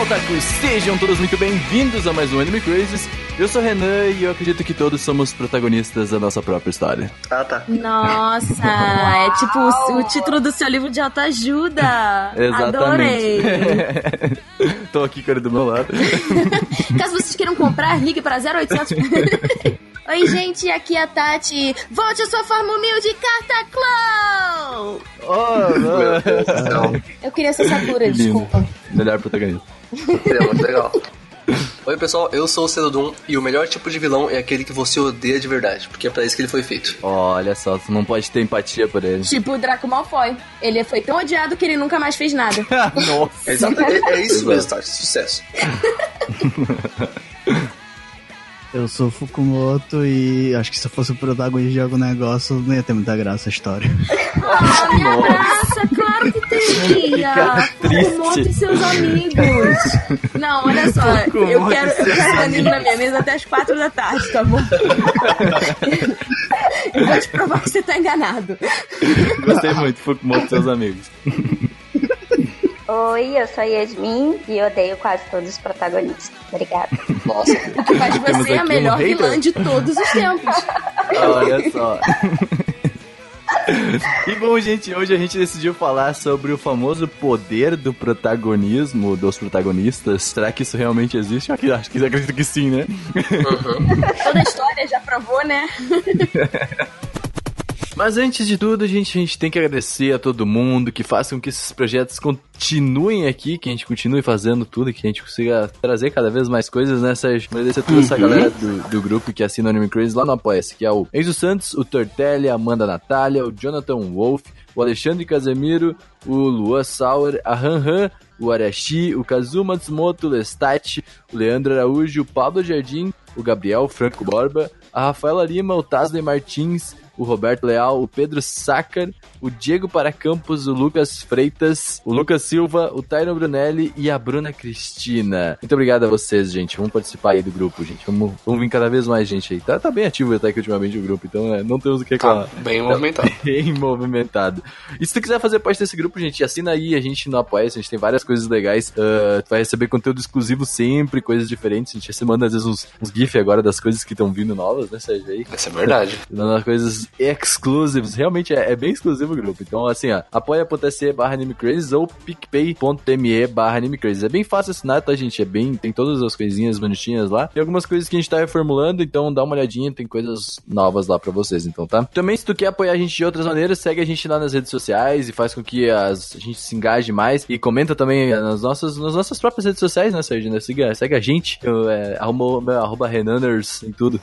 Olá, otakus! Sejam todos muito bem-vindos a mais um Anime Crazes. Eu sou o Renan e eu acredito que todos somos protagonistas da nossa própria história. Ah, tá. Nossa, é tipo o, o título do seu livro de autoajuda. Adorei. Tô aqui com ele do meu lado. Caso vocês queiram comprar, ligue para 0800. Oi, gente, aqui é a Tati. Volte a sua forma humilde, Carta Claw! Oh. Eu queria ser Sakura, desculpa. Melhor protagonista. É muito legal. Oi, pessoal, eu sou o Celodum e o melhor tipo de vilão é aquele que você odeia de verdade, porque é pra isso que ele foi feito. Olha só, tu não pode ter empatia por ele. Tipo o Draco Malfoy. Ele foi tão odiado que ele nunca mais fez nada. Nossa. É, exato, é, é isso mesmo, Tati. Sucesso. Eu sou o Fukumoto e acho que se eu fosse o protagonista de algum negócio, não ia ter muita graça a história. Ah, me abraça, claro que teria. Fukumoto e seus amigos. Não, olha só, eu Fukumoto quero, e eu quero anime na minha mesa até as quatro da tarde, tá bom? Eu vou te provar que você tá enganado. Gostei muito, Fukumoto e seus amigos. Oi, eu sou a Yasmin e odeio quase todos os protagonistas. Obrigada. Nossa. Temos você a aqui um melhor hater. vilã de todos os tempos. Olha só. E bom, gente, hoje a gente decidiu falar sobre o famoso poder do protagonismo dos protagonistas. Será que isso realmente existe? Acho que, acho que acredito que sim, né? Toda a história já provou, né? Mas antes de tudo, a gente, a gente tem que agradecer a todo mundo que faça com que esses projetos continuem aqui, que a gente continue fazendo tudo, que a gente consiga trazer cada vez mais coisas, né, Sérgio? Agradecer a toda essa galera do, do grupo que assina o Anime Crazy lá no Apoia-se, que é o Enzo Santos, o Tortelli, a Amanda Natália, o Jonathan Wolf, o Alexandre Casemiro, o Luan Sauer, a Han Han, o Arashi, o Kazu Matsumoto, o Lestat, o Leandro Araújo, o Pablo Jardim, o Gabriel Franco Borba, a Rafaela Lima, o Tasley Martins, o Roberto Leal, o Pedro Sácar, o Diego Paracampos, o Lucas Freitas, o Lucas Silva, o Tyron Brunelli e a Bruna Cristina. Muito obrigado a vocês, gente. Vamos participar aí do grupo, gente. Vamos, vamos vir cada vez mais gente aí. Tá, tá bem ativo até que ultimamente o grupo, então né, não temos o que Tá reclamar. bem movimentado. Bem movimentado. E se tu quiser fazer parte desse grupo, gente, assina aí a gente no apoia a gente tem várias coisas legais. Ah, tu vai receber conteúdo exclusivo sempre, coisas diferentes. A gente manda às vezes uns, uns GIF agora das coisas que estão vindo novas, né, Sérgio? Aí. Essa é verdade. Dando coisas exclusivas. Realmente é, é bem exclusivo o grupo. Então, assim, ó, apoia.se barra animecrazes ou picpay.me barra animecrazes. É bem fácil assinar, tá, gente? É bem, tem todas as coisinhas bonitinhas lá. Tem algumas coisas que a gente tá reformulando, então dá uma olhadinha, tem coisas novas lá pra vocês, então, tá? Também, se tu quer apoiar a gente de outras maneiras, segue a gente lá nas redes sociais e faz com que as- a gente se engaje mais. E comenta também nas nossas, nas nossas próprias redes sociais, né, Sérgio? Né? Siga, segue a gente. Eu, é, arroba, arroba Renaners em tudo.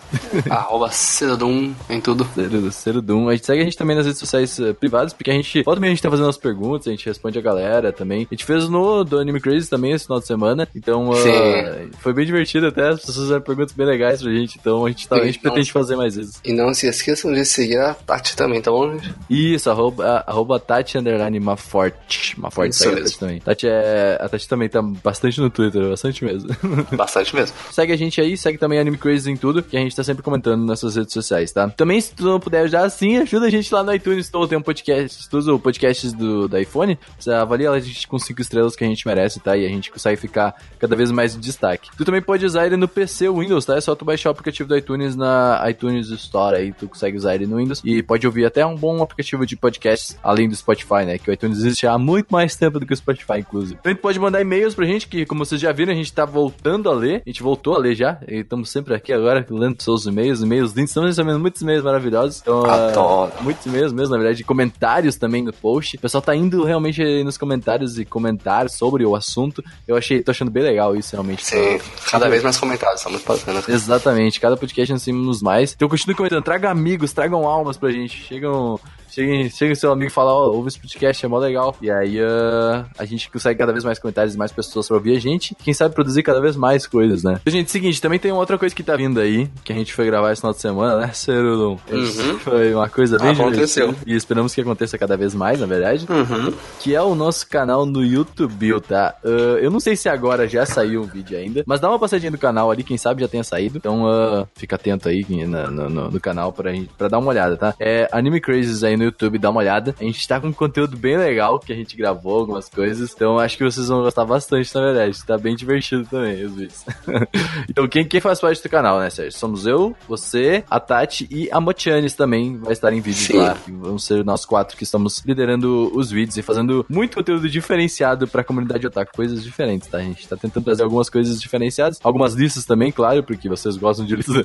Arroba Celodum em tudo. Cero, Cero Doom. A gente segue a gente também nas redes sociais eh, privadas, porque a gente, volta meia a gente tá fazendo as perguntas, a gente responde a galera também. A gente fez no do Anime Crazy também esse final de semana, então Sim. foi bem divertido até, as pessoas fizeram perguntas bem legais pra gente, então a gente, tá, a gente Sim, pretende fazer mais vezes. E não se esqueçam de seguir a Tati também, tá bom? Isso, arroba, arroba Tati Underline Maforte. Maforte, Isso segue a. Tati também. Tati é, a Tati também tá bastante no Twitter, bastante mesmo. Bastante mesmo. Segue a gente aí, segue também Anime Crazy em tudo, que a gente tá sempre comentando nas suas redes sociais, tá? Também, se tu não puder ajudar, sim, ajuda a gente lá no iTunes Store, tem um podcast, se tu usa o podcast do, da iPhone, você avalia a gente com 5 estrelas que a gente merece, tá? E a gente consegue ficar cada vez mais em destaque. Tu também pode usar ele no PC Windows, tá? É só tu baixar o aplicativo do iTunes na iTunes Store, aí tu consegue usar ele no Windows e pode ouvir até um bom aplicativo de podcasts, além do Spotify, né? Que o iTunes existe há muito mais tempo do que o Spotify, inclusive. Também tu pode mandar e-mails pra gente, que como vocês já viram, a gente tá voltando a ler, a gente voltou a ler já, e estamos sempre aqui agora lendo seus e-mails, e-mails lindos, estamos recebendo muitos e-mails maravilhosos. Então, ah, Adoro. muitos e-mails mesmo, na verdade, comentários também no post. O pessoal tá indo realmente aí nos comentários e comentar sobre o assunto. Eu achei, tô achando bem legal isso, realmente. Sim, cada vez mais comentários, são muito bacanas. Exatamente, cada podcast nós temos mais. Então continue comentando, tragam amigos, tragam almas pra gente. Chegam, Chegue, chegue seu amigo e fala, ó, ouve esse podcast, é mó legal. E aí uh, a gente consegue cada vez mais comentários e mais pessoas pra ouvir a gente. Quem sabe produzir cada vez mais coisas, né? Gente, seguinte, também tem outra coisa que tá vindo aí, que a gente foi gravar esse final de semana, né, Cerulum? Uhum. Foi uma coisa bem Aconteceu. E esperamos que aconteça cada vez mais, na verdade. Uhum. Que é o nosso canal no YouTube, tá? Uh, eu não sei se agora já saiu o vídeo ainda, mas dá uma passadinha no canal ali, quem sabe já tenha saído. Então uh, fica atento aí no, no- no canal pra, gente, pra dar uma olhada, tá? É Anime Crazes aí no YouTube, dá uma olhada. A gente tá com um conteúdo bem legal que a gente gravou, algumas coisas. Então acho que vocês vão gostar bastante, na verdade. Tá bem divertido também, os vídeos. então quem, quem faz parte do canal, né, Sérgio? Somos eu, você, a Tati e a Motianes também vai estar em vídeos Sim. lá. Vamos ser nós quatro que estamos liderando os vídeos e fazendo muito conteúdo diferenciado pra comunidade otaku, coisas diferentes, tá? A gente tá tentando trazer algumas coisas diferenciadas, algumas listas também, claro, porque vocês gostam de listas.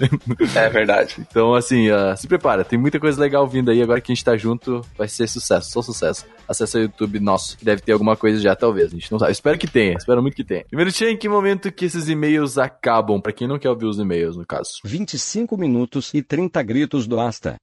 É verdade. então, assim, ah, se prepara, tem muita coisa legal vindo aí, agora que a gente tá junto, vai ser sucesso, só sucesso. Acesse o YouTube nosso, que deve ter alguma coisa já, talvez, a gente não sabe. Espero que tenha, espero muito que tenha. Primeiro, tia, em que momento que esses e-mails acabam? Pra quem não quer ouvir os e-mails, no caso. 25 minutos e 30 gritos do Asta.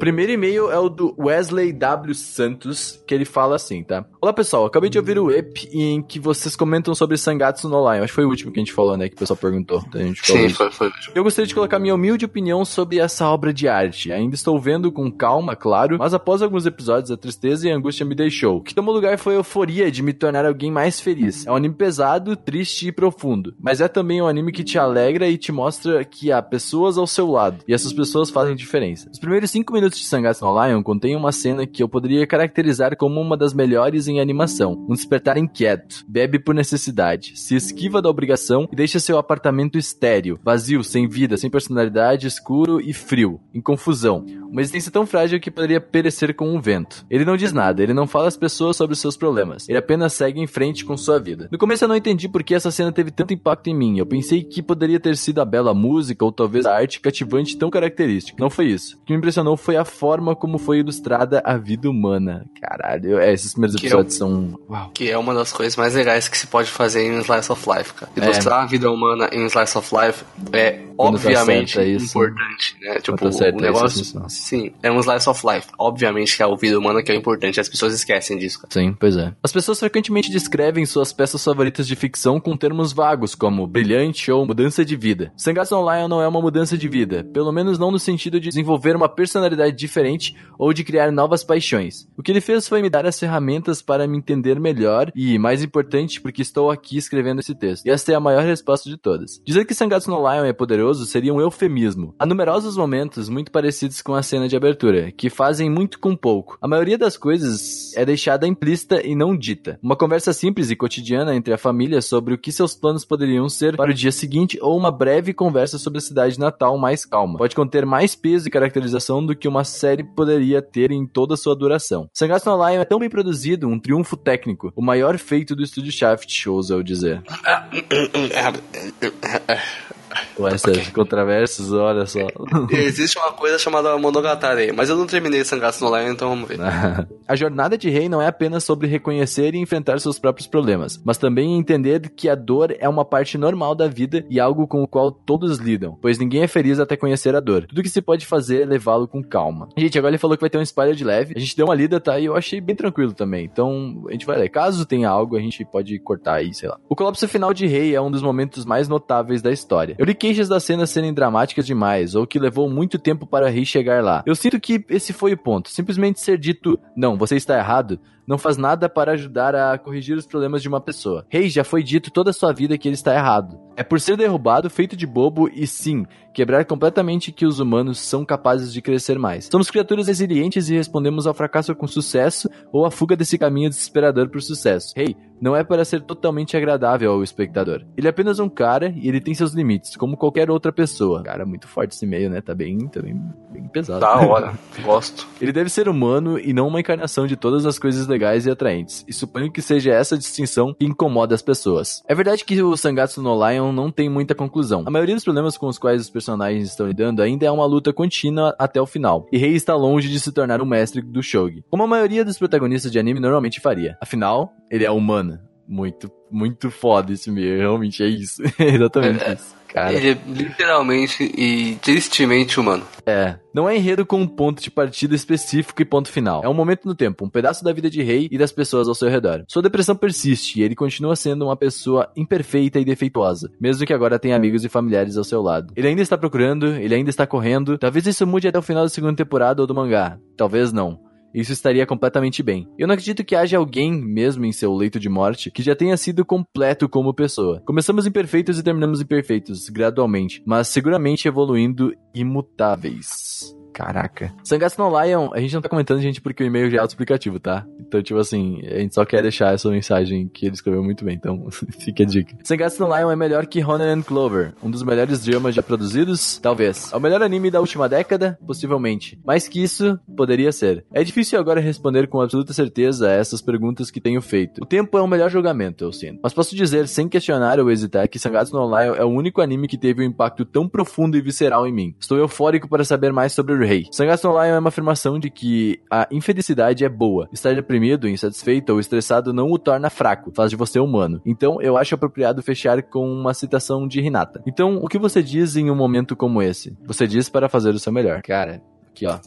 Primeiro e-mail é o do Wesley W. Santos, que ele fala assim, tá? Olá pessoal, acabei de ouvir o EP em que vocês comentam sobre Sangatsu no Lion. Acho que foi o último que a gente falou, né? Que o pessoal perguntou. Então a gente falou Sim, isso. foi, foi. Eu gostaria de colocar minha humilde opinião sobre essa obra de arte. Ainda estou vendo com calma, claro, mas após alguns episódios a tristeza e a angústia me deixou. O que tomou lugar foi a euforia de me tornar alguém mais feliz. É um anime pesado, triste e profundo, mas é também um anime que te alegra e te mostra que há pessoas ao seu lado, e essas pessoas fazem diferença. Os primeiros 5 minutos de Sangatsu no Lion contém uma cena que eu poderia caracterizar como uma das melhores em animação. Um despertar inquieto, bebe por necessidade, se esquiva da obrigação e deixa seu apartamento estéril, vazio, sem vida, sem personalidade, escuro e frio, em confusão. Uma existência tão frágil que poderia perecer com um vento. Ele não diz nada, ele não fala às pessoas sobre seus problemas. Ele apenas segue em frente com sua vida. No começo eu não entendi por que essa cena teve tanto impacto em mim. Eu pensei que poderia ter sido a bela música ou talvez a arte cativante tão característica. Não foi isso. O que me impressionou foi a forma como foi ilustrada a vida humana. Caralho, é, esses primeiros Que episódios são. Uau. Que é uma das coisas mais legais que se pode fazer em Slice of Life, cara. Ilustrar a vida humana em Slice of Life é Quando tá obviamente certo, é isso. importante, né? Tipo, tá certo, o é negócio. é isso. sim, é um Slice of Life. Obviamente que é a vida humana que é o importante. As pessoas esquecem disso, cara. Sim, pois é. As pessoas frequentemente descrevem suas peças favoritas de ficção com termos vagos, como brilhante ou mudança de vida. Sangatsu Lion não é uma mudança de vida, pelo menos não no sentido de desenvolver uma personalidade diferente ou de criar novas paixões. O que ele fez foi me dar as ferramentas para me entender melhor e, mais importante, porque estou aqui escrevendo esse texto. E essa é a maior resposta de todas. Dizer que Sangatsu no Lion é poderoso seria um eufemismo. Há numerosos momentos muito parecidos com a cena de abertura, que fazem muito com pouco. A maioria das coisas é deixada implícita e não dita. Uma conversa simples e cotidiana entre a família sobre o que seus planos poderiam ser para o dia seguinte ou uma breve conversa sobre a cidade natal mais calma. Pode conter mais peso e caracterização do que uma série poderia ter em toda a sua duração. Sangatsu no Lion é tão bem produzido, um triunfo técnico, o maior feito do estúdio Shaft, ousa eu dizer. Ué, essas controvérsias, olha só. Existe uma coisa chamada Monogatari, mas eu não terminei Sangatsu no Lion, então vamos ver. A jornada de rei não é apenas sobre reconhecer e enfrentar seus próprios problemas, mas também entender que a dor é uma parte normal da vida e algo com o qual todos lidam, pois ninguém é feliz até conhecer a dor. Tudo que se pode fazer é levá-lo com calma. Gente, agora ele falou que vai ter um spoiler de leve. A gente deu uma lida, tá? E eu achei bem tranquilo também. Então, a gente vai ler. Caso tenha algo, a gente pode cortar aí, sei lá. O colapso final de rei é um dos momentos mais notáveis da história. Eu li queixas das cenas serem dramáticas demais, ou que levou muito tempo para Rei chegar lá. Eu sinto que esse foi o ponto. Simplesmente ser dito, não, você está errado, não faz nada para ajudar a corrigir os problemas de uma pessoa. Rei já foi dito toda a sua vida que ele está errado. É por ser derrubado, feito de bobo e sim, quebrar completamente que os humanos são capazes de crescer mais. Somos criaturas resilientes e respondemos ao fracasso com sucesso ou à fuga desse caminho desesperador por sucesso. Rei, não é para ser totalmente agradável ao espectador. Ele é apenas um cara e ele tem seus limites, como qualquer outra pessoa. Cara, muito forte esse meio, né? Tá bem, tá bem, bem pesado. Da hora, gosto. Ele deve ser humano e não uma encarnação de todas as coisas legais e atraentes. E suponho que seja essa distinção que incomoda as pessoas. É verdade que o Sangatsu no Lion não tem muita conclusão. A maioria dos problemas com os quais os personagens estão lidando ainda é uma luta contínua até o final. E Rei está longe de se tornar um mestre do shogi, como a maioria dos protagonistas de anime normalmente faria. Afinal, ele é humano. muito, muito foda esse meio. Realmente é isso. É exatamente É. isso. Cara. Ele é literalmente e tristemente humano. É. Não é enredo com um ponto de partida específico e ponto final. É um momento no tempo, um pedaço da vida de Rei e das pessoas ao seu redor. Sua depressão persiste e ele continua sendo uma pessoa imperfeita e defeituosa, mesmo que agora tenha amigos e familiares ao seu lado. Ele ainda está procurando, ele ainda está correndo. Talvez isso mude até o final da segunda temporada ou do mangá. Talvez não. Isso estaria completamente bem. Eu não acredito que haja alguém, mesmo em seu leito de morte, que já tenha sido completo como pessoa. Começamos imperfeitos e terminamos imperfeitos, gradualmente, mas seguramente evoluindo imutáveis. Caraca. Sangatsu no Lion, a gente não tá comentando, gente, porque o e-mail já é autoexplicativo, tá? Então, tipo assim, a gente só quer deixar essa mensagem que ele escreveu muito bem, então fica a dica. Sangatsu no Lion é melhor que Ronan and Clover, um dos melhores dramas já produzidos, talvez. É o melhor anime da última década, possivelmente. Mais que isso, poderia ser. É difícil agora responder com absoluta certeza a essas perguntas que tenho feito. O tempo é o melhor julgamento, eu sinto. Mas posso dizer, sem questionar ou hesitar, que Sangatsu no Lion é o único anime que teve um impacto tão profundo e visceral em mim. Estou eufórico para saber mais sobre o Rei. Sangatsu no Lion é uma afirmação de que a infelicidade é boa. Estar deprimido, insatisfeito ou estressado não o torna fraco, faz de você humano. Então, eu acho apropriado fechar com uma citação de Hinata. Então, o que você diz em um momento como esse? Você diz para fazer o seu melhor. Cara, aqui ó.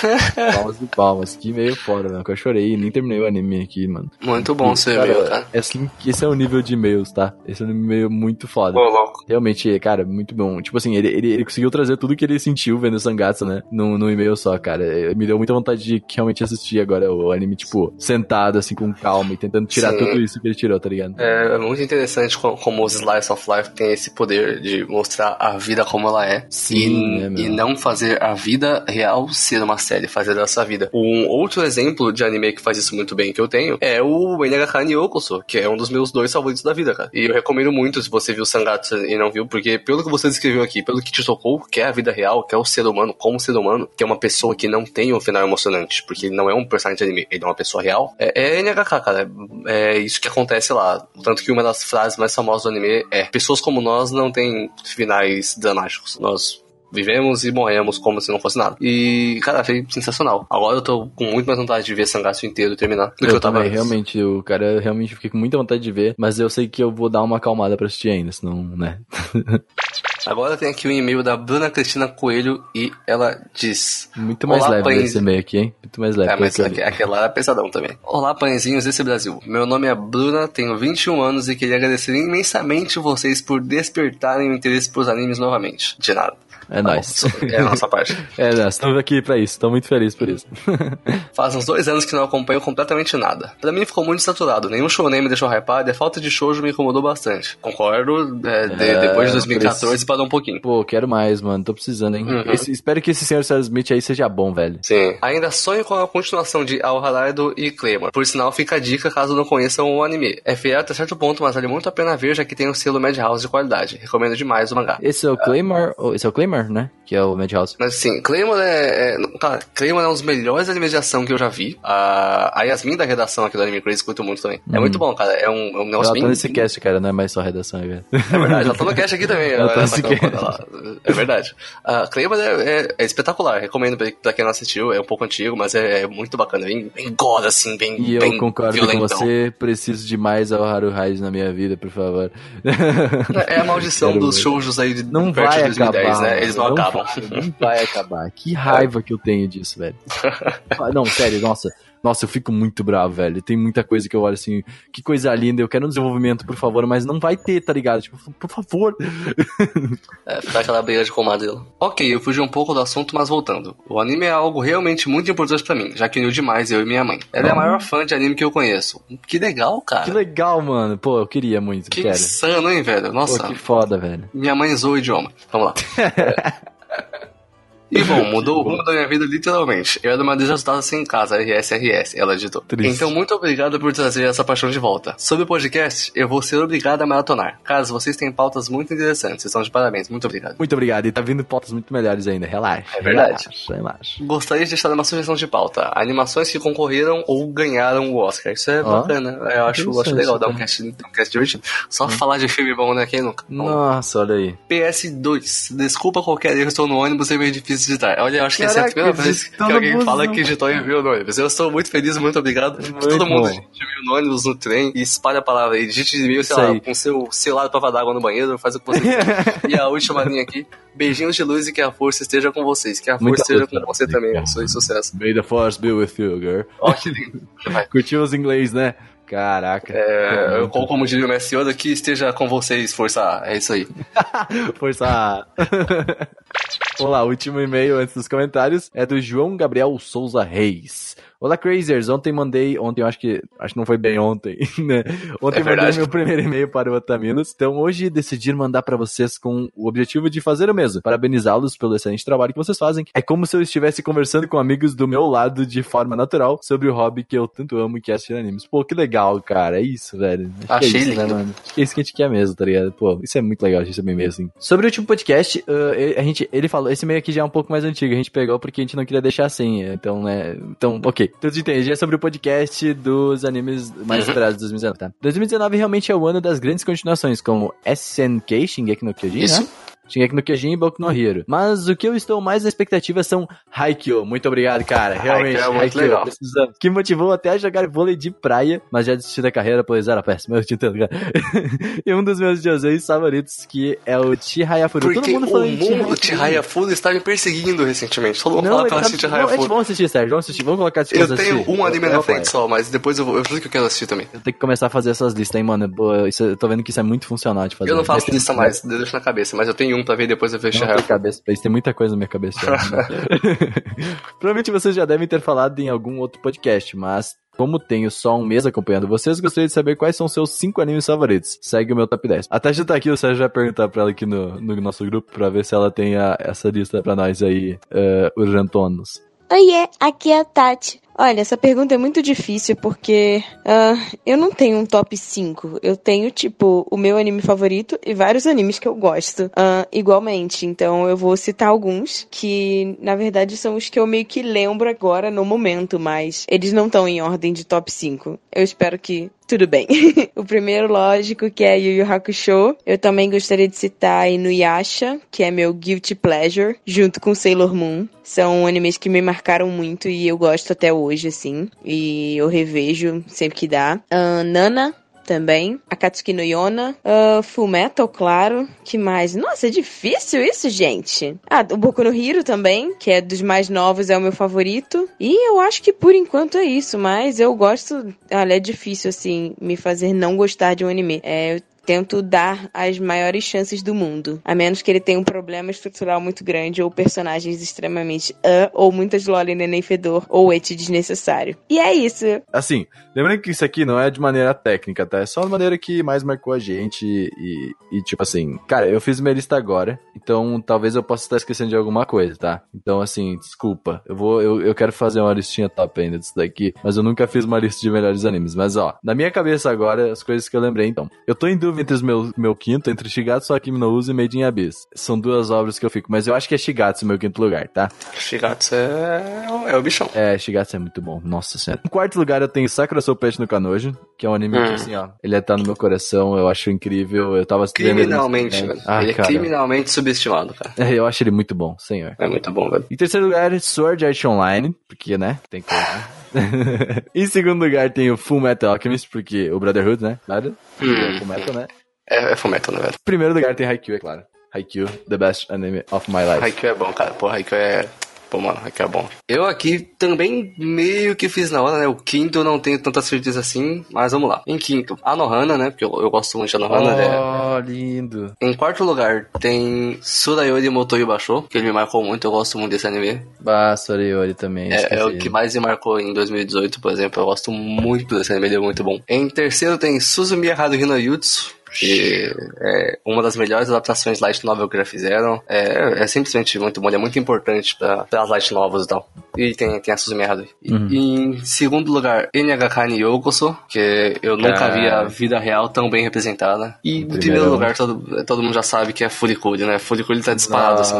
palmas e palmas, que meio foda, mano. Que eu chorei e nem terminei o anime aqui, mano. Muito bom você ver, cara. É assim, esse é o nível de e-mails, tá? Esse é um e-mail muito foda. Ô, louco. Realmente, cara, muito bom. Tipo assim, ele, ele, ele conseguiu trazer tudo que ele sentiu vendo Sangatsu, né? Num, num e-mail só, cara. Eh, Me deu muita vontade de realmente assistir agora o anime, tipo, sentado, assim, com calma e tentando tirar Sim. tudo isso que ele tirou, tá ligado? É muito interessante co- como os Slice of Life tem esse poder de mostrar a vida como ela é. Sim, e, né, meu? e não fazer a vida real ser uma série, fazer dessa vida. Um outro exemplo de anime que faz isso muito bem que eu tenho é o NHK Nyokoso, que é um dos meus dois favoritos da vida, cara. E eu recomendo muito se você viu Sangatsu e não viu, porque pelo que você descreveu aqui, pelo que te tocou, que é a vida real, que é o ser humano como ser humano, que é uma pessoa que não tem um final emocionante, porque ele não é um personagem de anime, ele é uma pessoa real, é, é NHK, cara. É, é isso que acontece lá. Tanto que uma das frases mais famosas do anime é: Pessoas como nós não têm finais dramáticos. Nós vivemos e morremos como se não fosse nada. E, cara, achei sensacional. Agora eu tô com muito mais vontade de ver Sangatsu inteiro terminar do que Eu, eu tava também, realmente, o cara realmente fiquei com muita vontade de ver, mas eu sei que eu vou dar uma acalmada pra assistir ainda, senão, né? Agora tem aqui um e-mail da Bruna Cristina Coelho e ela diz: Muito mais Olá, leve pães. esse e-mail aqui, hein? Muito mais leve. É, mas pelo que eu aqu- aquela era pesadão também. Olá, pãezinhos desse Brasil. Meu nome é Bruna, tenho 21 anos e queria agradecer imensamente vocês por despertarem o interesse por animes novamente. De nada. É nóis. É a nossa parte. É, nós estamos aqui pra isso, tô muito feliz por isso. Faz uns dois anos que não acompanho completamente nada. Pra mim ficou muito saturado, nenhum shounen me deixou hypado e a falta de shoujo me incomodou bastante. Concordo, é, de- É, depois de por 2014 isso. parou um pouquinho. Pô, quero mais, mano. Tô precisando, hein? Uhum. Esse- espero que esse senhor Sarah Smith aí seja bom, velho. Sim. Ainda sonho com a continuação de Al Haraido e Claymore. Por sinal, fica a dica caso não conheçam o anime. É fiel até certo ponto, mas vale muito a pena ver, já que tem um selo Madhouse de qualidade. Recomendo demais o mangá. Esse é o Claymore, oh, esse é o Claymore, né? Que é o Madhouse. Mas assim, Claymore é, é. Cara, Claymore é um dos melhores animes de ação que eu já vi. A, a Yasmin da redação aqui do Anime Crazy curto muito também. É muito bom, cara. É um, é um negócio Ela bem. tá nesse cast, cara, não é mais só redação, velho. É verdade, ela tá no cast aqui também. Ela tá ela nesse tá com- cast. ela- É verdade. A Claymore é, é- é espetacular. Recomendo pra, quem não assistiu. É um pouco antigo, mas é, é muito bacana. Bem, bem gore, assim, bem. E eu bem concordo violentão. com você, preciso de mais ao Haru Raiz na minha vida, por favor. É a maldição dos shoujos aí de Não perto vai de 2010, acabar. né? Eles não, mano, acabam. Vai, não vai acabar. Que raiva que eu tenho disso, velho. Não, sério, nossa. Nossa, eu fico muito bravo, velho. Tem muita coisa que eu olho assim, que coisa linda, eu quero um desenvolvimento, por favor, mas não vai ter, tá ligado? Tipo, por favor. É, ficar aquela briga de comadre. Ok, eu fugi um pouco do assunto, mas voltando. O anime é algo realmente muito importante pra mim, já que uniu demais eu e minha mãe. Ela é a maior fã de anime que eu conheço. Que legal, cara. Que legal, mano. Pô, eu queria muito, Que insano, hein, velho? Pô, Nossa, que foda, velho. minha mãe zoou o idioma. Vamos lá. E bom, mudou o rumo da minha vida literalmente. Eu era uma desajustada sem casa, RSRS, ela editou. Triste. Então, muito obrigado por trazer essa paixão de volta. Sobre o podcast, eu vou ser obrigado a maratonar. Caso vocês têm pautas muito interessantes, vocês estão de parabéns. Muito obrigado. Muito obrigado. E tá vindo pautas muito melhores ainda. Relaxa. É verdade. Relaxa, relaxa. Gostaria de deixar uma sugestão de pauta. Animações que concorreram ou ganharam o Oscar. Isso é Ó. bacana. Eu acho, acho legal dar um cara. cast, um cast divertido. Só falar de filme bom, né? Quem nunca? Nossa, olha aí. PS2. Desculpa qualquer erro, estou no ônibus e é meio difícil feliz de digitar. Olha, eu acho que essa é a Caraca, primeira vez que alguém fala que digitou e enviou no ônibus. Eu estou muito feliz, muito obrigado. Muito Todo mundo bom. digite e-mail no ônibus, no trem e espalha a palavra aí. Digite e-mail, sei Isso lá, aí. com seu celular prova d'água no banheiro, faz o que você quiser. e a última linha aqui. Beijinhos de luz e que a força esteja com vocês. Que a força Muita esteja com você também. Sou sucesso. May the force be with you, girl. Ó, que lindo. Curtiu os inglês, né? Caraca. É, eu, como como diria o Messi Yoda, que esteja com vocês, força. A. É isso aí. Força. Vamos lá, último e-mail antes dos comentários é do João Gabriel Souza Reis. Olá, Crazers. Ontem mandei. Ontem, eu acho que. Acho que não foi bem ontem, né? Ontem É mandei meu primeiro e-mail para o Otaminos. Então, hoje decidi mandar para vocês com o objetivo de fazer o mesmo. Parabenizá-los pelo excelente trabalho que vocês fazem. É como se eu estivesse conversando com amigos do meu lado de forma natural sobre o hobby que eu tanto amo, que é assistir animes. Pô, que legal, cara. É isso, velho. Acho que Achei é isso, né, mano? Acho que é isso que a gente quer mesmo, tá ligado? Pô, isso é muito legal, a gente também meio assim. Sobre o último podcast, uh, a gente, ele falou, esse e-mail aqui já é um pouco mais antigo, a gente pegou porque a gente não queria deixar assim, então, né, então, ok. Você entende, já é sobre o podcast dos animes mais esperados de 2019, tá? 2019 realmente é o ano das grandes continuações, como SNK, Shingeki no Kyojin, Isso. né? Shingeki no Kyojin e Boku no Hero. Mas o que eu estou mais na expectativa são Haikyuu. Muito obrigado, cara. Realmente, Haikyuu é muito legal. precisamos. Que motivou até a jogar vôlei de praia, mas já desisti da carreira, pois era péssimo. Eu tentado jogar. e um dos meus joseis favoritos, que é o Chihaya Furu. Porque o em mundo Furu. Chihaya Full está me perseguindo recentemente. Todo mundo Não, fala pra eu tá- assistir não, Chihaya a gente- Full. vamos assistir, Sérgio. Vamos assistir. Vamos colocar esse Eu tenho um anime na frente só, mas depois eu vou. Eu juro que eu quero assistir também. Eu tenho que começar a fazer essas listas, hein, mano. Boa, isso, eu tô vendo que isso é muito funcional de fazer. Eu não faço lista mais, eu deixo na cabeça, mas eu tenho um pra ver depois eu vejo Não tem cabeça pra isso, tem muita coisa na minha cabeça. Provavelmente vocês já devem ter falado em algum outro podcast, mas como tenho só um mês acompanhando vocês, gostaria de saber quais são seus 5 animes favoritos. Segue o meu top 10. Até já tá aqui, o Sérgio vai perguntar pra ela aqui no, no nosso grupo pra ver se ela tem a- essa lista pra nós aí, uh, urgentonos. Oiê, aqui é a Tati. Olha, essa pergunta é muito difícil porque ah, eu não tenho um top 5. Eu tenho, tipo, o meu anime favorito e vários animes que eu gosto ah, igualmente. Então eu vou citar alguns que, na verdade, são os que eu meio que lembro agora no momento, mas eles não estão em ordem de top 5. Eu espero que tudo bem. o primeiro, lógico, que é Yu Yu Hakusho. Eu também gostaria de citar Inuyasha, que é meu guilty pleasure, junto com Sailor Moon. São animes que me marcaram muito e eu gosto até hoje, assim. E eu revejo sempre que dá. Ahn, Nana, também. Akatsuki no Yona. Uh, Full Metal, claro. Que mais? Nossa, é difícil isso, gente. Ah, o Boku no Hero também, que é dos mais novos, é o meu favorito. E eu acho que por enquanto é isso, mas eu gosto. Olha, é difícil, assim, me fazer não gostar de um anime. É, eu tento dar as maiores chances do mundo. A menos que ele tenha um problema estrutural muito grande, ou personagens extremamente ah, ou muitas loli neném fedor, ou et desnecessário. E é isso. Assim, lembrando que isso aqui não é de maneira técnica, tá? É só uma maneira que mais marcou a gente e, e, tipo assim, cara, eu fiz minha lista agora, então talvez eu possa estar esquecendo de alguma coisa, tá? Então, assim, desculpa. Eu vou, eu, eu quero fazer uma listinha top ainda disso daqui, mas eu nunca fiz uma lista de melhores animes. Mas, ó, na minha cabeça agora, as coisas que eu lembrei, então. Eu tô em dúvida entre os meu, meu quinto, entre Shigatsu, Akimi no Uso e Made in Abyss. São duas obras que eu fico, mas eu acho que é Shigatsu meu quinto lugar, tá? Shigatsu é, é o bichão. É, Shigatsu é muito bom, nossa senhora. Em quarto lugar eu tenho Sakura Soul Pet no Kanojo, que é um anime que, Hum. assim, ó, ele tá no meu coração, eu acho incrível, eu tava Criminalmente, velho. Ah, ele é cara. criminalmente subestimado, cara. É, Eu acho ele muito bom, senhor. É muito bom, velho. Em terceiro lugar, Sword Art Online, porque, né, tem que... né? em segundo lugar tem o Full Metal Alchemist, porque o Brotherhood, né, claro, Hum. Full Metal, né. É, é fumeto, né, velho? Em primeiro lugar tem Haikyuu, é claro. Haikyuu, the best anime of my life. Haikyuu é bom, cara. Pô, Haikyuu é... Pô, mano, Haikyuu é bom. Eu aqui também meio que fiz na hora, né? O quinto eu não tenho tanta certeza assim, mas vamos lá. Em quinto, Anohana, né? Porque eu, eu gosto muito de Anohana, né? Oh, lindo. Em quarto lugar, tem Surayori Motoyo Basho, que ele me marcou muito, eu gosto muito desse anime. Bah, Sorayori também, É, é o que mais me marcou em 2018, por exemplo. Eu gosto muito desse anime, ele é muito bom. Em terceiro tem Suzumi Haruhi no Yutsu, que é uma das melhores adaptações light novel que já fizeram. É, é simplesmente muito bom, ele é muito importante para as light novels e tal. E tem, tem a Haruhi. E- Uhum. Em segundo lugar, NHK ni Yokoso, que eu nunca Ah. vi a vida real tão bem representada. E em Primeiro. primeiro lugar, todo, todo mundo já sabe que é Furikuri, né? Furikuri tá disparado, assim.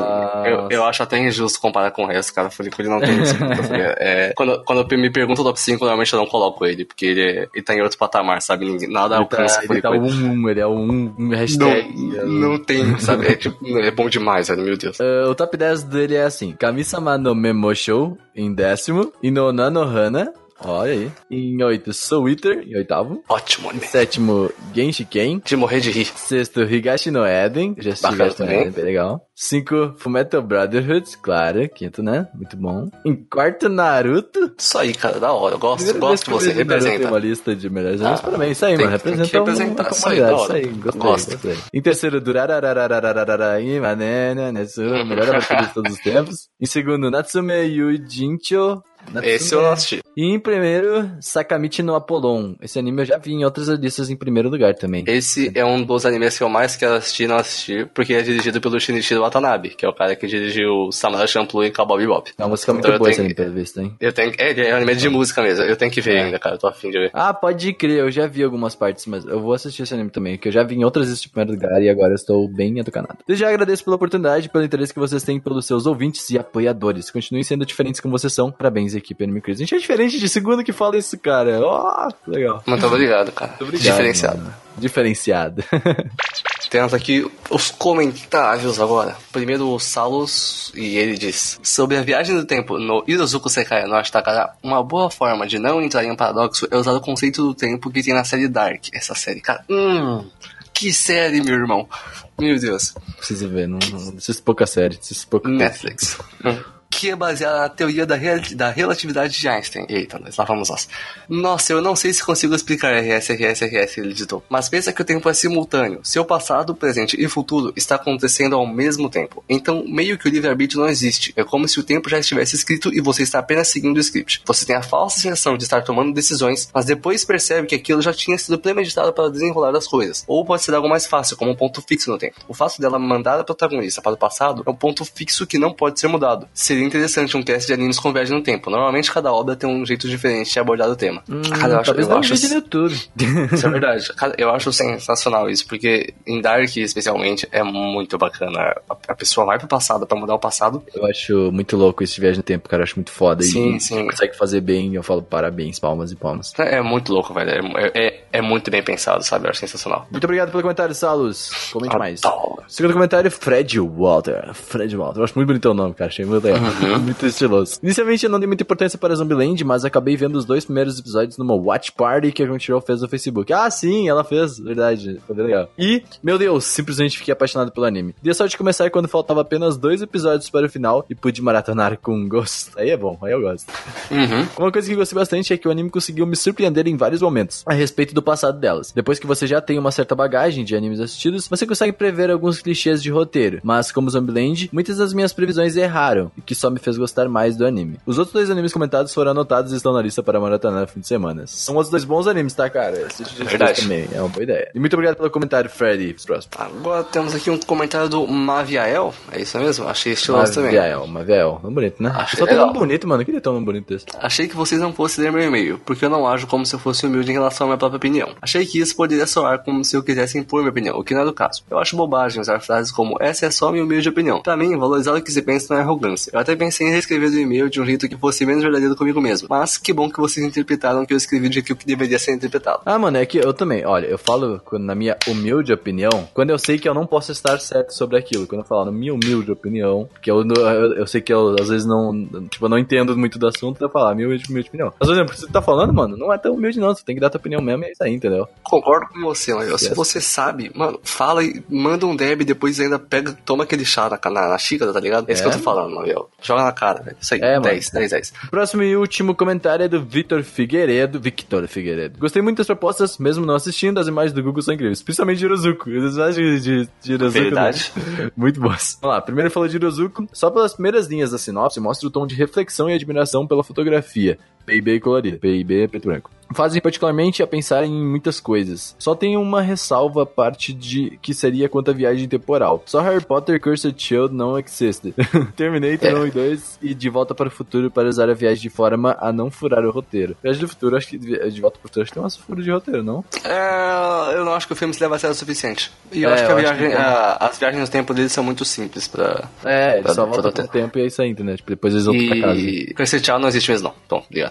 Eu, eu acho até injusto comparar com o resto, cara. Furikuri não tem disputa. tá é, quando, quando me perguntam o top 5, normalmente eu não coloco ele, porque ele, é- ele tá em outro patamar, sabe? Nada Ele tá, alcança ele tá Furikuri. um, ele é um, hashtag. Não, não tem, sabe? É, tipo, é bom demais, velho, meu Deus. Ah, o top 10 dele é assim: Kami-sama no Memo Show, em décimo. Inouna no Hana, olha aí. Em oito, Soul Eater, em oitavo. Ótimo anime. Sétimo, Genshi Ken. De morrer de rir. Sexto, Higashi no Eden. Já assisti Bacana Higashi no também. Eden, bem legal. Cinco, Fullmetal Brotherhood, claro. Quinto, né? Muito bom. Em quarto, Naruto. Isso aí, cara, da hora. Eu gosto, Primeira gosto de que você, representa. uma lista de melhores animes. Ah, Parabéns, isso aí, tem- mano. tem que Representa uma- representar, uma isso aí, da Isso hora. aí, gostei, Gosto. gostei. Em terceiro, Durararararararara, Imanena, Netsu, melhor abertura de todos os tempos. Em segundo, Natsume Yujincho. Esse eu não assisti. E em primeiro, Sakamichi no Apollon. Esse anime eu já vi em outras listas em primeiro lugar também. Esse é um dos animes que eu mais quero assistir e não assistir, porque é dirigido pelo Shinichiro Watanabe, que é o cara que dirigiu Samurai Champloo e Cowboy Bebop. É uma música muito Então eu boa esse tenho anime, pelo visto, hein? Eu tenho, é, é um anime de música mesmo, eu tenho que ver É. ainda, cara, eu tô afim de ver. Ah, pode crer, eu já vi algumas partes, mas eu vou assistir esse anime também, que eu já vi em outras listas de primeiro lugar e agora eu estou bem educanado. Desde já agradeço pela oportunidade, pelo interesse que vocês têm pelos seus ouvintes e apoiadores. Continuem sendo diferentes como vocês são. Parabéns, equipe Anime Crazy. A gente é diferente de segundo que fala isso, cara. Ó, legal. Muito obrigado, cara. Muito obrigado, Diferenciado. mano. Diferenciado. Temos aqui os comentários agora. Primeiro o Salos, e ele diz: Sobre a viagem do tempo no Irozuku Sekai no Ashtakara, uma boa forma de não entrar em um paradoxo é usar o conceito do tempo que tem na série Dark. Essa série, cara. Hum, que série, meu irmão. Meu Deus. Preciso ver, não, não preciso pouca série, preciso pouca Netflix. Que é baseada na teoria da, real- da relatividade de Einstein. Eita, nós lá vamos nós. Nossa, eu não sei se consigo explicar RS, RS, RS, ele digitou. Mas pensa que o tempo é simultâneo. Seu passado, presente e futuro está acontecendo ao mesmo tempo. Então, meio que o livre-arbítrio não existe. É como se o tempo já estivesse escrito e você está apenas seguindo o script. Você tem a falsa sensação de estar tomando decisões, mas depois percebe que aquilo já tinha sido premeditado para desenrolar as coisas. Ou pode ser algo mais fácil, como um ponto fixo no tempo. O fato dela mandar a protagonista para o passado é um ponto fixo que não pode ser mudado. Seria interessante um cast de animes com viagem no tempo. Normalmente cada obra tem um jeito diferente de abordar o tema. Hum, Cara, eu acho, eu acho vídeo no YouTube. isso é verdade. Cara, eu acho sensacional isso, porque em Dark, especialmente, é muito bacana. A, a pessoa vai pro passado pra mudar o passado. Eu acho muito louco esse viagem no tempo, cara. Eu acho muito foda. Sim, e sim. consegue fazer bem. Eu falo parabéns, palmas e palmas. É, é muito louco, velho. É, é, é muito bem pensado, sabe? Eu acho sensacional. Muito obrigado pelo comentário, Salos. Comente mais. Adoro. Segundo comentário, Fred Walter. Fred Walter. Eu acho muito bonito o nome, cara. Achei muito legal. muito estiloso. Inicialmente eu não dei muita importância para Zombieland, mas acabei vendo os dois primeiros episódios numa watch party que a Crunchyroll fez no Facebook. Ah, sim, ela fez. Verdade. Foi bem legal. E, meu Deus, simplesmente fiquei apaixonado pelo anime. Dei sorte de começar quando faltava apenas dois episódios para o final e pude maratonar com gosto. Aí é bom, aí eu gosto. Uhum. Uma coisa que gostei bastante é que o anime conseguiu me surpreender em vários momentos a respeito do passado delas. Depois que você já tem uma certa bagagem de animes assistidos, você consegue prever alguns clichês de roteiro. Mas como Zombieland, muitas das minhas previsões erraram, o que só me fez gostar mais do anime. Os outros dois animes comentados foram anotados e estão na lista para maratonar no fim de semana. São outros dois bons animes, tá, cara? Assiste Verdade. também, é uma boa ideia. E muito obrigado pelo comentário, Freddy. Próximo. Agora temos aqui um comentário do Maviael. É isso mesmo? Achei estiloso também. Maviel, Maviel. Nome bonito, né? Achei Só tem nome bonito, mano. Eu queria ter um nome bonito desse. Achei que vocês não fossem ler meu e-mail, porque eu não ajo como se eu fosse humilde em relação à minha própria opinião. Achei que isso poderia soar como se eu quisesse impor minha opinião, o que não é do caso. Eu acho bobagem usar frases como essa é só minha humilde opinião. Pra mim, valorizar o que se pensa não é arrogância. Eu até pensei em reescrever o e-mail de um jeito que fosse menos verdadeiro comigo mesmo. Mas que bom que vocês interpretaram que eu escrevi do jeito que deveria ser interpretado. Ah, mano, é que eu também, olha, eu falo na minha humilde opinião, quando eu sei que eu não posso estar certo sobre aquilo. Quando eu falo na minha humilde opinião, que eu, eu, eu sei que eu às vezes não, tipo, eu não entendo muito do assunto, eu falo, ah, minha humilde, humilde opinião. Mas, por exemplo, você tá falando, mano, não é tão humilde não, você tem que dar tua opinião mesmo e é isso aí, entendeu? Concordo com você, se Yes. você sabe, mano, fala e manda um deb e depois ainda pega, toma aquele chá na, na, na xícara, tá ligado? É isso É? que eu tô falando, Maviel. Joga na cara, velho. Isso aí, É, mano. 10, 10, 10. Próximo e último comentário é do Vitor Figueiredo. Victor Figueiredo. Gostei muito das propostas, mesmo não assistindo, as imagens do Google são incríveis. Principalmente de Hirozuko. As imagens de, de Hirozuko. Verdade. Muito boas. Vamos lá, primeiro ele falou de Hirozuko. Só pelas primeiras linhas da sinopse mostra o tom de reflexão e admiração pela fotografia. PIB colorida. PIB preto e branco. Fazem particularmente a pensar em muitas coisas. Só tem uma ressalva a parte de que seria quanto à viagem temporal. Só Harry Potter Cursed Child não existe. Terminator É. 1 e 2 e De Volta para o Futuro para usar a viagem de forma a não furar o roteiro. Viagem do Futuro, acho que De Volta para o Futuro acho que tem umas furas de roteiro, não? É, eu não acho que o filme se leva a sério o suficiente. E eu É, acho que, a eu acho viagem, que tem. a- as viagens no tempo deles são muito simples pra. É, Pra- só pra volta roteiro. com o tempo e é isso aí, entendeu? Tipo, depois eles voltam pra casa. E Cursed Child não existe mesmo, não. Então, obrigado.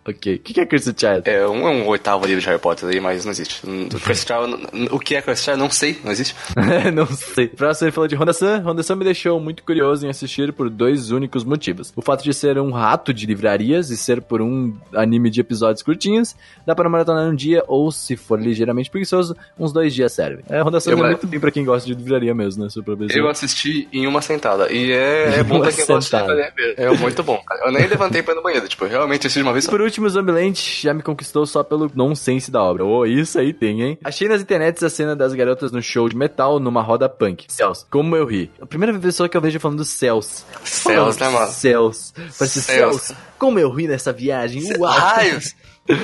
ok. O que, que é Cursed Child? É um, é um oitavo livro de Harry Potter aí, mas não existe. Cursed Child, o que é Cursed Child? Não sei, não existe. não sei. Próximo ele falou de Honda-san. Honda-san me deixou muito curioso em assistir por dois únicos motivos. O fato de ser um rato de livrarias e ser por um anime de episódios curtinhos, dá para maratonar um dia ou, se for ligeiramente preguiçoso, uns dois dias serve. É, Honda-san é muito bem pra quem gosta de livraria mesmo, né? Só pra ver Eu assisti em uma sentada. E é, é bom pra quem gosta de sentada. fazer. É muito bom. Eu nem levantei pra ir no banheiro. Tipo, eu realmente assisti de uma vez só. Por último, Zombieland já me conquistou só pelo nonsense da obra. Oh, isso aí tem, hein? Achei nas internets a cena das garotas no show de metal numa roda punk. Céus, como eu ri. A primeira pessoa que eu vejo falando céus. Céus, né, mano? Céus. Parece céus. Como eu ri nessa viagem. Uau. Raios!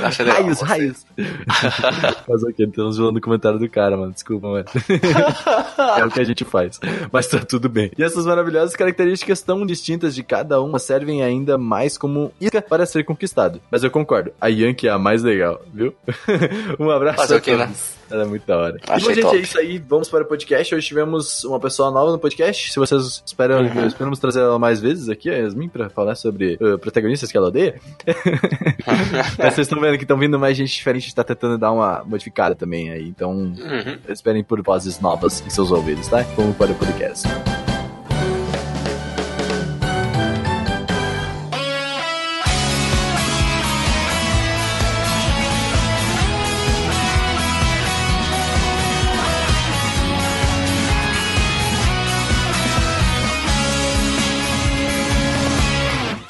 Achei legal. Raios, raios. Mas ok, estamos zoando o comentário do cara, mano. Desculpa, mano. é o que a gente faz. Mas tá tudo bem. E essas maravilhosas características tão distintas de cada uma servem ainda mais como isca para ser conquistado. Mas eu concordo, a Yankee é a mais legal, viu? um abraço Fazer a né? todos. Ela é muito da hora. Achei bom, gente, top. é isso aí. Vamos para o podcast. Hoje tivemos uma pessoa nova no podcast. Se vocês esperam, Uhum. esperamos trazer ela mais vezes aqui, a Yasmin, pra falar sobre uh, protagonistas que ela odeia. Vocês estão vendo que estão vindo mais gente diferente, a gente tá tentando dar uma modificada também aí. Então, Uhum. esperem por vozes novas em seus ouvidos, tá? Vamos para o podcast.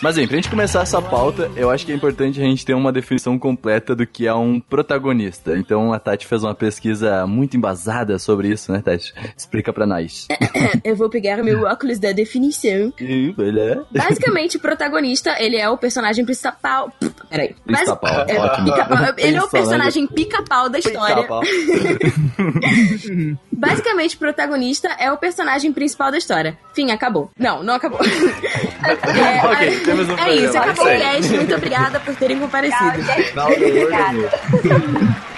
Mas bem, pra gente começar essa pauta, eu acho que é importante a gente ter uma definição completa do que é um protagonista. Então a Tati fez uma pesquisa muito embasada sobre isso, né, Tati? Explica pra nós. Eu vou pegar meu óculos da definição. Olha. Basicamente, o protagonista, ele é o personagem principal. Peraí. Basi- Pica-pau, é. Ele é o Personagem- personagem pica-pau da história. Pica-pau. Basicamente, o protagonista é o personagem principal da história. Fim, acabou. Não, não acabou. É, Ok, temos um é programa. isso, acabou o cast. Muito obrigada por terem comparecido. Obrigada.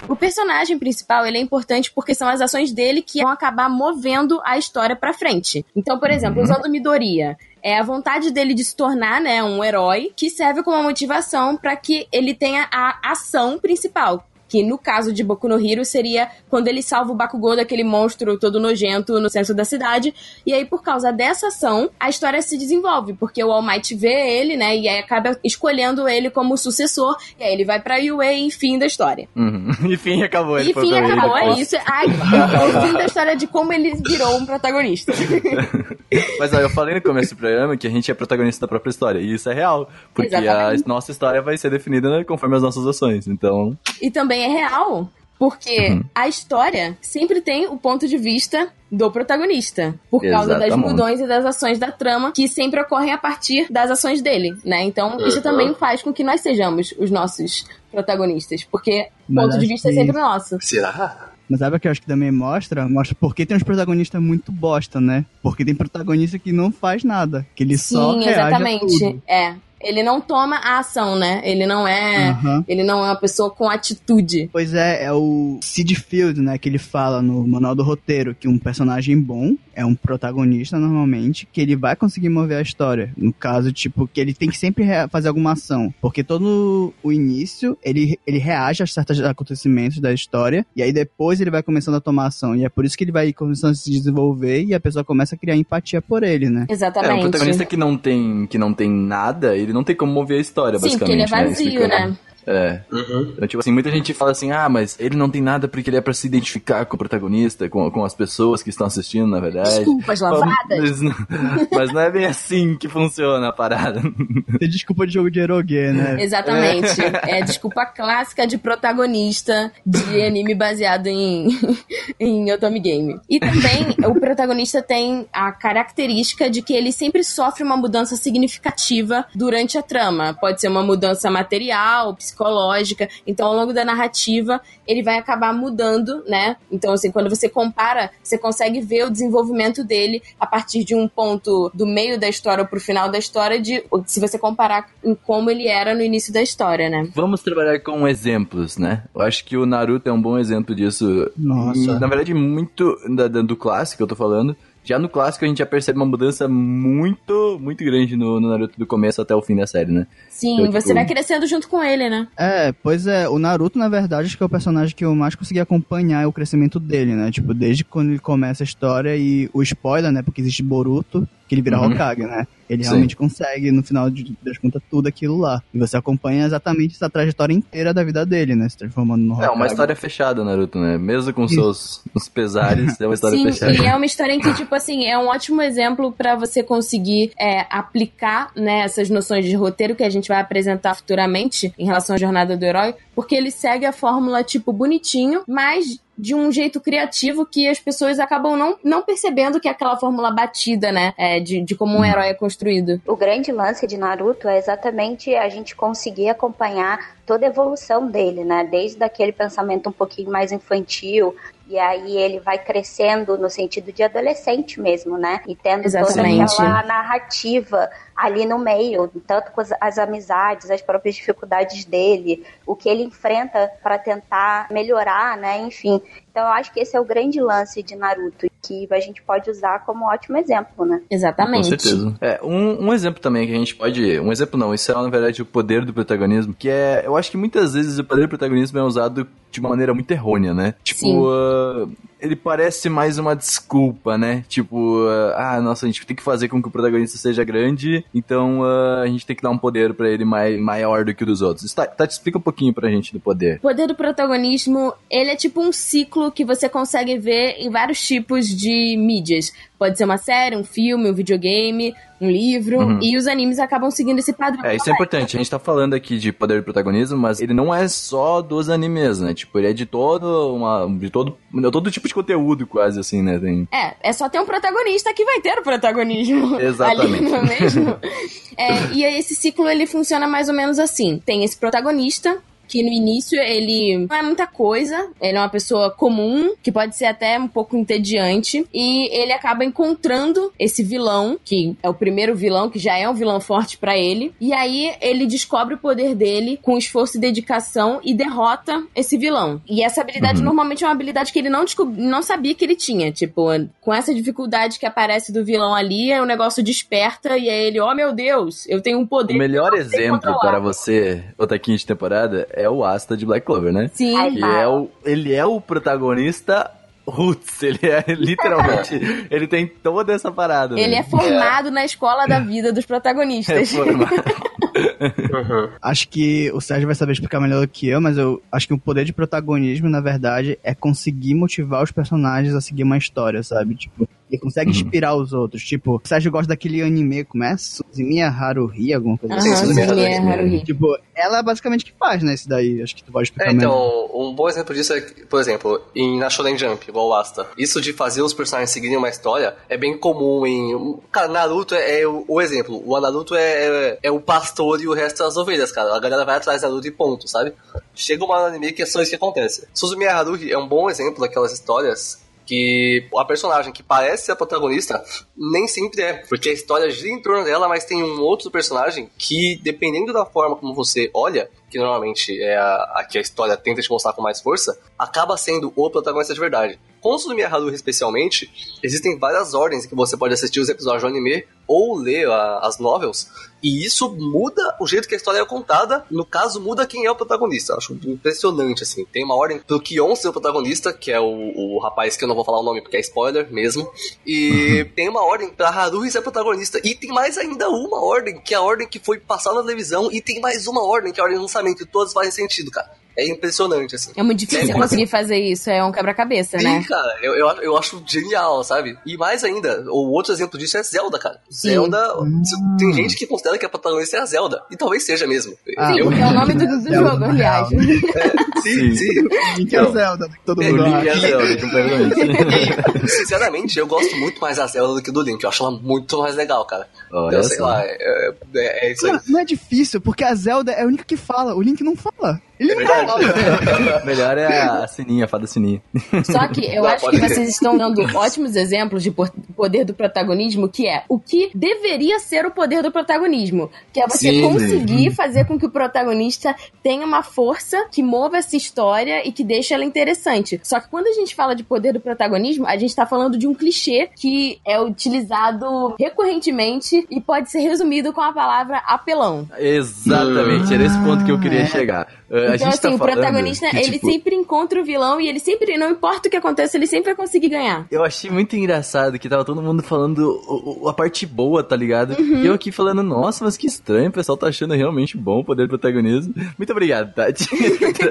O personagem principal, ele é importante porque são as ações dele que vão acabar movendo a história pra frente. Então, por exemplo, usando Midoriya, é a vontade dele de se tornar, né, um herói que serve como motivação pra que ele tenha a ação principal. Que no caso de Boku no Hero seria quando ele salva o Bakugou daquele monstro todo nojento no centro da cidade. E aí, por causa dessa ação, a história se desenvolve. Porque o All Might vê ele, né? E aí acaba escolhendo ele como sucessor. E aí ele vai pra UA e fim da história. Uhum. Enfim, acabou. ele E fim, acabou, é isso. Ai, é o fim da história de como ele virou um protagonista. Mas ó, eu falei no começo do programa que a gente é protagonista da própria história. E isso é real. Porque a Exatamente. nossa história vai ser definida né, conforme as nossas ações. Então, E também é real, porque Uhum. a história sempre tem o ponto de vista do protagonista. Por causa das Exatamente. mudões e das ações da trama que sempre ocorrem a partir das ações dele, né? Então, isso Uhum. também faz com que nós sejamos os nossos protagonistas, porque o ponto de vista é que- sempre nosso. Será? Mas sabe o que eu acho que também mostra? Mostra porque tem uns protagonistas muito bosta, né? Porque tem protagonista que não faz nada. Que ele só Sim, reage a exatamente. tudo. É. Ele não toma a ação, né? Ele não é. Aham. Ele não é uma pessoa com atitude. Pois é, é o Sid Field, né, que ele fala no manual do roteiro que um personagem bom é um protagonista normalmente, que ele vai conseguir mover a história. No caso, tipo, que ele tem que sempre fazer alguma ação, porque todo o início ele, ele reage a certos acontecimentos da história e aí depois ele vai começando a tomar ação e é por isso que ele vai começando a se desenvolver e a pessoa começa a criar empatia por ele, né? é, Exatamente. um protagonista que não tem, que não tem nada, ele não tem como mover a história, Sim, porque ele é basicamente. vazio, explicando. né? É. Uhum. Então, tipo assim, muita gente fala assim, ah, mas ele não tem nada porque ele é pra se identificar com o protagonista, com, com as pessoas que estão assistindo, na verdade. Desculpas lavadas. Mas, não- mas não é bem assim que funciona a parada. Tem desculpa de jogo de erogue, né? Exatamente. É desculpa clássica de protagonista de anime baseado em, em Otome Game. E também o protagonista tem a característica de que ele sempre sofre uma mudança significativa durante a trama. Pode ser uma mudança material, psicológica. Então, ao longo da narrativa, ele vai acabar mudando, né? Então, assim, quando você compara, você consegue ver o desenvolvimento dele a partir de um ponto do meio da história pro final da história, de se você comparar em como ele era no início da história, né? Vamos trabalhar com exemplos, né? Eu acho que o Naruto é um bom exemplo disso. Nossa. Na verdade, muito da- da- do clássico eu tô falando. Já no clássico a gente já percebe uma mudança muito, muito grande no, no Naruto do começo até o fim da série, né? Sim, você tipo- vai crescendo junto com ele, né? É, pois é, o Naruto, na verdade, acho que é o personagem que eu mais consegui acompanhar o crescimento dele, né? Tipo, desde quando ele começa a história e o spoiler, né? Porque existe Boruto, que ele vira Uhum. Hokage, né? Ele Sim. realmente consegue, no final de- das contas, tudo aquilo lá. E você acompanha exatamente essa trajetória inteira da vida dele, né? Se transformando no Hokage. É uma história fechada, Naruto, né? Mesmo com seus os pesares, é uma história Sim, fechada. e é uma história em que, tipo assim, é um ótimo exemplo pra você conseguir é, aplicar né, essas noções de roteiro que a gente vai apresentar futuramente em relação à jornada do herói, porque ele segue a fórmula, tipo, bonitinho, mas de um jeito criativo que as pessoas acabam não, não percebendo que é aquela fórmula batida, né? é, de, de como um herói é construído. O grande lance de Naruto é exatamente a gente conseguir acompanhar toda a evolução dele, né? Desde aquele pensamento um pouquinho mais infantil, e aí ele vai crescendo no sentido de adolescente mesmo, né? E tendo Exatamente. toda aquela narrativa ali no meio, tanto com as, as amizades, as próprias dificuldades dele, o que ele enfrenta para tentar melhorar, né? Enfim. Então eu acho que esse é o grande lance de Naruto, que a gente pode usar como ótimo exemplo, né? Com Exatamente. certeza. É, um, um exemplo também que a gente pode. Um exemplo não, isso é na verdade o poder do protagonismo. Que é. Eu acho que muitas vezes o poder do protagonismo é usado de uma maneira muito errônea, né? Tipo, Sim. Ele parece mais uma desculpa, né? Tipo, ah, ah, nossa, a gente tem que fazer com que o protagonista seja grande, então ah, a gente tem que dar um poder pra ele mai, maior do que o dos outros. Tá, Tati, explica um pouquinho pra gente do poder. O poder do protagonismo, ele é tipo um ciclo que você consegue ver em vários tipos de mídias. Pode ser uma série, um filme, um videogame, um livro, Uhum. e os animes acabam seguindo esse padrão. É, isso é importante. A gente tá falando aqui de poder do protagonismo, mas ele não é só dos animes, né? Tipo, ele é de todo uma. de todo. de todo tipo de conteúdo, quase assim, né? Tem. É, é só ter um protagonista que vai ter o protagonismo. Exatamente. Ali, não é mesmo? É, e aí esse ciclo ele funciona mais ou menos assim: tem esse protagonista. Que no início ele não é muita coisa, ele é uma pessoa comum, que pode ser até um pouco entediante, e ele acaba encontrando esse vilão, que é o primeiro vilão, que já é um vilão forte pra ele, e aí ele descobre o poder dele com esforço e dedicação e derrota esse vilão. E essa habilidade Uhum. normalmente é uma habilidade que ele não, não sabia que ele tinha. Tipo, com essa dificuldade que aparece do vilão ali, o negócio desperta e aí ele, oh meu Deus, eu tenho um poder. O melhor exemplo controlar." para você, Otaquinho de temporada, é o Asta de Black Clover, né? Sim. Que é o, ele é o protagonista roots, ele é literalmente, ele tem toda essa parada. Ele né? é formado na escola da vida dos É protagonistas. formado. Uhum. Acho que o Sérgio vai saber explicar melhor do que eu, mas eu acho que o poder de protagonismo, na verdade, é conseguir motivar os personagens a seguir uma história, sabe? Tipo, ele consegue Uhum. inspirar os outros. Tipo, o Sérgio gosta daquele anime, como é? Suzumiya Haruhi, alguma coisa assim. sim, sim. Suzumiya Haruhi. Tipo, ela é basicamente que faz, né? Esse daí. Acho que tu pode explicar É, melhor. então, um bom exemplo disso é, que, por exemplo, em na Shonen Jump, igual o Asta. Isso de fazer os personagens seguirem uma história é bem comum em... Cara, Naruto é, é o, o exemplo. O Naruto é, é, é o pastor e o resto é as ovelhas, cara. A galera vai atrás de Naruto e ponto, sabe? Chega uma anime que é só isso que acontece. Suzumiya Haruhi é um bom exemplo daquelas histórias que a personagem que parece ser a protagonista nem sempre é, porque a história gira em torno dela, mas tem um outro personagem que, dependendo da forma como você olha, que normalmente é a, a que a história tenta te mostrar com mais força, acaba sendo o protagonista de verdade. Com Suzumiya Haruhi especialmente, existem várias ordens que você pode assistir os episódios do anime ou ler a- as novels, e isso muda o jeito que a história é contada. No caso, muda quem é o protagonista. Eu acho impressionante, assim. Tem uma ordem pro Kion ser o protagonista, que é o, o rapaz que eu não vou falar o nome porque é spoiler mesmo. E tem uma ordem pra Haruhi ser protagonista. E tem mais ainda uma ordem, que é a ordem que foi passada na televisão. E tem mais uma ordem, que é a ordem de lançamento. E todas fazem sentido, cara. É impressionante, assim. É muito difícil É, conseguir fazer isso, é um quebra-cabeça, Sim, né? cara, eu, eu, eu acho genial, sabe? E mais ainda, o outro exemplo disso é Zelda, cara. Zelda, tem gente que considera que a protagonista é a Zelda. E talvez seja mesmo. Ah, Sim, é o nome do, do Zelda, jogo, aliás. sim, sim. Link é o Zelda, que todo É, mundo Link acha. e a Zelda, completamente. Sinceramente, eu gosto muito mais da Zelda do que do Link. Eu acho ela muito mais legal, cara. Olha eu sei só. lá, é, é- é isso aí. Não, não é difícil, porque a Zelda é a única que fala, o Link não fala. Ele É. Melhor é a sininha, a fada sininha. Só que eu Não, acho que ser. vocês estão dando ótimos exemplos de poder do protagonismo, que é o que deveria ser o poder do protagonismo. Que é você Sim. conseguir fazer com que o protagonista tenha uma força que mova essa história e que deixe ela interessante. Só que quando a gente fala de poder do protagonismo, a gente tá falando de um clichê que é utilizado recorrentemente e pode ser resumido com a palavra apelão. Exatamente, era esse ponto que eu queria chegar. A Então, gente assim, tá o falando protagonista, que, ele tipo, sempre encontra o vilão e ele sempre, não importa o que aconteça, ele sempre vai conseguir ganhar. Eu achei muito engraçado que tava todo mundo falando o- o- a parte boa, tá ligado? Uhum. E eu aqui falando, nossa, mas que estranho, o pessoal tá achando realmente bom o poder do protagonismo. Muito obrigado, Tati. Por isso que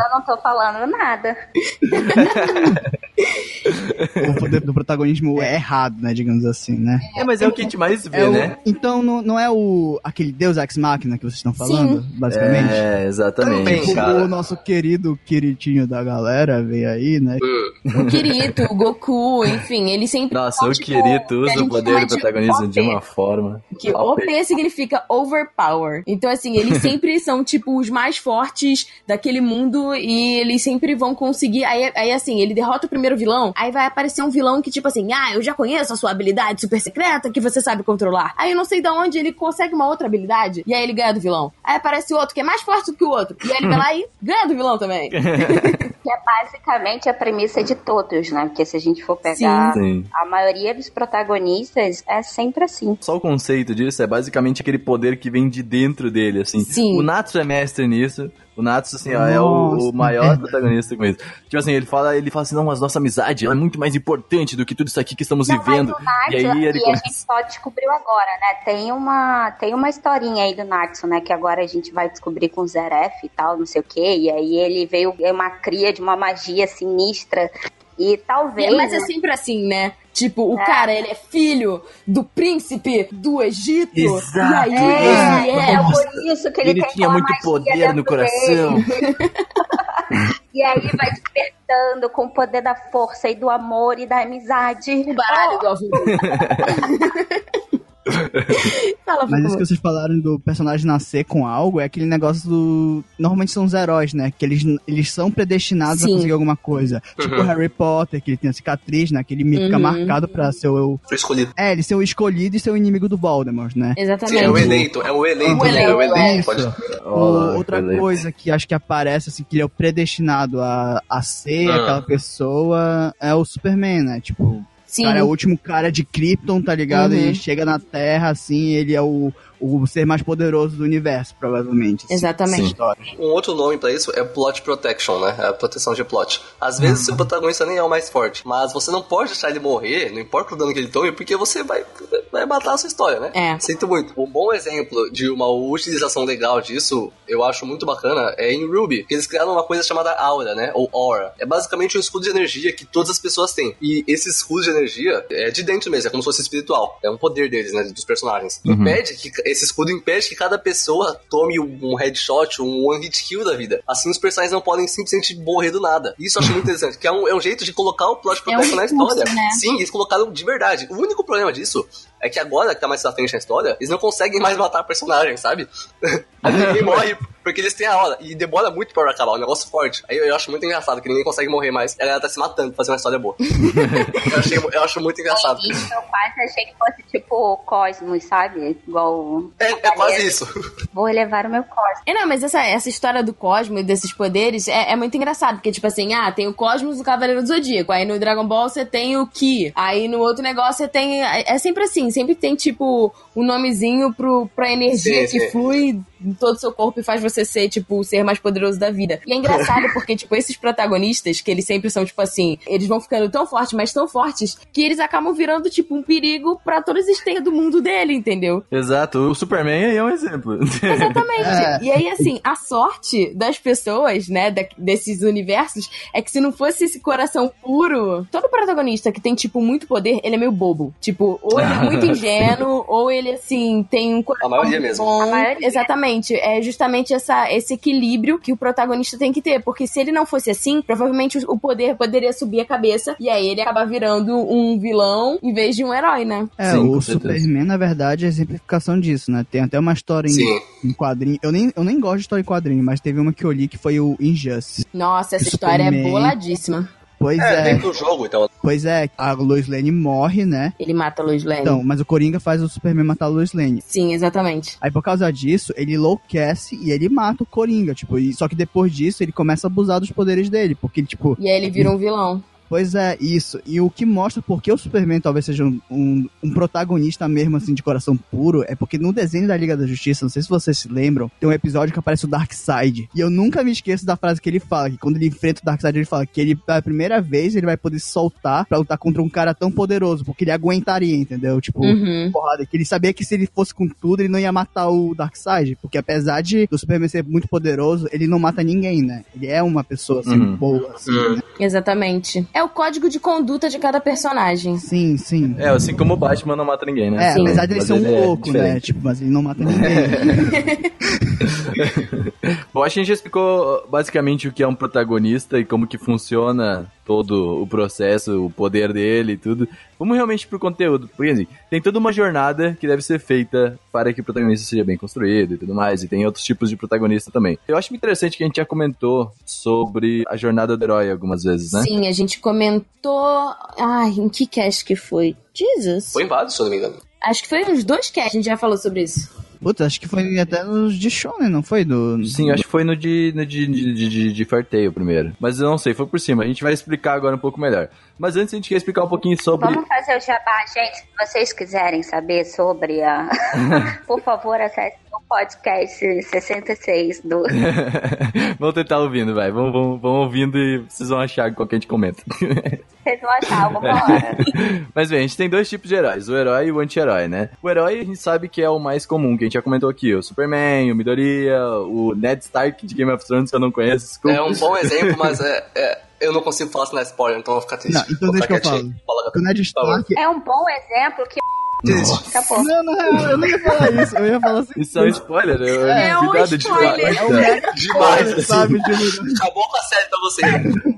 eu não tô falando nada. O poder do protagonismo é errado, né, digamos assim, né? é, mas é o que a gente mais vê, É o- né? Então não, não é o aquele Deus Ex Machina que vocês estão falando, basicamente? É, exatamente. Também, Tipo, cara. o nosso querido queritinho da galera veio aí, né? O Kirito, o Goku, enfim, ele sempre. Nossa, o tipo, Kirito usa o poder do protagonismo de OP, uma forma. Que OP significa overpower. Então, assim, eles sempre são, tipo, os mais fortes daquele mundo e eles sempre vão conseguir. Aí, aí, assim, ele derrota o primeiro vilão, aí vai aparecer um vilão que, tipo assim, ah, eu já conheço a sua habilidade super secreta que você sabe controlar. Aí eu não sei de onde ele consegue uma outra habilidade e aí ele ganha do vilão. Aí aparece outro que é mais forte do que o outro. E aí ele vai lá e ganha do vilão também. Que é basicamente a premissa de todos, né? Porque se a gente for pegar Sim. a maioria dos protagonistas, é sempre assim. Só o conceito disso é basicamente aquele poder que vem de dentro dele, assim. Sim. O Natsu é mestre nisso. O Natsu, assim, ó, é o, o maior protagonista com isso. Tipo assim, ele fala, ele fala assim, não, mas nossa amizade ela é muito mais importante do que tudo isso aqui que estamos Não, vivendo. Natsu, E aí ele e a começa... gente só descobriu agora, né? Tem uma, tem uma historinha aí do Natsu, né? Que agora a gente vai descobrir com o Zeref e tal, não sei o quê. E aí ele veio, é uma cria de uma magia sinistra. E talvez. Mas é sempre assim, né? Tipo, o cara, ele é filho do príncipe do Egito. Exato, E aí É, ele é, é. por isso que ele, Ele tem tinha muito poder no coração. E aí vai despertando com o poder da força e do amor e da amizade. Um baralho do Alvin. Fala, Mas isso que vocês falaram do personagem nascer com algo é aquele negócio do. Normalmente são os heróis, né? Que eles, eles são predestinados Sim. a conseguir alguma coisa. Tipo o Harry Potter, que ele tem a cicatriz, né? Que ele fica Uhum. marcado pra ser o. Escolhido. É, ele ser o escolhido e ser o inimigo do Voldemort, né? Sim, Exatamente. é o eleito, é o eleito, O né? É o eleito. Isso. Pode... O- Olá, outra eleito. coisa que acho que aparece, assim, que ele é o predestinado a, a ser Ah. aquela pessoa é o Superman, né? Tipo, Sim. o cara é o último cara de Krypton, tá ligado? Uhum. E chega na Terra, assim, ele é o, o ser mais poderoso do universo, provavelmente. assim, Exatamente. Um outro nome pra isso é plot protection, né? É a proteção de plot. Às vezes seu protagonista nem é o mais forte, mas você não pode deixar ele morrer, não importa o dano que ele tome, porque você vai, vai matar a sua história, né? É. Sinto muito. Um bom exemplo de uma utilização legal disso, eu acho muito bacana, é em Ruby. que Eles criaram uma coisa chamada Aura, né? Ou Aura. É basicamente um escudo de energia que todas as pessoas têm. E esse escudo de energia é de dentro mesmo, é como se fosse espiritual. É um poder deles, né? Dos personagens. Impede que esse escudo impede que cada pessoa tome um headshot, um one hit kill da vida. Assim os personagens não podem simplesmente morrer do nada. Isso eu acho muito interessante, que é um, é um jeito de colocar o plot É um na história. né? Sim, eles colocaram de verdade. O único problema disso é que agora que tá mais pra frente na história, eles não conseguem mais matar personagens, sabe? Ninguém morre Porque eles têm a hora e demora muito pra acabar, um negócio forte. Aí eu acho muito engraçado que ninguém consegue morrer mais. E a galera tá se matando pra fazer uma história boa. eu, achei, eu acho muito engraçado. Eu quase achei que fosse tipo Cosmos, sabe? Igual. É, é quase isso. Vou elevar o meu Cosmos. É, não, mas essa, essa história do Cosmo e desses poderes é, é muito engraçado, porque, tipo assim, ah, tem o Cosmos do Cavaleiro do Zodíaco, aí no Dragon Ball você tem o Ki, aí no outro negócio você tem. É, é sempre assim, sempre tem, tipo, um nomezinho pro, pra energia Sim, que sim. flui em todo o seu corpo e faz você ser, tipo, o ser mais poderoso da vida. E é engraçado porque, tipo, esses protagonistas, que eles sempre são, tipo assim, eles vão ficando tão fortes, mas tão fortes, que eles acabam virando, tipo, um perigo pra toda a existência do mundo dele, entendeu? Exato, o Superman aí é um exemplo. Exatamente. É. E aí, assim, a sorte das pessoas, né, da- desses universos, é que se não fosse esse coração puro, todo protagonista que tem, tipo, muito poder, ele é meio bobo. Tipo, ou ele é muito ingênuo, ou ele, assim, tem um coração A maioria mesmo. bom. A maioria. Exatamente. É justamente essa, esse equilíbrio que o protagonista tem que ter. Porque se ele não fosse assim, provavelmente o poder poderia subir a cabeça e aí ele acaba virando um vilão em vez de um herói, né? É, Sim, o. Superman, na verdade, é a exemplificação disso, né? Tem até uma história em, em quadrinho. Eu nem, eu nem gosto de história em quadrinho, mas teve uma que eu li que foi o Injustice. Nossa, essa O história é Superman. boladíssima. Pois É, é, tem pro jogo, então. pois é, a Lois Lane morre, né? Ele mata a Lois Lane. Então, mas o Coringa faz o Superman matar a Lois Lane. Sim, exatamente. Aí por causa disso, ele enlouquece e ele mata o Coringa, tipo, e, só que depois disso ele começa a abusar dos poderes dele, porque tipo, E aí ele vira um vilão. Pois é, isso. E o que mostra por que o Superman talvez seja um, um, um protagonista mesmo, assim, de coração puro, é porque no desenho da Liga da Justiça, não sei se vocês se lembram, tem um episódio que aparece o Darkseid. E eu nunca me esqueço da frase que ele fala, que quando ele enfrenta o Darkseid, ele fala que ele, pela primeira vez, ele vai poder se soltar pra lutar contra um cara tão poderoso, porque ele aguentaria, entendeu? Tipo, Uhum. porrada. Que ele sabia que se ele fosse com tudo, ele não ia matar o Darkseid. Porque apesar de o Superman ser muito poderoso, ele não mata ninguém, né? Ele é uma pessoa, assim, Uhum. boa, assim, né? Exatamente. É o código de conduta de cada personagem. Sim, sim. É, assim como o Batman não mata ninguém, né? É, Sim. apesar de ele Mas ser um é louco, né? diferente. Tipo, mas ele não mata ninguém. Bom, acho que a gente já explicou basicamente o que é um protagonista e como que funciona todo o processo, o poder dele e tudo. Vamos realmente pro conteúdo. Porque assim, tem toda uma jornada que deve ser feita para que o protagonista seja bem construído e tudo mais. E tem outros tipos de protagonista também. Eu acho interessante que a gente já comentou sobre a jornada do herói algumas vezes, né? Sim, a gente comentou. Ai, em que cast que foi? Jesus. Foi em vários, se eu não me engano. Acho que foi uns dois casts, a gente já falou sobre isso. Putz, acho que foi até nos de Shonen, não foi? Do... Sim, acho que foi no de, no de, de, de, de, de Farteio primeiro. Mas eu não sei, foi por cima. A gente vai explicar agora um pouco melhor. Mas antes a gente quer explicar um pouquinho sobre. Vamos fazer o jabá, gente. Se vocês quiserem saber sobre a. Por favor, acesse o podcast 66 do. vamos tentar ouvindo, vai. Vamos, vamos, vamos ouvindo e vocês vão achar qual que a gente comenta. Vocês vão achar alguma hora. Mas bem, a gente tem dois tipos de heróis, o herói e o anti-herói, né? O herói a gente sabe que é o mais comum, que a gente já comentou aqui, o Superman, o Midoriya, o Ned Stark de Game of Thrones, que eu não conheço, desculpa. É um bom exemplo, mas é, é- eu não consigo falar se não é spoiler, então eu vou ficar triste. Não, então deixa que eu quietinho. Fala, Porque o Ned Stark... É um bom exemplo que. Acabou. Não, não, não, eu não ia falar isso. Eu ia falar assim... Isso é um spoiler, eu É um cuidado de falar. spoiler. É um mega Demais, spoiler, assim. sabe? De... Acabou com a série pra você.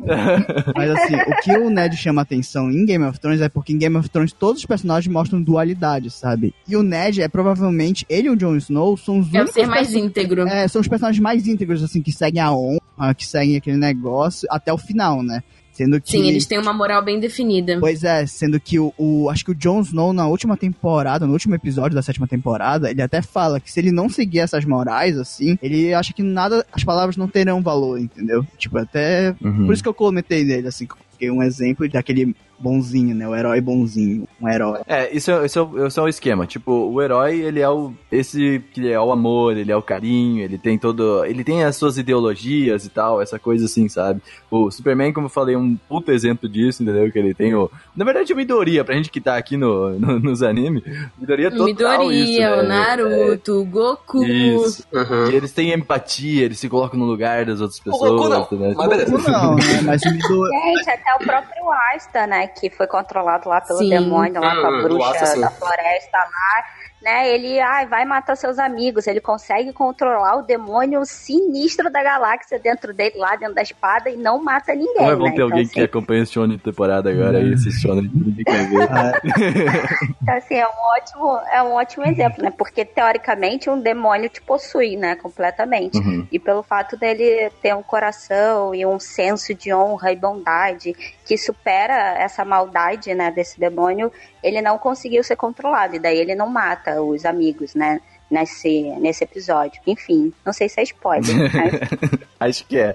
Mas assim, o que o Ned chama atenção em Game of Thrones é porque em Game of Thrones todos os personagens mostram dualidade, sabe? E o Ned é provavelmente, ele e o Jon Snow são os É o únicos ser mais íntegro. É, são os personagens mais íntegros, assim, que seguem a honra, que seguem aquele negócio até o final, né? Sendo que. Sim, eles têm uma moral bem definida. Pois é, sendo que o, o- Acho que o Jon Snow, na última temporada, no último episódio da sétima temporada, ele até fala que se ele não seguir essas morais, assim, ele acha que nada. As palavras não terão valor, entendeu? Tipo, até. Uhum. Por isso que eu comentei nele, assim, porque um exemplo daquele bonzinho, né? O herói bonzinho. Um herói. É, isso é, isso, é, o- isso é o esquema. Tipo, o herói, ele é o. Esse que é o amor, ele é o carinho, ele tem todo. Ele tem as suas ideologias e tal, essa coisa assim, sabe? O Superman, como eu falei, é um puto exemplo disso, entendeu? Que ele tem o. Na verdade, o Midoriya, pra gente que tá aqui no, no- nos animes, Midoriya é total Midoriya, isso, né? o Naruto, o Goku. Isso. Uhum. E eles têm empatia, eles se colocam no lugar das outras pessoas. Goku não, entendeu? mas beleza. Não, né? Mas o Midoriya. Gente, até o próprio Asta, né? Que foi controlado lá pelo Sim. demônio, lá com a o bruxa da floresta lá. Né? Ele ah, vai matar seus amigos, ele consegue controlar o demônio sinistro da galáxia dentro dele, lá dentro da espada, e não mata ninguém. Como é bom né? ter Então, alguém assim, que acompanha esse show de temporada agora aí, esse show de quer ver. Então, assim, é um ótimo, é um ótimo exemplo, né? Porque teoricamente um demônio te possui, né? Completamente. Uhum. E pelo fato dele ter um coração e um senso de honra e bondade que supera essa maldade, né, desse demônio, ele não conseguiu ser controlado. E daí ele não mata os amigos, né? Nesse, nesse episódio. Enfim, não sei se é spoiler, mas Acho que é.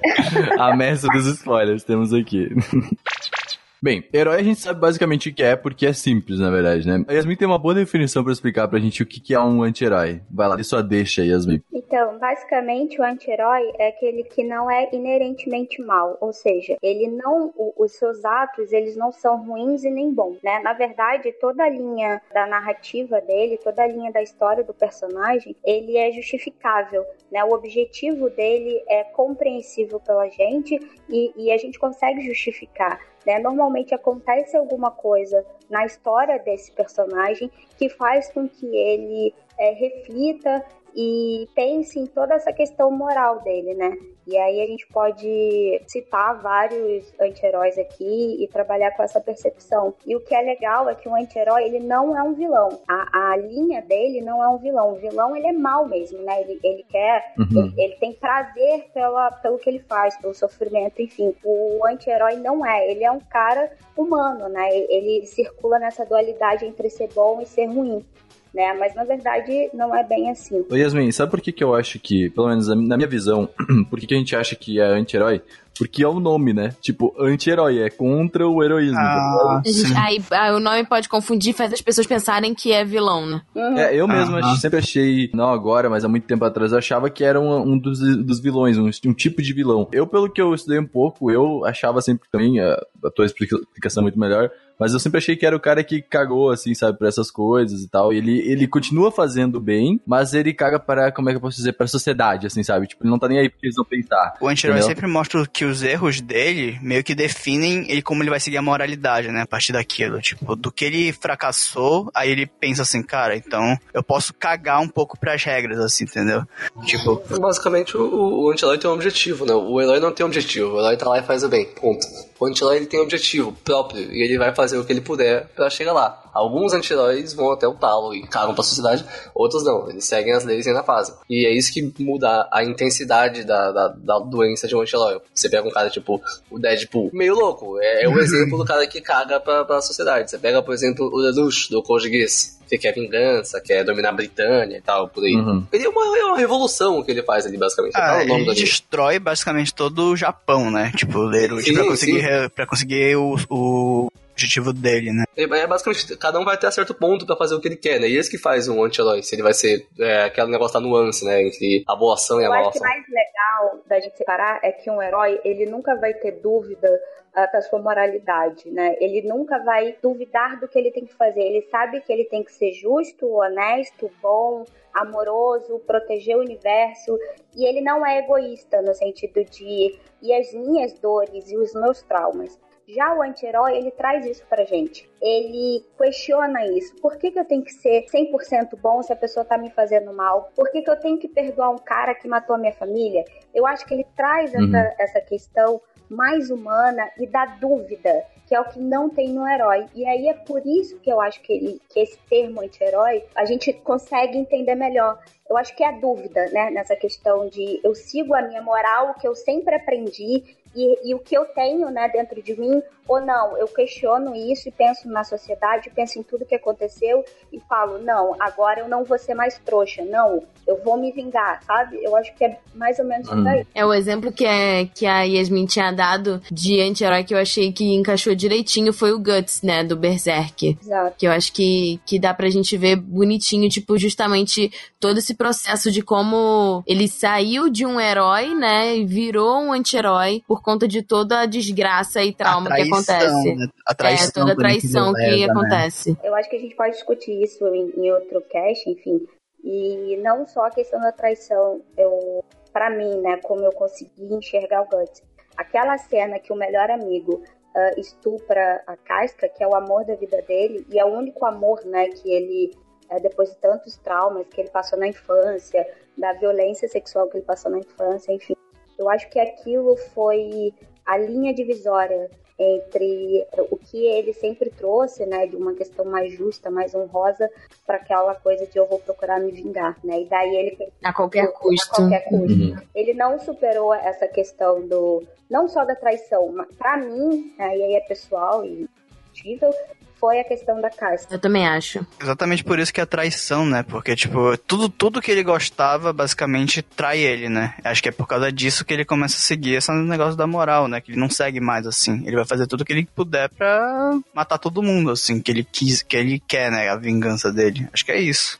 A mestra dos spoilers temos aqui. Bem, herói a gente sabe basicamente o que é, porque é simples, na verdade, né? A Yasmin tem uma boa definição pra explicar pra gente o que é um anti-herói. Vai lá, só deixa, Yasmin. Então, basicamente, o anti-herói é aquele que não é inerentemente mal, ou seja, ele não, os seus atos, eles não são ruins e nem bons, né? Na verdade, toda a linha da narrativa dele, toda a linha da história do personagem, ele é justificável, né? O objetivo dele é compreensível pela gente e, e a gente consegue justificar. Né? Normalmente acontece alguma coisa na história desse personagem que faz com que ele é, reflita e pense em toda essa questão moral dele, né? E aí a gente pode citar vários anti-heróis aqui e trabalhar com essa percepção. E o que é legal é que o anti-herói, ele não é um vilão. A, a linha dele não é um vilão. O vilão, ele é mal mesmo, né? Ele, ele quer... Uhum. Ele, ele tem prazer pela, pelo que ele faz, pelo sofrimento, enfim. O anti-herói não é. Ele é um cara humano, né? Ele circula nessa dualidade entre ser bom e ser ruim. Né? Mas na verdade não é bem assim. Ô Yasmin, sabe por que que eu acho que, pelo menos na minha visão, por que que a gente acha que é anti-herói? Porque é o nome, né? Tipo, anti-herói, é contra o heroísmo. Ah, gente- aí, aí o nome pode confundir, faz as pessoas pensarem que é vilão, né? Uhum. É, eu mesmo ach- sempre achei, não agora, mas há muito tempo atrás, eu achava que era um, um dos, dos vilões, um, um tipo de vilão. Eu, pelo que eu estudei um pouco, eu achava sempre também, a, a tua explica- explicação é muito melhor, mas eu sempre achei que era o cara que cagou, assim, sabe, por essas coisas e tal. Ele, ele continua fazendo bem, mas ele caga para, como é que eu posso dizer, pra sociedade, assim, sabe? Tipo, ele não tá nem aí porque eles vão pensar. O anti-herói sempre mostra que os erros dele meio que definem ele como ele vai seguir a moralidade, né? A partir daquilo. Tipo, do que ele fracassou, aí ele pensa assim, cara, então eu posso cagar um pouco pras regras, assim, entendeu? Tipo, Basicamente, o, o anti-herói tem um objetivo, né? O herói não tem objetivo, o herói tá lá e faz o bem, ponto. O anti-herói ele tem um objetivo próprio e ele vai fazer o que ele puder pra chegar lá. Alguns anti-heróis vão até o talo e cagam pra sociedade, outros não, eles seguem as leis e ainda fazem. E é isso que muda a intensidade da, da, da doença de um anti-herói. Você pega um cara tipo o Deadpool, meio louco, é, é o exemplo do cara que caga pra, pra sociedade. Você pega, por exemplo, o Lelouch, do Code Geass, que quer vingança, quer dominar a Britânia e tal, por aí. Uhum. Ele é uma, é uma revolução que ele faz ali, basicamente. ah, ele dali. destrói basicamente todo o Japão, né? Tipo, o Sim, pra conseguir, sim. pra conseguir o, o objetivo dele, né? É, é basicamente, cada um vai até certo ponto pra fazer o que ele quer, né? E esse que faz um anti-herói, se ele vai ser é, aquele negócio da nuance, né? Entre a boa ação e a Eu má acho que ação. mais legal da gente separar é que um herói, ele nunca vai ter dúvida ah, da sua moralidade, né? Ele nunca vai duvidar do que ele tem que fazer. Ele sabe que ele tem que ser justo, honesto, bom, amoroso, proteger o universo. E ele não é egoísta no sentido de e as minhas dores e os meus traumas. Já o anti-herói, ele traz isso pra gente. Ele questiona isso. Por que, que eu tenho que ser 100% bom se a pessoa tá me fazendo mal? Por que, que eu tenho que perdoar um cara que matou a minha família? Eu acho que ele traz Uhum. essa, essa questão mais humana e da dúvida, que é o que não tem no herói. E aí é por isso que eu acho que, ele, que esse termo anti-herói a gente consegue entender melhor. Eu acho que é a dúvida, né, nessa questão de eu sigo a minha moral, o que eu sempre aprendi e, e o que eu tenho, né, dentro de mim, ou não, eu questiono isso e penso na sociedade, penso em tudo que aconteceu e falo, não, agora eu não vou ser mais trouxa, não, eu vou me vingar, sabe? Eu acho que é mais ou menos isso Hum. daí. É o exemplo que, é, que a Yasmin tinha dado de anti-herói que eu achei que encaixou direitinho foi o Guts, né, do Berserk. Exato. Que eu acho que, que dá pra gente ver bonitinho, tipo, justamente todo esse processo de como ele saiu de um herói, né, e virou um anti-herói por conta de toda a desgraça e trauma a que acontece. né? A traição. é, toda a que traição que, leva, né? acontece. Eu acho que a gente pode discutir isso em, em outro cast, enfim. E não só a questão da traição, eu, para mim, né, como eu consegui enxergar o Guts. Aquela cena que o melhor amigo ah, estupra a Casca, que é o amor da vida dele, e é o único amor, né, que ele é, depois de tantos traumas que ele passou na infância, da violência sexual que ele passou na infância, enfim. Eu acho que aquilo foi a linha divisória entre o que ele sempre trouxe, né, de uma questão mais justa, mais honrosa, para aquela coisa de eu vou procurar me vingar, né? E daí ele a qualquer custo. A qualquer custo. Uhum. Ele não superou essa questão do não só da traição, mas para mim, né, e aí é pessoal e possível, foi a questão da casca. Eu também acho. Exatamente por isso que é traição, né? Porque, tipo, tudo, tudo que ele gostava, basicamente, trai ele, né? Acho que é por causa disso que ele começa a seguir esse negócio da moral, né? Que ele não segue mais, assim. Ele vai fazer tudo que ele puder pra matar todo mundo, assim, que ele quis, que ele quer, né? A vingança dele. Acho que é isso.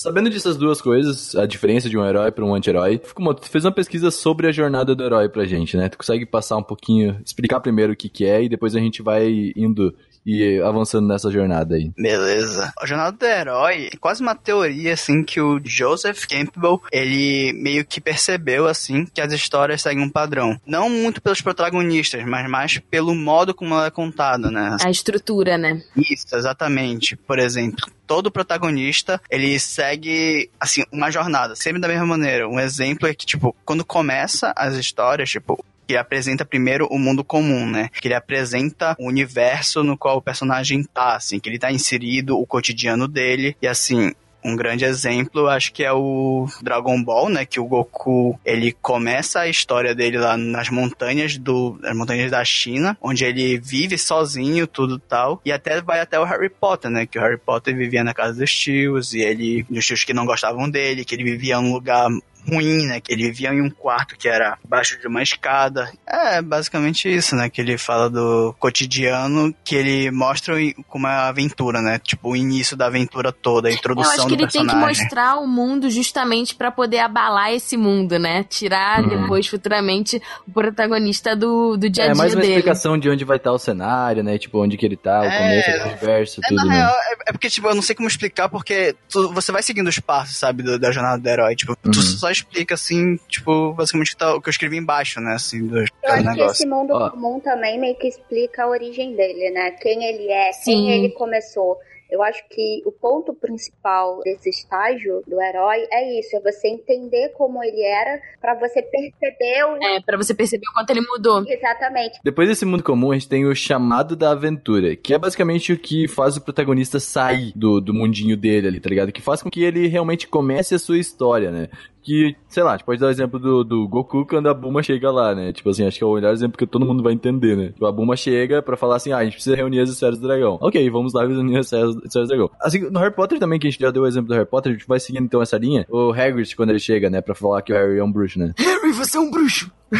Sabendo dessas duas coisas, a diferença de um herói para um anti-herói, tu fez uma pesquisa sobre a jornada do herói pra gente, né? Tu consegue passar um pouquinho, explicar primeiro o que que é e depois a gente vai indo e avançando nessa jornada aí. Beleza. A jornada do herói é quase uma teoria, assim, que o Joseph Campbell, ele meio que percebeu, assim, que as histórias seguem um padrão. Não muito pelos protagonistas, mas mais pelo modo como ela é contada, né? A estrutura, né? Isso, exatamente. Por exemplo, todo protagonista, ele segue, assim, uma jornada, sempre da mesma maneira. Um exemplo é que, tipo, quando começa as histórias, tipo, que apresenta primeiro o mundo comum, né? Que ele apresenta o universo no qual o personagem tá, assim, que ele tá inserido, o cotidiano dele, e assim, um grande exemplo, acho que é o Dragon Ball, né? Que o Goku, ele começa a história dele lá nas montanhas do, nas montanhas da China, onde ele vive sozinho, tudo tal, e até vai até o Harry Potter, né? Que o Harry Potter vivia na casa dos tios, e ele, dos tios que não gostavam dele, que ele vivia num lugar ruim, né? Que ele vivia em um quarto que era abaixo de uma escada. É basicamente isso, né? Que ele fala do cotidiano, que ele mostra como é a aventura, né? Tipo, o início da aventura toda, a introdução Eu acho que ele tem que mostrar o mundo justamente para poder abalar esse mundo, né? Tirar uhum. depois, futuramente, o protagonista do, do dia a dia dele. É mais uma dele. explicação de onde vai estar o cenário, né? Tipo, onde que ele tá, o é, começo, o universo, é, tudo, na né? Real, é, é, porque, tipo, eu não sei como explicar, porque tu, você vai seguindo os passos, sabe, do, da jornada do herói. Tipo, uhum. tu só explica, assim, tipo, basicamente tá, o que eu escrevi embaixo, né, assim, do, Eu acho negócio. que esse mundo Ó. comum também meio que explica a origem dele, né? Quem ele é, Sim. quem ele começou. Eu acho que o ponto principal desse estágio do herói é isso, é você entender como ele era para você perceber o... É, para você perceber o quanto ele mudou. Exatamente. Depois desse mundo comum, a gente tem o chamado da aventura, que é basicamente o que faz o protagonista sair do, do mundinho dele ali, tá ligado? Que faz com que ele realmente comece a sua história, né? Que, sei lá, a gente pode dar o exemplo do, do Goku quando a Buma chega lá, né? Tipo assim, acho que é o melhor exemplo que todo mundo vai entender, né? Tipo, a Buma chega pra falar assim, ah, a gente precisa reunir as esferas do dragão. Ok, vamos lá reunir as esferas do dragão. Assim, no Harry Potter também, que a gente já deu o exemplo do Harry Potter, a gente vai seguindo então essa linha. O Hagrid, quando ele chega, né, pra falar que o Harry é um bruxo, né? Harry, você é um bruxo!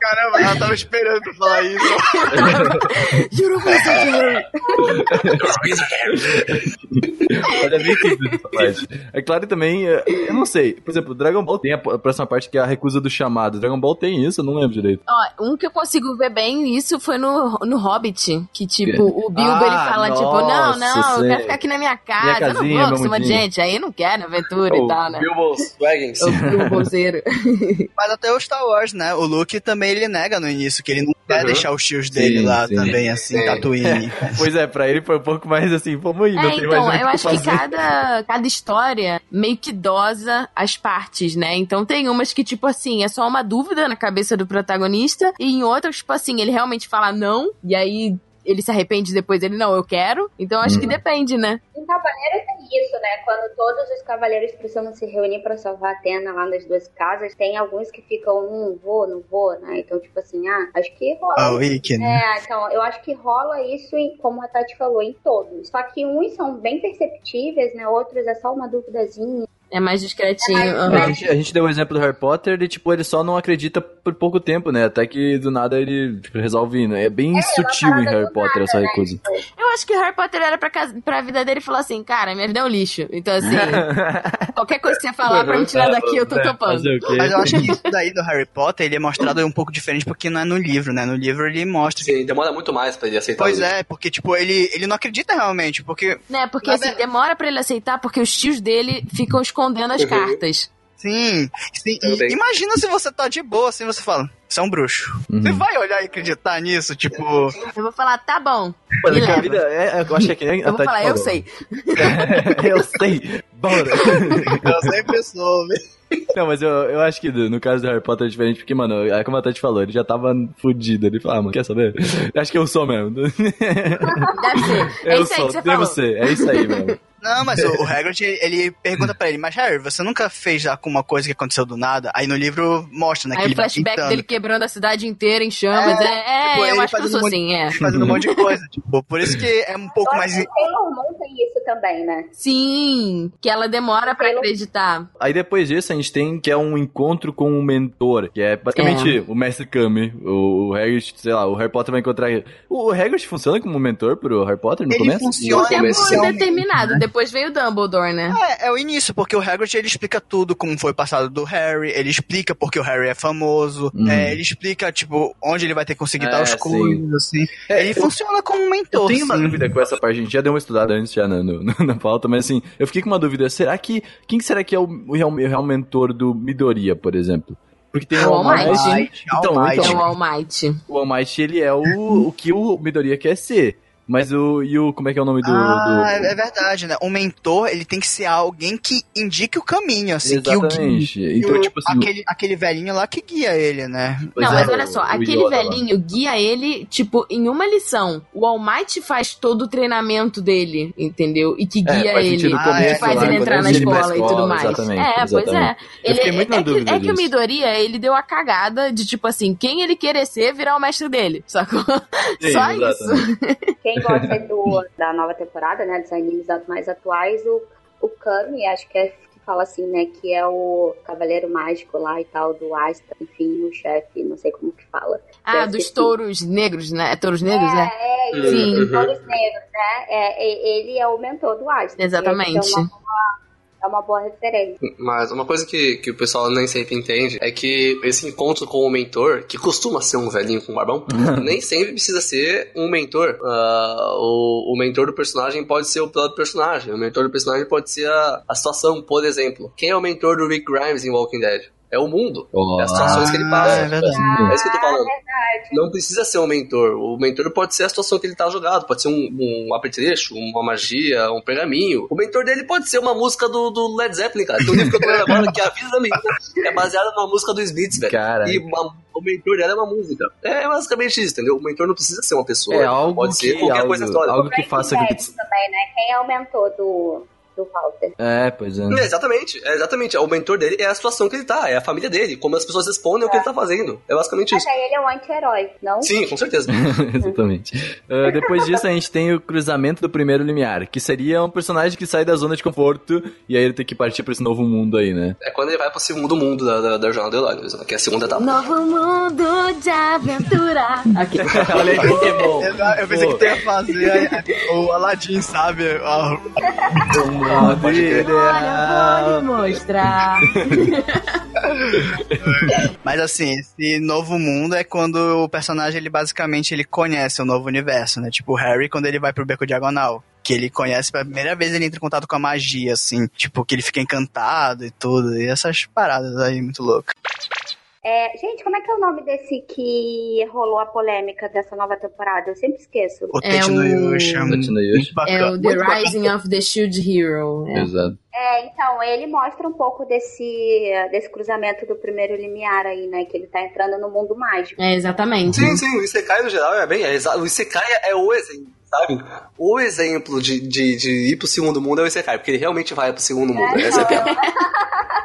Caramba, ela tava esperando pra falar isso. Juro você, Harry! Olha é claro também, é, eu não sei. Por exemplo, Dragon Ball tem a próxima parte que é a recusa do chamado. Dragon Ball tem isso, eu não lembro direito. Ó, um que eu consigo ver bem isso foi no, no Hobbit. Que, tipo, o Bilbo ah, ele fala, nossa, tipo, não, não, eu quero ficar aqui na minha casa. Minha casinha, eu não vou com de gente. Aí não quero aventura o e tal, né? Bilbo Swaggins. O Bilbozeiro. Mas até o Star Wars, né? O Luke também ele nega no início que ele não quer uhum. deixar os tios dele sim, lá sim. também, assim, Tatooine. pois é, pra ele foi um pouco mais assim, vamos ir, é, não tem então, mais eu acho que cada, cada história meio que dosa as partes, né? Então tem umas que, tipo assim, é só uma dúvida na cabeça do protagonista, e em outras, tipo assim, ele realmente fala não, e aí ele se arrepende depois, ele não, eu quero. Então acho que uhum. depende, né? Em Cavaleiro tem isso, né? Quando todos os cavaleiros precisam se reunir para salvar a Atena lá nas duas casas, tem alguns que ficam, não hum, vou, não vou, né? Então, tipo assim, ah, acho que rola. Ah, o Rick, né? É, então, eu acho que rola isso, em, como a Tati falou, em todos. Só que uns são bem perceptíveis, né? Outros é só uma duvidazinha. É mais discretinho. É mais... Uhum. A, gente, a, gente, deu o um exemplo do Harry Potter e, tipo, ele só não acredita por pouco tempo, né? Até que do nada ele tipo, resolve ir, né? É bem é, sutil em Harry Potter nada, essa né? recusa. Eu acho que o Harry Potter era pra, casa, pra vida dele e falou assim, cara, minha vida é um lixo. Então, assim, qualquer coisa que você falar pra me tirar daqui, eu tô topando. Mas eu acho que isso daí do Harry Potter, ele é mostrado um pouco diferente porque não é no livro, né? No livro ele mostra. Sim, demora muito mais pra ele aceitar. Pois é, porque, tipo, ele, ele não acredita realmente, porque... Né, porque, assim, demora pra ele aceitar porque os tios dele ficam escondendo as uhum. cartas. Sim, sim. Imagina se você tá de boa, assim, você fala, você é um bruxo. Uhum. Você vai olhar e acreditar nisso, tipo... Eu vou falar, tá bom. Mano, que a vida é, eu acho que é Eu vou falar, eu sei. eu sei. Bora. Eu sempre soube. Não, mas eu, eu acho que no caso do Harry Potter é diferente, porque, mano, é como a Tati falou, ele já tava fudido. Ele falou, ah, mano, quer saber? Acho que eu sou mesmo. Deve ser. É eu isso aí sou, que você devo falou. ser, é isso aí mesmo. Não, mas o, o Hagrid, ele, ele pergunta pra ele, mas Harry, você nunca fez alguma coisa que aconteceu do nada? Aí no livro mostra, né, que Aí ele o flashback dele quebrando a cidade inteira em chamas. É, é, tipo, eu ele acho que eu fazendo sou um monte- assim, é. fazendo um monte de coisa. Tipo, por isso que é um pouco Eu mais... acho que Sailor Moon tem isso também, né? Sim, que ela demora pra acreditar. Aí depois disso a gente tem que é um encontro com um mentor, que é basicamente o mestre Kami, o, o Hagrid, sei lá, o Harry Potter vai encontrar... O, o Hagrid funciona como mentor pro Harry Potter no Ele começo? funciona Por tempo determinado. Depois veio o Dumbledore, né? É, é o início, porque o Hagrid ele explica tudo, como foi o passado do Harry, ele explica porque o Harry é famoso, Uhum. é, ele explica, tipo, onde ele vai ter que conseguir É, dar os sim. coisas, assim. ele funciona como um Eu mentor, tenho uma sim. dúvida com essa parte, a gente já deu uma estudada antes já na, no- na pauta, mas assim, eu fiquei com uma dúvida, será que, quem será que é o, o real, o real mentor do Midoriya, por exemplo? Porque tem É o o All Might, Might. Então, All É então, o All Might. o All Might, ele é o, o que o Midoriya quer ser, mas o, e o, como é que é o nome do... Ah, do... é é verdade, né? O mentor, ele tem que ser alguém que indique o caminho, assim, que o guie. Exatamente, E então o- tipo assim... aquele, aquele velhinho lá que guia ele, né? pois não, é, mas olha só, o aquele Yoda lá. velhinho guia ele, tipo, em uma lição. O All Might faz todo o treinamento dele, entendeu? E que É, guia faz ele. Ah, é, que faz ele quando entrar na pra escola, e tudo mais. Exatamente, é, pois é. exatamente. Eu Ele, fiquei muito na é, dúvida que, é que o. Midoriya, ele deu a cagada de, tipo assim, quem ele querer ser virar o mestre dele, sacou? Sim, Só exatamente. isso. Quem gosta do, da nova temporada, né, dos animes mais atuais, o, o Kami, acho que é que fala assim, né, que é o cavaleiro mágico lá e tal, do Asta, enfim, o chefe, não sei como que fala. Ah, Deve dos touros negros, né? É touros negros, né? É, é, Sim. isso, todos negros, né, é, é- ele é o mentor do Asta. Exatamente. É uma, boa- é uma boa referência. Mas uma coisa que, que o pessoal nem sempre entende é que esse encontro com o mentor, que costuma ser um velhinho com barbão, nem sempre precisa ser um mentor. Ah, o, o mentor do personagem pode ser o próprio personagem. O mentor do personagem pode ser a, a situação, por exemplo. Quem é o mentor do Rick Grimes em Walking Dead? É o mundo. É as situações que ele passa. é verdade. É isso que eu tô falando. verdade. Não precisa ser um mentor. O mentor pode ser a situação que ele tá jogado. Pode ser um, um apetrecho, uma magia, um pergaminho. O mentor dele pode ser uma música do, do Led Zeppelin, cara. Tem um livro que eu tô lendo agora que a vida da menina é baseada numa música do Smiths, velho. Cara. E uma- o mentor dela é uma música. É basicamente isso, entendeu? O mentor não precisa ser uma pessoa. É algo pode ser que, qualquer algo, coisa histórica. algo que faça que... Também, né, quem é o mentor do, do Walter? É, pois é. É, exatamente, é, exatamente. O mentor dele é a situação que ele tá, é a família dele, como as pessoas respondem ao que ele tá fazendo. É basicamente Mas isso. aí ele é um anti-herói, não? Sim, com certeza. Exatamente. Ah, depois disso, a gente tem o cruzamento do primeiro limiar, que seria um personagem que sai da zona de conforto e aí ele tem que partir pra esse novo mundo aí, né? É quando ele vai pro segundo mundo da, da, da jornada do Elanios, né, que é a segunda etapa. Novo mundo de aventura. Aqui. Olha aí, Pokémon. Eu, pensei que tu ia fazer a- o Aladdin, sabe? A- Ah, Pode crer. Olha, vou lhe mostrar. Mas assim, esse novo mundo é quando o personagem, ele basicamente ele conhece o novo universo, né? Tipo o Harry quando ele vai pro Beco Diagonal. Que ele conhece pela primeira vez, ele entra em contato com a magia, assim. Tipo, que ele fica encantado e tudo. E essas paradas aí, muito loucas. É, gente, como é que é o nome desse que rolou a polêmica dessa nova temporada? Eu sempre esqueço. O É o- Yusha. É o The bacana. Rising of the Shield Hero. É. Exato. É, então, ele mostra um pouco desse, desse cruzamento do primeiro limiar aí, né? Que ele tá entrando no mundo mágico. É, exatamente. Sim, sim, o Isekai no geral é bem. É, exa- o Isekai é o exemplo, sabe? O exemplo de, de, de ir pro segundo mundo é o Isekai, porque ele realmente vai pro segundo mundo. Essa é a piada.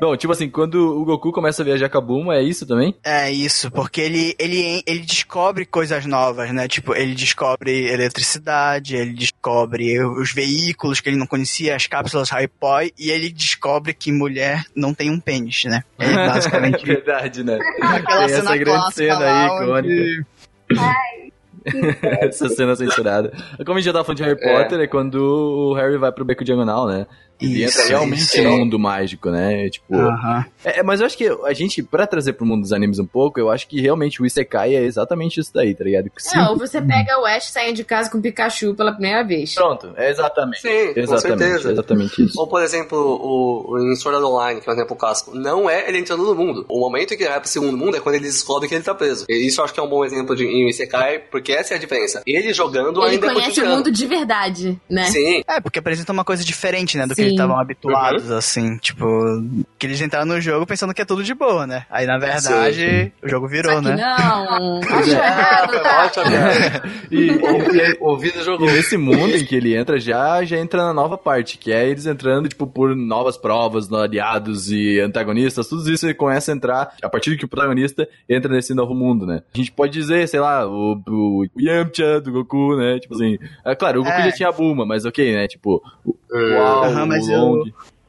Bom, tipo assim, quando o Goku começa a viajar com a Bulma, é isso também? É isso, porque ele, ele, ele descobre coisas novas, né? Tipo, ele descobre eletricidade, ele descobre os veículos que ele não conhecia, as cápsulas Hypoi, e ele descobre que mulher não tem um pênis, né? É basicamente Verdade, né? aquela Tem essa cena grande cena aí, onde- icônica. Essa cena censurada. Como a gente já tava falando de Harry É. Potter, é quando o Harry vai pro Beco Diagonal, né? Ele entra realmente no mundo mágico, né? Tipo, Aham. é, mas eu acho que a gente, pra trazer pro mundo dos animes um pouco, eu acho que realmente o Isekai é exatamente isso daí, tá ligado? É, ou você pega o Ash saindo de casa com o Pikachu pela primeira vez. Pronto, é exatamente. Sim, com Exatamente, certeza. exatamente isso. Ou, por exemplo, o, o em Sword Art Online, que é um exemplo clássico, não é ele entrando no mundo. O momento em que ele vai pro segundo mundo é quando eles descobrem que ele tá preso. E isso eu acho que é um bom exemplo de em Isekai, porque essa é a diferença. Ele jogando Ele ainda é conhece o mundo de verdade, né? Sim, É, porque apresenta uma coisa diferente, né, do que Sim. eles estavam habituados, assim, tipo, que eles entraram no jogo pensando que é tudo de boa, né? Aí, na verdade, o jogo virou, que né? não. Pois é. Tá? E, e, Ouvido e jogou. nesse mundo em que ele entra, já, já entra na nova parte, que é eles entrando, tipo, por novas provas, aliados e antagonistas, tudo isso ele começa a entrar a partir que o protagonista entra nesse novo mundo, né? A gente pode dizer, sei lá, o, o Yamcha do Goku, né? Tipo assim, é claro, o Goku É. já tinha a Bulma, mas ok, né? Tipo, o Hum. Uau, Aham, mas o eu- Long.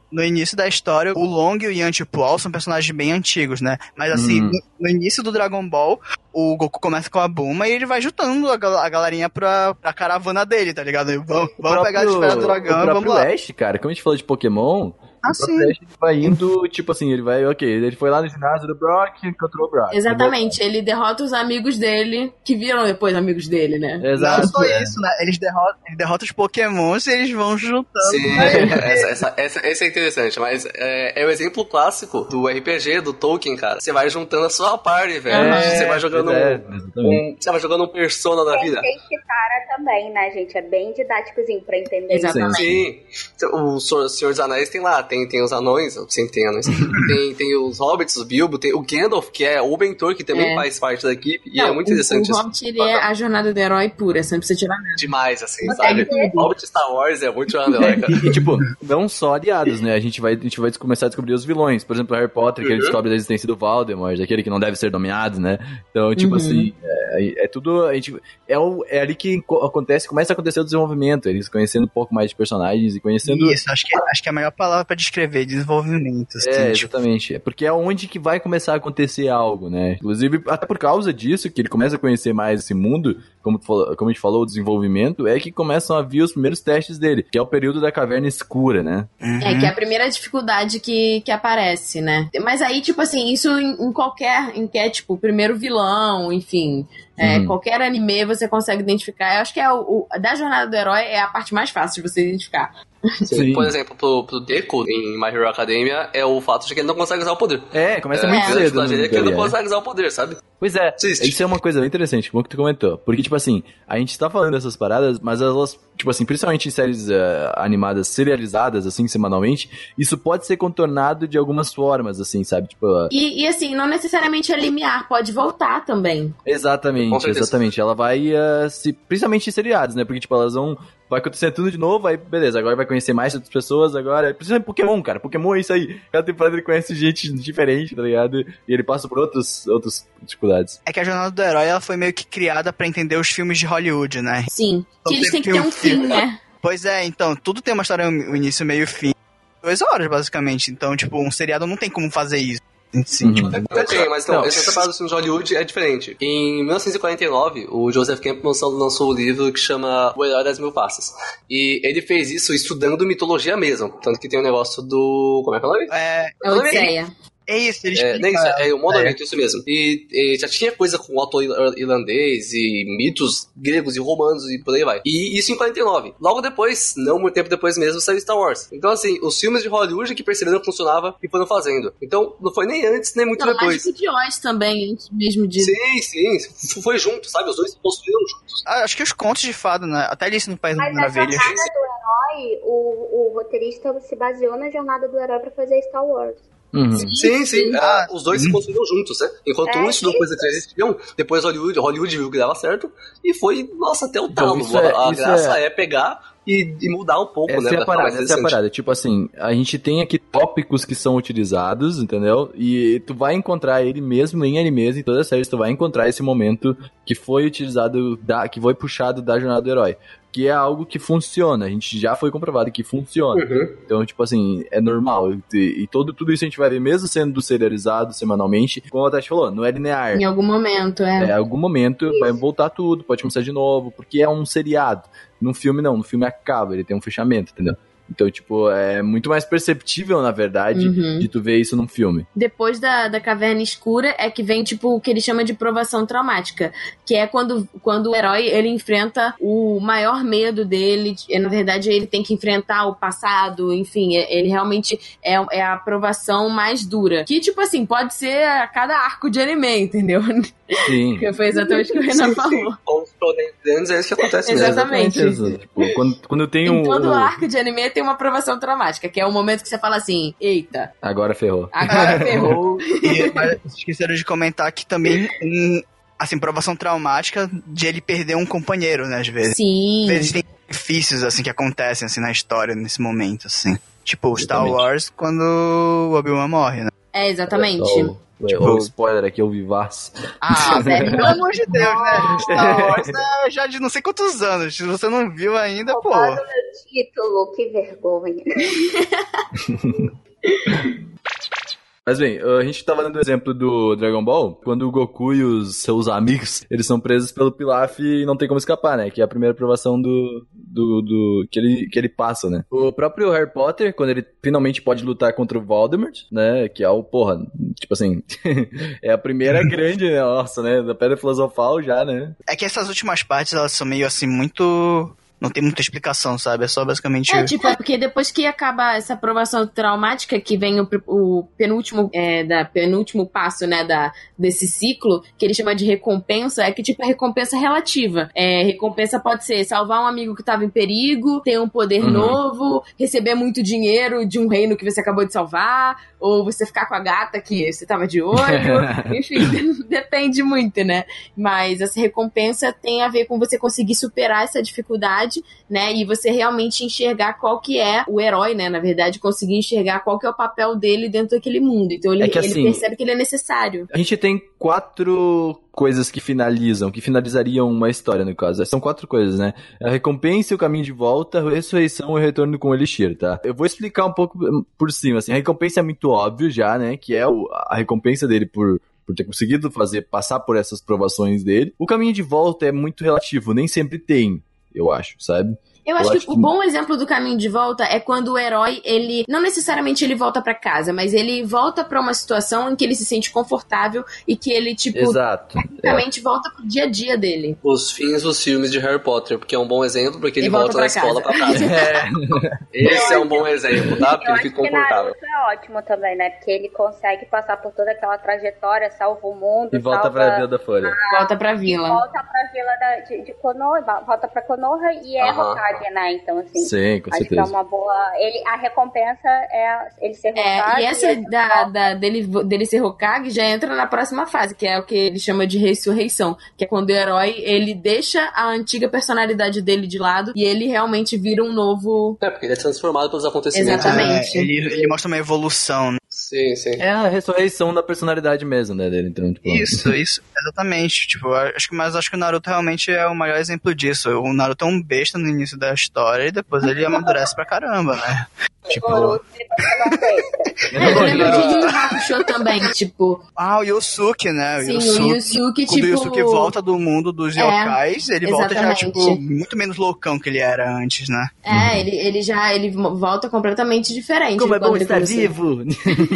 No início da história, o Long e o Yanti Pual são personagens bem antigos, né? Mas assim, Uhum. no, no início do Dragon Ball, o Goku começa com a Bulma e ele vai juntando a, gal- a galerinha pra, pra caravana dele, tá ligado? E Vamos, O vamos pegar a próprio- esfera do dragão O e vamos próprio lá. Ash, cara, como a gente falou de Pokémon, Ah, sim. ele vai indo, tipo assim, ele vai, ok, ele foi lá no ginásio do Brock e encontrou o Brock. Exatamente, ele derrota os amigos dele, que viram depois amigos dele, né? Exato. Não só é. isso, né? Eles derrotam, ele derrota os pokémons e eles vão juntando. Sim, essa, essa, essa, esse é interessante, mas é, é o exemplo clássico do RPG, do Tolkien, cara. Você vai juntando a sua party, velho. Aham. Você vai jogando É, um, um- Você vai jogando um persona na vida. Tem Kitara também, né, gente? É bem didáticozinho pra entender. Exatamente. Sim. O Senhor Senhor dos Anéis tem lá, tem, tem os anões, sempre tem anões. tem, tem os hobbits, os Bilbo, tem o Gandalf, que é o mentor, que também É. faz parte da equipe, e Não, é muito o- interessante O, isso. Hobbit, ele é a jornada do herói pura, você não precisa tirar nada. Demais, assim, Consegue sabe? tudo. Hobbit Star Wars é muito herói, cara. E, e, tipo, não só aliados, né? A gente vai, a gente vai começar a descobrir os vilões. Por exemplo, Harry Potter, que ele Uhum. descobre a existência do Voldemort, daquele que não deve ser nomeado, né? Então, tipo Uhum. assim, é, é tudo. A gente, é, o, é ali que co- acontece, começa a acontecer o desenvolvimento. Eles conhecendo um pouco mais de personagens e conhecendo. Isso, acho que, acho que é a melhor palavra pra descrever, desenvolvimento. Assim, É, tipo, exatamente. É Porque é onde que vai começar a acontecer algo, né? Inclusive, até por causa disso, que ele começa a conhecer mais esse mundo, como, falou- como a gente falou, o desenvolvimento, é que começam a vir os primeiros testes dele, que é o período da caverna escura, né? É, que é a primeira dificuldade que, que aparece, né? Mas aí, tipo assim, isso em, em qualquer. Em que é, tipo, o primeiro vilão, enfim. É, Uhum. Qualquer anime você consegue identificar. Eu acho que é o, o- da jornada do herói é a parte mais fácil de você identificar. Sim. Por exemplo, pro, pro Deco, em My Hero Academia, é o fato de que ele não consegue usar o poder. É, começa É, muito a cedo. é que ele não consegue usar o poder, sabe? Pois é, Existe. isso é uma coisa bem interessante, como que tu comentou. Porque, tipo assim, a gente tá falando dessas paradas, mas elas, tipo assim, principalmente em séries eh, animadas serializadas, assim, semanalmente, isso pode ser contornado de algumas formas, assim, sabe? Tipo, ah, E, e, assim, não necessariamente é limiar, pode voltar também. Exatamente, exatamente. Ela vai eh, se. Principalmente em seriados, né? Porque, tipo, elas vão. Vai acontecer tudo de novo, aí beleza, agora vai conhecer mais outras pessoas, agora. Principalmente Pokémon, cara. Pokémon é isso aí. Cada temporada ele conhece gente diferente, tá ligado? E ele passa por outros, outras dificuldades. É que a jornada do herói ela foi meio que criada pra entender os filmes de Hollywood, né? Sim. Então que eles têm que ter um um fim, né? Pois é, então, tudo tem uma história, um início, meio e fim. Duas horas, basicamente. Então, tipo, um seriado não tem como fazer isso. Sim, Uhum. tipo, Até tem, mas então, Não. essa parada dos filmes de Hollywood é diferente. Em 1949, o Joseph Campbell lançou um livro que chama O Herói das Mil Faces. E ele fez isso estudando mitologia mesmo. Tanto que tem o negócio do. Como é que é o nome? é, É Odisseia. É isso, eles É, nem isso, é o monolito, isso mesmo. E, e já tinha coisa com o autor ir- irlandês e mitos gregos e romanos e por aí vai. E isso em 49. Logo depois, não muito tempo depois mesmo, saiu Star Wars. Então, assim, os filmes de Hollywood que perceberam que funcionava e foram fazendo. Então, não foi nem antes, nem muito Não, depois. Mágico de Oz também, antes mesmo disso. Sim, sim, foi junto, sabe? Os dois se construíram juntos. Ah, acho que os contos de fada, né? Até Alice no País das Mas a Maravilhas. jornada do herói, o, o roteirista se baseou na jornada do herói pra fazer Star Wars. Uhum. Sim, sim. Ah, ah, os dois se construíram juntos, né? Enquanto É, um estudou coisa que eles existiam, depois Hollywood, Hollywood viu que dava certo e foi, nossa, até o talo. isso é- a graça é- é, pegar e, e mudar um pouco, Essa né? é a parada, essa é a parada. Tipo assim, a gente tem aqui tópicos que são utilizados, entendeu? E tu vai encontrar ele mesmo em animes, em todas as séries, tu vai encontrar esse momento que foi utilizado, da, que foi puxado da jornada do herói. Que é algo que funciona, a gente já foi comprovado que funciona. Uhum. Então, tipo assim, é normal. E, e todo, tudo isso a gente vai ver, mesmo sendo serializado semanalmente, como a Tati falou, não é linear. Em algum momento, É, é. em algum momento vai voltar tudo, pode começar de novo, porque é um seriado. No filme não, no filme acaba, ele tem um fechamento, entendeu? Então, tipo, é muito mais perceptível, na verdade, Uhum. de tu ver isso num filme. Depois da, da caverna escura é que vem, tipo, o que ele chama de provação traumática. Que é quando, quando o herói, ele enfrenta o maior medo dele. E, na verdade, ele tem que enfrentar o passado, enfim. é- Ele realmente é, é a provação mais dura. Que, tipo assim, pode ser a cada arco de anime, entendeu? Sim. Que foi exatamente o que o Renan falou. Com os é isso que acontece mesmo. Exatamente. Tipo, quando, quando eu tenho. Em todo um- arco de anime tem uma provação traumática, que é o momento que você fala assim: eita, Agora ferrou. agora ferrou. E, mas esqueceram de comentar que também um, assim, provação traumática de ele perder um companheiro, né, às vezes. Sim. Às vezes tem sacrifícios, assim, que acontecem, assim, na história, nesse momento, assim. Tipo, o Star Exatamente. Wars, quando o Obi-Wan morre, né? É, exatamente. O- Tipo- o spoiler aqui, eu vivaço. Ah, velho, pelo amor de Deus, né? Star Wars é já de não sei quantos anos. Se você não viu ainda, pô. Meu título, que vergonha. Mas bem, a gente tava dando o exemplo do Dragon Ball, quando o Goku e os seus amigos, eles são presos pelo Pilaf e não tem como escapar, né? Que é a primeira aprovação do, do, do que, ele, que ele passa, né? O próprio Harry Potter, quando ele finalmente pode lutar contra o Voldemort, né? Que é o, porra, tipo assim, é a primeira grande, né? Nossa, né? Da Pedra Filosofal já, né? É que essas últimas partes, elas são meio assim, muito. Não tem muita explicação, sabe? É só basicamente. É, tipo, é porque depois que acaba essa aprovação traumática, que vem o, o penúltimo, é, da, penúltimo passo, né, da, desse ciclo, que ele chama de recompensa, é que, tipo, é recompensa relativa. É, recompensa pode ser salvar um amigo que tava em perigo, ter um poder Uhum. novo, receber muito dinheiro de um reino que você acabou de salvar, ou você ficar com a gata que você tava de olho. Enfim, depende muito, né? Mas essa recompensa tem a ver com você conseguir superar essa dificuldade, né? E você realmente enxergar qual que é o herói, né? Na verdade, conseguir enxergar qual que é o papel dele dentro daquele mundo. Então ele, É que ele assim- percebe que ele é necessário. A gente tem quatro coisas que finalizam, que finalizariam uma história, no caso. São quatro coisas, né? A recompensa, o caminho de volta, a ressurreição e o retorno com o Elixir, tá? Eu vou explicar um pouco por cima, assim. A recompensa é muito óbvio já, né? Que é o- a recompensa dele por por ter conseguido fazer passar por essas provações dele. O caminho de volta é muito relativo, nem sempre tem, eu acho, sabe? Eu acho, Eu que, acho o que- bom exemplo do caminho de volta é quando o herói, ele não necessariamente ele volta pra casa, mas ele volta pra uma situação em que ele se sente confortável e que ele tipo Exato. É. tecnicamente volta pro dia a dia dele. Os fins dos filmes de Harry Potter, porque é um bom exemplo, porque ele E volta volta, da escola casa. pra casa. Esse é um bom exemplo, tá? Porque Eu ele fica confortável. Naruto é ótimo também, né? Porque ele consegue passar por toda aquela trajetória, salva o mundo, E volta salva... pra Vila da Folha. Volta pra vila. Volta pra vila da, de, de Konoha, volta pra Konoha e é Aham. Né? Então, assim, Sim, com acho que é certeza. uma boa... Ele, a recompensa é ele ser Hokage. É, e essa ele- da, da- dele, dele ser Hokage já entra na próxima fase, que é o que ele chama de ressurreição, que é quando o herói ele deixa a antiga personalidade dele de lado e ele realmente vira um novo. É, porque ele é transformado pelos acontecimentos. Exatamente. É, ele, ele mostra uma evolução, né? Sim, sim. É a ressurreição da personalidade mesmo, né, dele. Então, tipo, Isso, isso, exatamente. Tipo, acho que, mas acho que o Naruto realmente é o maior exemplo disso. O Naruto é um besta no início da história e depois ele amadurece pra caramba, né? Tipo, eu lembro de Yu Hakusho também, tipo. ah, o Yusuke, né? O Sim, Yusuke, o Yusuke, quando tipo. o Yusuke volta do mundo dos É, yokais, ele volta já, exatamente. tipo, muito menos loucão que ele era antes, né? É, ele, ele já ele volta completamente diferente. Como é bom ele estar vivo!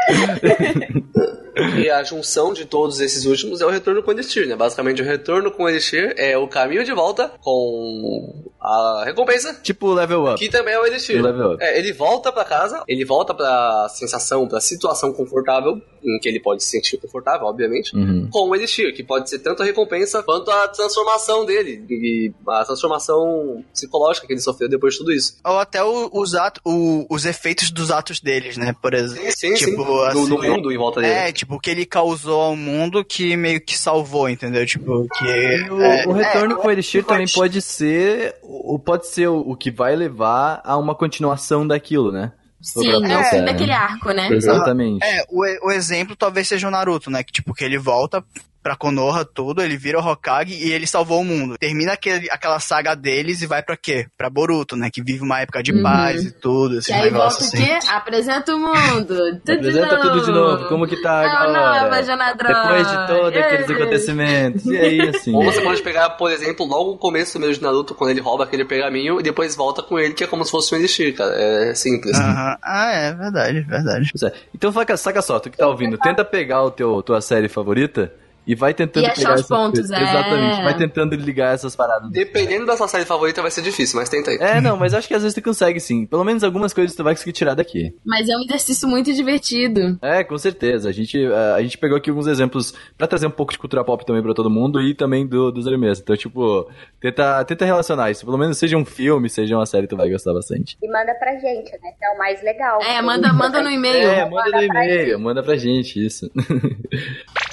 E a junção de todos esses últimos é o retorno com o Elixir, né? Basicamente, o retorno com o Elixir é o caminho de volta com a recompensa, tipo level up. que também é o Elixir. O level up. É, ele volta pra casa, ele volta pra sensação, pra situação confortável, em que ele pode se sentir confortável, obviamente, Uhum. com o Elixir, que pode ser tanto a recompensa quanto a transformação dele, e a transformação psicológica que ele sofreu depois de tudo isso. Ou até o- os, atos, o- os efeitos dos atos deles, né? Por exemplo. Sim, sim, Tipo, sim. No, assim, no mundo em volta dele. É, tipo, o que ele causou ao mundo que meio que salvou, entendeu? Tipo, que. E o, é, o retorno é, com o Elixir também pode- pode ser o pode ser o, o que vai levar a uma continuação daquilo, né? Sim, é, pensar, daquele né? arco, né? Exatamente. É, o, o exemplo talvez seja o Naruto, né? Que tipo, que ele volta pra Konoha tudo, ele vira o Hokage e ele salvou o mundo. Termina aquele, aquela saga deles e vai pra quê? Pra Boruto, né? Que vive uma época de Uhum. paz e tudo, esses E aí volta negócios o assim. quê? Apresenta o mundo. Tudo Apresenta de tudo de novo, como que tá o agora? nova. Depois de todos aqueles acontecimentos. E aí, assim. Ou você pode pegar, por exemplo, logo o começo mesmo de Naruto, quando ele rouba aquele pergaminho e depois volta com ele, que é como se fosse um elixir, cara. É simples. Aham. Ah, é verdade, verdade. É. Então saca, saca só, tu que tá ouvindo, tenta pegar o teu, tua série favorita e vai tentando E achar pegar os pontos, coisas. é. Exatamente, vai tentando ligar essas paradas. Dependendo da sua série favorita, vai ser difícil, mas tenta aí. É, não, mas acho que às vezes tu consegue sim. Pelo menos algumas coisas tu vai conseguir tirar daqui. Mas é um exercício muito divertido. É, com certeza. A gente, a gente pegou aqui alguns exemplos pra trazer um pouco de cultura pop também pra todo mundo e também do, dos animes. Então, tipo, tenta, tenta relacionar isso. Pelo menos seja um filme, seja uma série, tu vai gostar bastante. E manda pra gente, né? Que é o mais legal. É, manda, manda no e-mail. É, manda no e-mail, manda pra gente isso.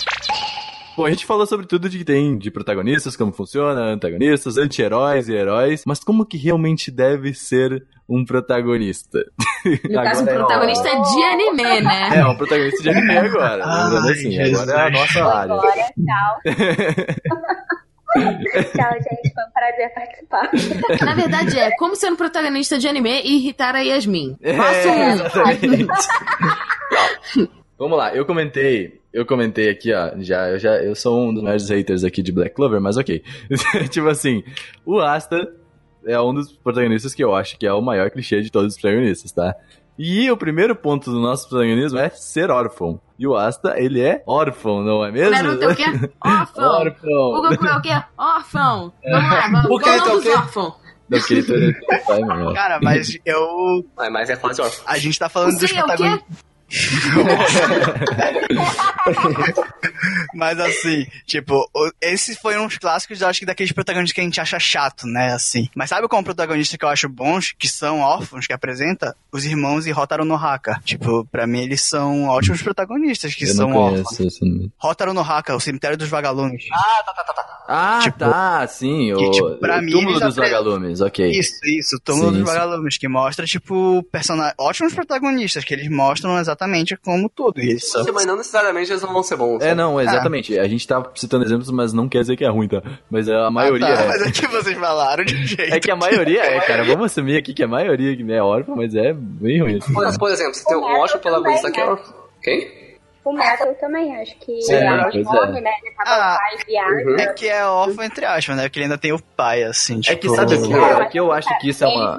Bom, a gente falou sobre tudo de que tem de protagonistas, como funciona, antagonistas, anti-heróis e heróis, mas como que realmente deve ser um protagonista? No caso, um é protagonista de anime, né? É, um protagonista de anime agora. Ai, Lembrando assim, agora é a nossa área. Agora, tchau. tchau, gente. Foi um prazer participar. Na verdade, é como ser um protagonista de anime e irritar a Yasmin. É, Passo um. exatamente. Vamos lá, eu comentei, eu comentei aqui, ó, já, eu já, eu sou um dos maiores haters aqui de Black Clover, mas ok. tipo assim, o Asta é um dos protagonistas que eu acho que é o maior clichê de todos os protagonistas, tá? E o primeiro ponto do nosso protagonismo é ser órfão. E o Asta, ele é órfão, não é O mesmo? Naruto é o quê? Órfão. O órfão. Goku é o quê? Órfão. Vamos lá, vamos. O Kirito é o Vamos quê? órfão. Não, porque ele tá-. Cara, mas eu. Mas, mas é quase órfão. A gente tá O falando dos é o quê? protagonistas. Mas assim, tipo, esses foram uns clássicos, eu acho que daqueles protagonistas que a gente acha chato, né? Assim. Mas sabe qual é um protagonista que eu acho bons, que são órfãos, que apresenta? Os irmãos e Hotaru no Haka. Tipo, pra mim eles são ótimos protagonistas que Eu são não órfãos. esse nome. Hotaru no Haka, o cemitério dos vagalumes. Ah, Tipo, tá, sim, o, que, tipo, pra o mim, túmulo dos apre- vagalumes, ok. Isso, isso, o túmulo Sim, dos sim. vagalumes, que mostra, tipo, personagens. Ótimos protagonistas, que eles mostram exatamente como tudo. Eles são. Mas não necessariamente eles não vão ser bons. É, né? não, exatamente. A gente tá citando exemplos, mas não quer dizer que é ruim, tá? Mas a maioria Ah, tá, é. Mas é que vocês falaram de um jeito. É que a maioria é, cara. Vamos assumir aqui que a maioria que é órfã, mas é bem ruim. Assim. Por, por exemplo, você tem um O ótimo Metal protagonista que é também, órfão. Quem? O Metal também, acho que Sim, é pois o nome, é. né? Ele Ah, o pai viaja. É que é órfão, entre aspas, né? Porque ele ainda tem o pai, assim, É tipo... que sabe o que? É que eu acho que isso é uma.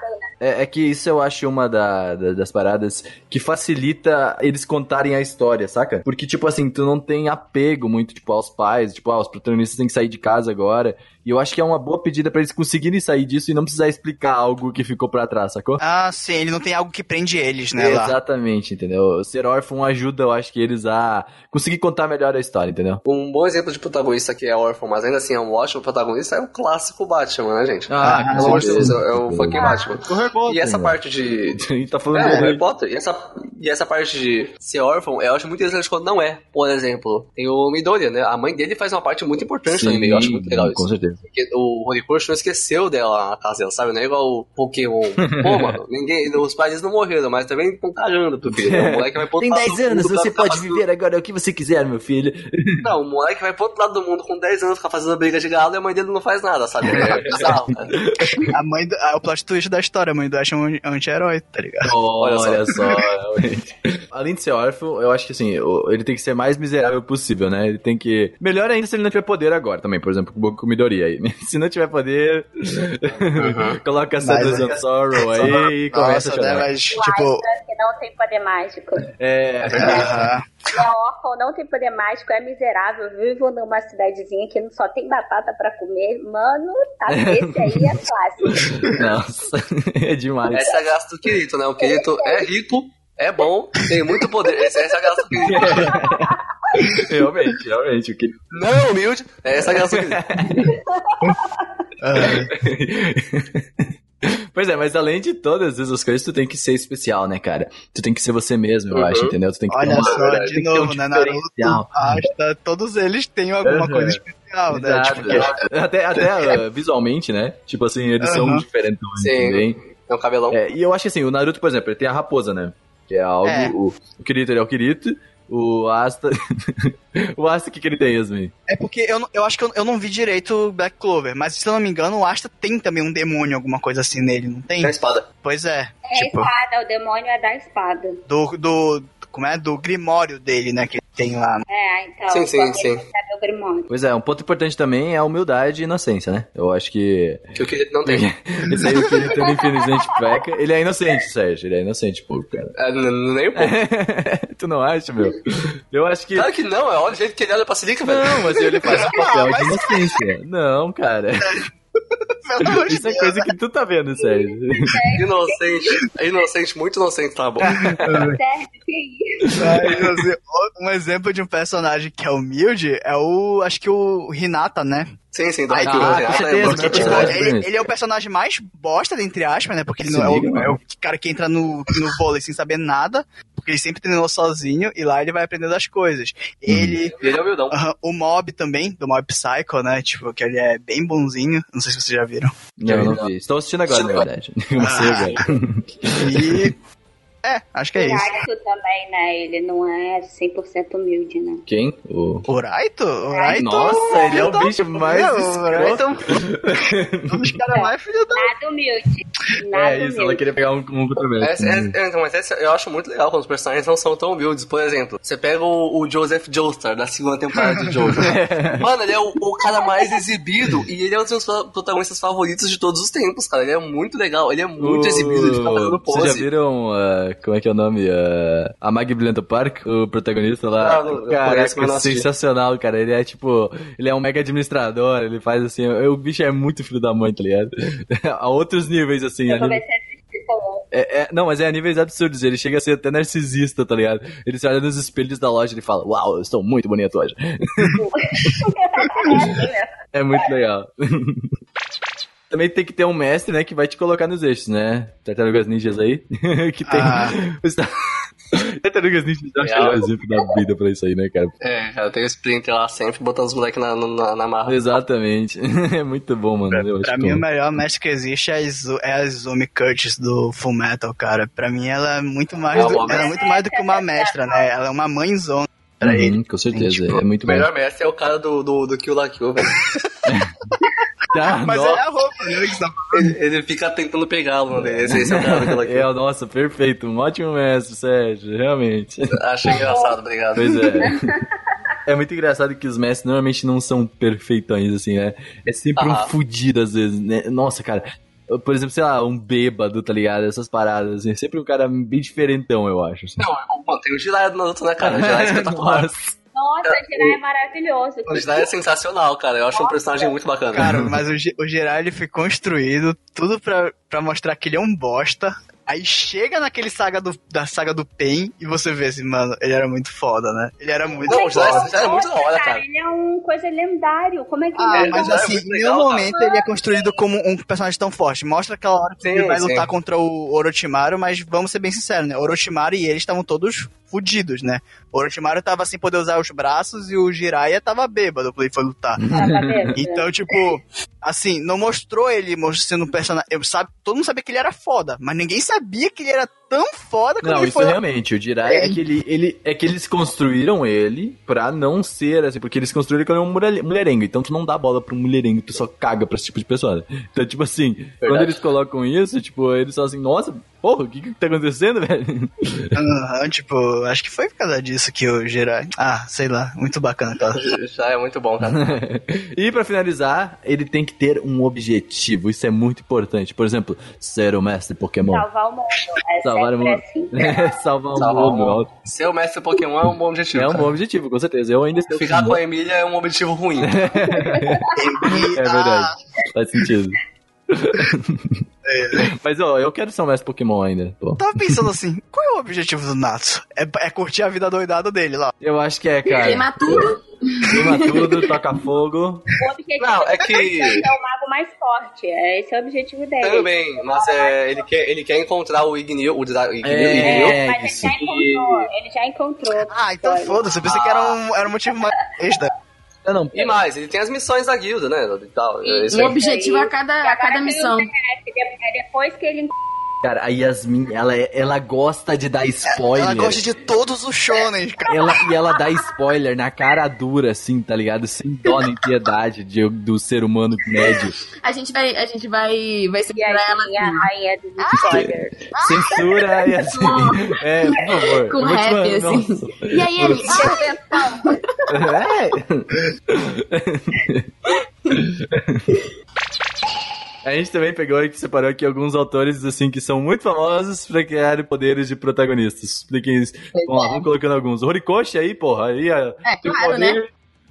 Né? É, é que isso eu acho uma da- da- das paradas que facilita eles contarem a história, saca? Porque, tipo assim, tu não tem apego muito, tipo, aos pais, tipo, ah, os protagonistas têm que sair de casa agora. E eu acho que é uma boa pedida pra eles conseguirem sair disso e não precisar explicar algo que ficou pra trás, sacou? Ah, sim, ele não tem algo que prende eles, né, lá. Exatamente, entendeu? Ser órfão ajuda, eu acho que eles a conseguir contar melhor a história, entendeu? Um bom exemplo de protagonista que é órfão, mas ainda assim é um ótimo protagonista, é o clássico Batman, né, gente? Ah, Pelo amor de Deus, é, é o fucking Batman. O Harry Potter, E essa né? parte de. A gente tá falando É, do o Harry Potter. E essa, e essa parte de ser órfão, eu acho muito interessante quando não é. Por exemplo, tem o Midoriya, né? A mãe dele faz uma parte muito importante no anime. Eu acho muito legal com isso. certeza. Porque o Horikoshi não esqueceu dela na casa dela, sabe? Não é igual o Pokémon. Pô, mano, ninguém, os pais não morreram, mas também estão cagando pro filho. né? O moleque vai pro outro Tem lado 10 do anos, você pode viver agora o que você quiser, meu filho. Não, o moleque vai pro outro lado do mundo com 10 anos ficar fazendo briga de galo e a mãe dele não faz nada, sabe? É bizarro, cara. A mãe do, ah, o plot twist da história, a mãe do Ash é um anti-herói, tá ligado? Olha, Olha só. Além de ser órfão, eu acho que assim, ele tem que ser mais miserável possível, né? Ele tem que. Melhor ainda se ele não tiver poder agora também, por exemplo, com o aí. Se não tiver poder, coloca Sadness and Sorrow aí e começa a Nossa, né, chorar. mas, O tipo... Aisha, que não tem poder mágico. É, aham. É órfão, não tem poder mágico, é miserável, vivo numa cidadezinha que só tem batata pra comer. Mano, tá, esse aí é clássico. nossa, é demais. Essa é a graça do Kirito, né? O Kirito é rico, é bom, tem muito poder. Essa, essa é a graça do Kirito. realmente, realmente. O que... Não é humilde, essa é a graça do Kirito. Pois é, mas além de todas essas coisas, tu tem que ser especial, né, cara? Tu tem que ser você mesmo, eu acho, entendeu? Tu tem que ter Olha uma- só, de ter um novo, né, Naruto. Asta, todos eles têm alguma Uhum. coisa especial, né? Exato. Tipo, que- Até, até uh, visualmente, né? Tipo assim, eles são Aham. diferentões Sim. também. Tem um cabelão. É, e eu acho que assim, o Naruto, por exemplo, ele tem a raposa, né? Que é algo. É. O, o Kirito ele é o Kirito, O Asta. o Asta, o que, que ele tem, Yasmin? É porque eu, não- eu acho que eu, eu não vi direito o Black Clover, mas se eu não me engano, o Asta tem também um demônio, alguma coisa assim nele, não tem? Na espada. Pois é. É a tipo, espada, o demônio é da espada. do, do. Como é? Do Grimório dele, né? Que ele tem lá. É, então. Sim, sim, sim. o Grimório. Pois é, um ponto importante também é a humildade e inocência, né? Eu acho que. Que o que não tem. Esse aí, o Kirito, ele infelizmente peca. Ele é inocente, Sérgio. Ele é inocente, pô, cara. É, nem um pouco. tu não acha, meu? Eu acho que. Claro que não, é olha o jeito que ele olha pra Silica, velho. Não, mas ele faz o papel de inocência. Não, cara. Pelo amor de Isso é coisa que tu tá vendo, Sérgio. Inocente. É inocente, muito inocente, tá bom. Serve, que assim, um exemplo de um personagem que é humilde é o. Acho que o Hinata, né? Sim, sim, do Ai, Haikyuu. ah, né? com Ah, certeza, é Porque, muito tipo, ele, ele é o personagem mais bosta, entre aspas, né? Porque ele não é o, é o cara que entra no, no vôlei sem saber nada, porque ele sempre treinou sozinho e lá ele vai aprendendo as coisas. Ele. Ele é humildão. aham, o Mob também, do Mob Psycho, né? Tipo, que ele é bem bonzinho. Não sei se vocês já viram. Não, eu não vi. Estou assistindo agora, na verdade. Comecei agora. E. É, acho que é O isso. Raito também, né? Ele não é 100% humilde, né? Quem? O. O Raito? O Raito. Nossa, ele é o bicho mais Meu, o Raito escroto. é um dos caras mais filhos da. Nada humilde. Nada É isso, ela humilde. queria pegar um, um controvérsia. Essa- essa- é, então, mas essa eu acho muito legal quando os personagens não são tão humildes. Por exemplo, você pega o, o Joseph Joestar da segunda temporada de Jojo. Mano, ele é o, o cara mais exibido e ele é um dos meus protagonistas favoritos de todos os tempos, cara. Ele é muito legal, ele é muito O- exibido, ele fica fazendo Vocês já pose. viram, ah, como é que é o nome? Ah, a Mag Brilhante Park, o protagonista lá. Ah, não, conheço, mas não assisti. sensacional, cara. Ele é tipo, ele é um mega administrador, ele faz assim, o bicho é muito filho da mãe, tá ligado? a outros níveis, assim. Eu comecei a. É, é- não, mas é a níveis absurdos. Ele chega a ser até narcisista, tá ligado? Ele se olha nos espelhos da loja e ele fala: Uau, eu estou muito bonito hoje. é muito legal. Também tem que ter um mestre, né, que vai te colocar nos eixos, né? Tartarugas Ninjas aí. que tem. Ah. Tartarugas Ninjas eu acho que é o exemplo da vida pra isso aí, né, cara? É, cara, tem o Splinter lá sempre botando os moleques na, na, na marra. Exatamente. é muito bom, mano. Pra que- mim, o melhor mestre que existe é a, Izu, é a Izumi Curtis do Full Metal, cara. Pra mim, ela é muito mais, É do, ela é muito mais do que uma mestra, né? Ela é uma mãezona pra ele. Uhum, com certeza, Tipo, é muito O bom. melhor mestre é o cara do, do, do Kill la Kill, velho. Tá, Mas nossa. é a roupa, né? que tá- Ele, ele fica tentando pegá-lo, mano. Esse, esse é o cara do Kill la Kill. É, nossa, perfeito. Um ótimo mestre, Sérgio, realmente. Achei engraçado, obrigado. Pois é. É muito engraçado que os mestres normalmente não são perfeitões, assim, né? É sempre um Aham. fudido, às vezes, né? Nossa, cara. Por exemplo, sei lá, um bêbado, tá ligado? Essas paradas, assim. É sempre um cara bem diferentão, eu acho. Assim. Não, mano, tem o Jiraiya do Naruto, né, cara? O Jiraiya é espetacular. Nossa. Nossa, Jirai é maravilhoso. O Jiraiya é sensacional, cara. Eu acho um personagem muito bacana. Cara, mas o, o Jiraiya, ele foi construído tudo pra, pra mostrar que ele é um bosta. Aí chega naquele saga do, da saga do Pain e você vê assim, mano, ele era muito foda, né? Ele era muito Não, o foda. o é muito da hora, cara. Ele é um coisa lendário. Como é que Ah, ele mas é assim, muito em nenhum cara. momento ele é construído como um personagem tão forte. Mostra aquela hora que Sim, ele vai sim. lutar contra o Orochimaru, mas vamos ser bem sinceros, né? Orochimaru e ele estavam todos fudidos, né? O Orochimaru tava sem poder usar os braços e o Jiraiya tava bêbado quando ele foi lutar. Vendo? Então, tipo, assim, não mostrou ele sendo um personagem. Eu sabe, todo mundo sabia que ele era foda, mas ninguém sabia que ele era tão foda quando Não, ele isso foi. realmente, o Jiraiya é que ele, ele é que eles construíram ele pra não ser assim, porque eles construíram ele como um mulher- mulherengo, então tu não dá bola pra um mulherengo, tu só caga pra esse tipo de pessoa. né? Então, tipo assim, quando eles colocam isso, tipo, eles são assim, nossa, porra, o que que tá acontecendo, velho? Aham, tipo, acho que foi por causa disso que o Jiraiya. Ah, sei lá, muito bacana aquela. O Jiraiya é muito bom, cara. e pra finalizar, ele tem que ter um objetivo, isso é muito importante. Por exemplo, ser o mestre Pokémon. Salvar o mundo. É Salvar o mundo. assim. Salvar o Salvar o mundo. Ser o mestre Pokémon é um bom objetivo. É um bom objetivo, com certeza. Eu ainda estou Ficar com a Emília é um objetivo ruim. É verdade. Faz sentido. Mas, ó, eu quero ser um mestre Pokémon ainda. Pô. Tava pensando assim, qual é o objetivo do Natsu? É, é curtir a vida doidada dele lá. Eu acho que é, cara. Queimar tudo. Queima tudo, toca fogo. O objetivo Não, é é que- ser o mago mais forte. É, esse é o objetivo dele. Tudo bem, mas é, ele, quer, ele quer encontrar o Ignil, o Dra- Ignil, É. Ignil. É, mas ele isso. já encontrou. Ele já encontrou. Ah, então foda-se, eu pensei que era um, era um motivo mais extra. Não, não. E mais, ele tem as missões da guilda, né? E tal. Isso Um aí. objetivo a cada, a cada missão. o é Depois que ele Cara, a Yasmin, ela, é- ela gosta de dar spoiler. Ela gosta de todos os shonen, cara. Ela, e ela dá spoiler na cara dura, assim, tá ligado? Sem dó nem piedade de, do ser humano médio. A gente vai, a gente vai, vai E aí, ela a assim, rainha dos spoilers. Censura e assim. É, por favor. com rap, mandar- assim. Nossa. E aí, ele, É. A gente também pegou e separou aqui alguns autores assim que são muito famosos pra criar poderes de protagonistas. Expliquem isso. Vamos lá, vamos colocando alguns. Horikoshi aí, porra, aí a, É, claro, poder, né?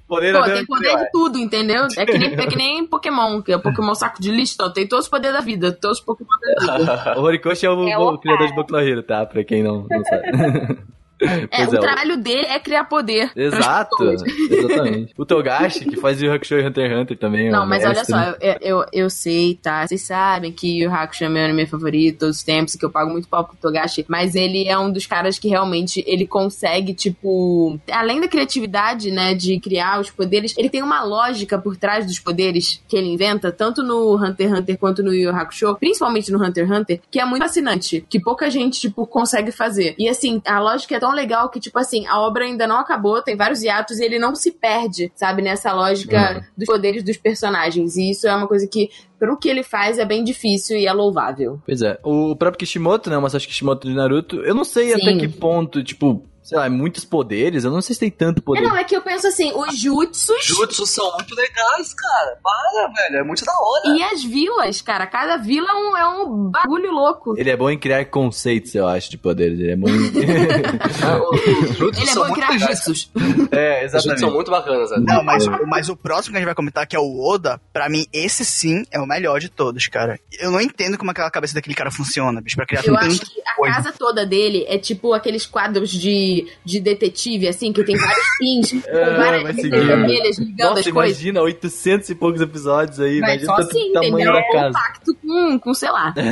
Poder Pô, tem poder de tudo, entendeu? É que, nem, é que nem Pokémon, que é Pokémon saco de lixo, então tem todos os poderes da vida, todos os Pokémon da vida. O Horikoshi é o, É o o criador de Boku no Hero, tá? Pra quem não, não sabe. É, o é, trabalho dele é criar poder. Exato, exatamente. O Togashi, que faz o Hakusho e Hunter x Hunter também. Não, mas olha mestre. só, eu, eu, eu sei, tá? Vocês sabem que o Hakusho é meu anime favorito todos os tempos, que eu pago muito pau pro Togashi, mas ele é um dos caras que realmente ele consegue, tipo, além da criatividade, né, de criar os poderes, ele tem uma lógica por trás dos poderes que ele inventa, tanto no Hunter x Hunter quanto no Yu Hakusho, principalmente no Hunter x Hunter, que é muito fascinante, que pouca gente, tipo, consegue fazer. E assim, a lógica é tão legal que, tipo assim, a obra ainda não acabou, tem vários hiatos e ele não se perde, sabe, nessa lógica dos poderes dos personagens. E isso é uma coisa que, pro que ele faz, é bem difícil e é louvável. Pois é. O próprio Kishimoto, né? O Masashi Kishimoto de Naruto, eu não sei até Sim. que ponto, tipo, sei lá, muitos poderes, eu não sei se tem tanto É, poder. não, é que eu penso assim, os jutsus Jutsu são muito legais, cara. Para, velho. É muito da hora. e as vilas, cara. Cada vila é um, é um bagulho louco. Ele é bom em criar conceitos, eu acho, de poderes. Ele é bom em... Jutsus Ele é bom em muito criar jutsus. é, Os jutsus são muito bacanas, velho. Não, mas, mas o próximo que a gente vai comentar, que é o Oda, pra mim, esse sim é o melhor de todos, cara. Eu não entendo como aquela cabeça daquele cara funciona, bicho, pra criar Eu tanta acho que a coisa. casa toda dele é tipo aqueles quadros de, de detetive, assim, que tem vários pins, com É, várias letras seguindo. vermelhas ligando Nossa, as coisas. imagina, 800 e poucos episódios aí, Vai imagina só assim, tamanho entendeu? da casa. Compacto com, com, sei lá.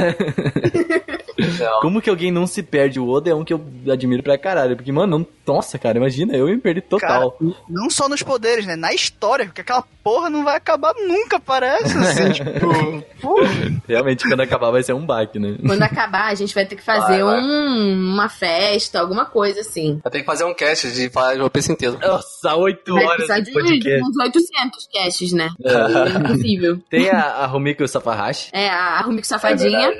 Não. Como que alguém não se perde? O Oda é um que eu admiro pra caralho. Porque, mano, não... nossa, cara, imagina, eu me perdi total. Cara, não só nos poderes, né? Na história, porque aquela porra não vai acabar nunca, parece, assim, tipo... pô. Realmente, quando acabar vai ser um baque, né? Quando acabar, a gente vai ter que fazer Vai, vai. Um, uma festa, alguma coisa assim. Vai ter que fazer um cast de falar de Piece inteiro. Nossa, 8 Vai horas precisar de de podcast. uns 800 casts, né? É impossível. Tem a, a Rumiko Safahashi. É, a Rumiko Safadinha.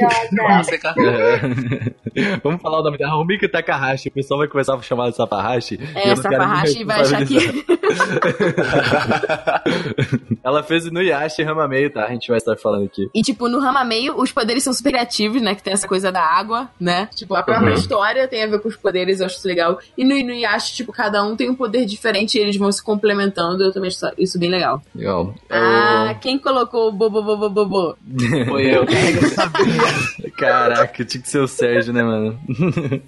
Maravilhosa. É. Vamos falar o nome dela, Rumiko Takahashi. O pessoal vai começar a chamar de Safahashi. e é, eu quero nem Safahashi vai achar que... Ela fez no Yashi Hamameio, tá? A gente vai estar falando aqui. E, tipo, no Rama Meio, os poderes são super criativos, né? Que tem essa coisa da água, né? Tipo, a própria Uhum. história tem a ver com os poderes, eu acho isso legal. E no Inuyasha, tipo, cada um tem um poder diferente e eles vão se complementando. Eu também acho isso bem legal. Legal. É Ah, quem colocou o Bobo Bobo Bobo? Foi eu. Caraca, tinha que ser o Sérgio, né, mano?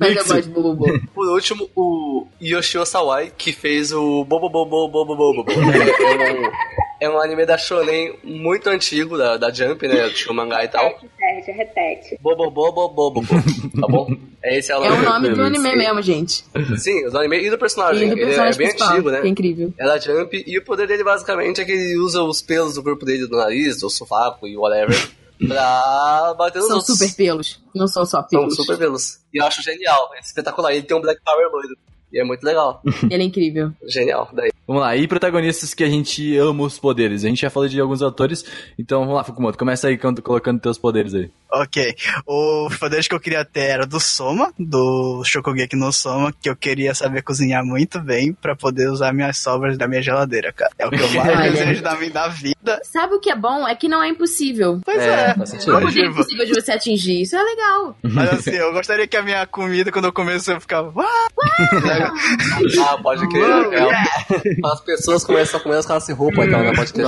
Mas eu Mixo. gosto de Bobo Bobo. Por último, o Yoshio Sawai, que fez o Bobo Bobo Bobo Bobo. É, um, é um anime da Shonen muito antigo, da, da Jump, né? Tinha o mangá e tal. Repete, Sérgio, repete. Bobo Bobo Bobo Bobo. Tá bom? É esse é o É nome. o nome do anime mesmo, gente. Sim, do anime e do personagem. E do Ele é personagem bem antigo, né? é incrível. É da Jump, e o poder dele basicamente é que ele usa os pelos do corpo dele, do nariz, do sovaco e whatever, pra bater nos São outros. super pelos, não são só São pelos. super pelos. E eu acho genial, é espetacular. Ele tem um Black Power loiro. E é muito legal. Ele é incrível. Genial. Daí. Vamos lá, e protagonistas que a gente ama os poderes. A gente já falou de alguns autores, então vamos lá, Fukumoto, começa aí colocando teus poderes aí. Ok. Os poderes que eu queria ter era do Soma, do Shokugeki no Soma, que eu queria saber cozinhar muito bem pra poder usar minhas sobras da minha geladeira, cara. É o que eu mais desejo da minha da vida. Sabe o que é bom? É que não é impossível. Pois É, é. sentido. É impossível de você atingir. Isso é legal. Mas assim, eu gostaria que a minha comida, quando eu comecei, eu ficava. "Ah!" Ah, pode crer. As pessoas começam a comer as sem roupa, então, né? Pode crer.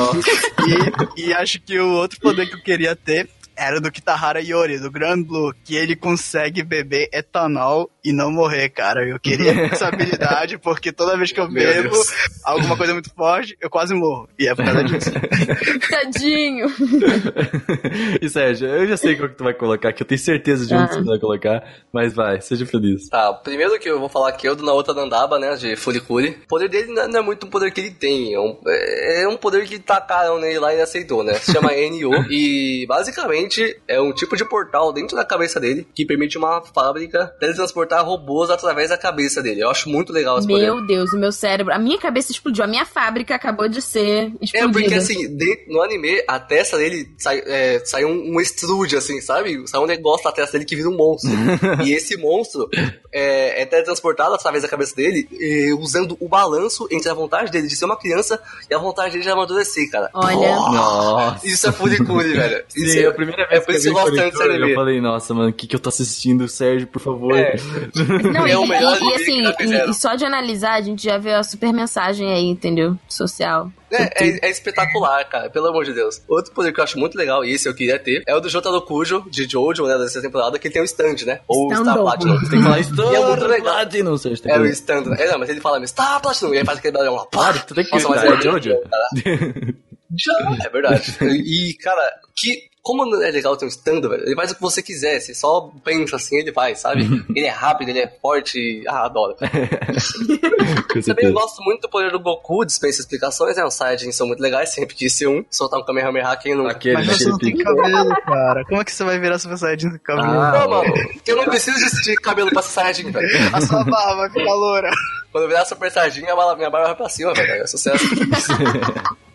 E, e acho que o outro poder que eu queria ter era do Kitahara Yori, do Grand Blue, que ele consegue beber etanol e não morrer, cara. Eu queria essa habilidade, porque toda vez que eu bebo alguma coisa muito forte, eu quase morro. E é por causa disso. Tadinho. e Sérgio, eu já sei qual que tu vai colocar, que eu tenho certeza de onde Ah. você vai colocar, mas vai, seja feliz. Tá, primeiro que eu vou falar aqui é o do Naota Nandaba, né, de Furikuri. O poder dele não não é muito um poder que ele tem, é um, é um poder que tacaram nele lá e ele aceitou, né? Se chama NO. E basicamente basicamente é um tipo de portal dentro da cabeça dele que permite uma fábrica teletransportar robôs através da cabeça dele. Eu acho muito legal esse poder. Meu Deus, o meu cérebro. A minha cabeça explodiu. A minha fábrica acabou de ser É, explodida. porque assim, de- no anime, a testa dele sai, é, sai um, um extrude, assim, sabe? Sai um negócio da testa dele que vira um monstro. e esse monstro é, é teletransportado através da cabeça dele, eh, usando o balanço entre a vontade dele de ser uma criança e a vontade dele de amadurecer, cara. Olha. Nossa. Isso é furicure, velho. Isso Sim, é a primeira vez é que eu eu vi falei, nossa, mano, o que, que eu tô assistindo? Sérgio, por favor. É. Não, É e, o melhor e- e, assim, e, e só de analisar, a gente já vê a super mensagem aí, entendeu? Social. É, é- é espetacular, cara, pelo amor de Deus. Outro poder que eu acho muito legal, e esse eu queria ter, é o do Jotaro Kujo, de Jojo, né, dessa temporada, que ele tem o stand, né? Ou o Star. Platinum. Tem que falar E é muito legal. Platinum, Sérgio. tem É o stand, né? É, não, mas ele fala mesmo, Star Platinum, e aí faz aquele barulho lá, Claro, tu tem que Nossa, mas é é Jojo. Já, é verdade. E, cara, que. Como é legal ter um stand, velho, ele faz o que você quiser, você só pensa assim, ele faz, sabe? ele é rápido, ele é forte, ah, adoro. Também gosto muito do poder do Goku, dispensa explicações, né? Os Saiyajins são muito legais, sempre quis ser um, soltar um Kamehameha quem não... Aquele, Mas você não tem cabelo, cara. Como é que você vai virar Super Saiyajin com cabelo? Ah, Não, mano, eu não preciso de- cabelo pra ser Saiyajin, velho. A sua barba vai ficar loura. Quando eu virar Super Saiyajin, minha barba vai pra cima, velho. É sucesso.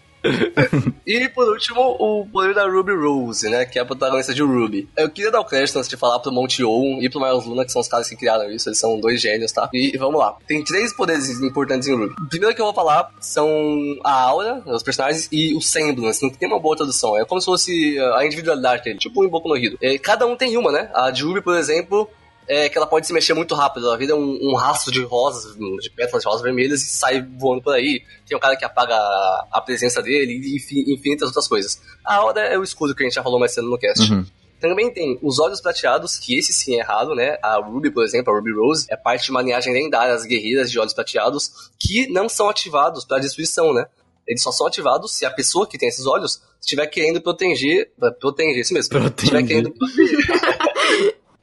e por último, o poder da Ruby Rose, né? Que é a protagonista de Ruby. Eu queria dar o crédito antes de falar pro Monty Owen e pro Miles Luna, que são os caras que criaram isso. Eles são dois gênios, tá? E vamos lá. Tem três poderes importantes em Ruby. O primeiro que eu vou falar são a aura, os personagens, e o semblance. Não tem uma boa tradução. É como se fosse a individualidade dele, tipo um Boku no Hero. É, cada um tem uma, né? A de Ruby, por exemplo, é que ela pode se mexer muito rápido. Ela vira um, um rastro de rosas, de pétalas de rosas vermelhas e sai voando por aí. Tem um cara que apaga a, a presença dele e enfim, infinitas outras coisas. A aura é o escudo que a gente já falou mais cedo no cast. Uhum. Também tem os olhos prateados, que esse sim é errado, né? A Ruby, por exemplo, a Ruby Rose, é parte de uma linhagem lendária, as guerreiras de olhos prateados, que não são ativados para destruição, né? Eles só são ativados se a pessoa que tem esses olhos estiver querendo proteger. Proteger, isso mesmo. Estiver Proteger. querendo estiver-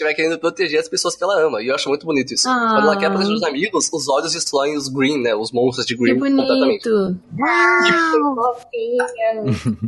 estiver querendo proteger as pessoas que ela ama. E eu acho muito bonito isso. Ah. Quando ela quer proteger os amigos, os olhos destroem os Green, né? Os monstros de Que Green completamente. bonito. Fofinha.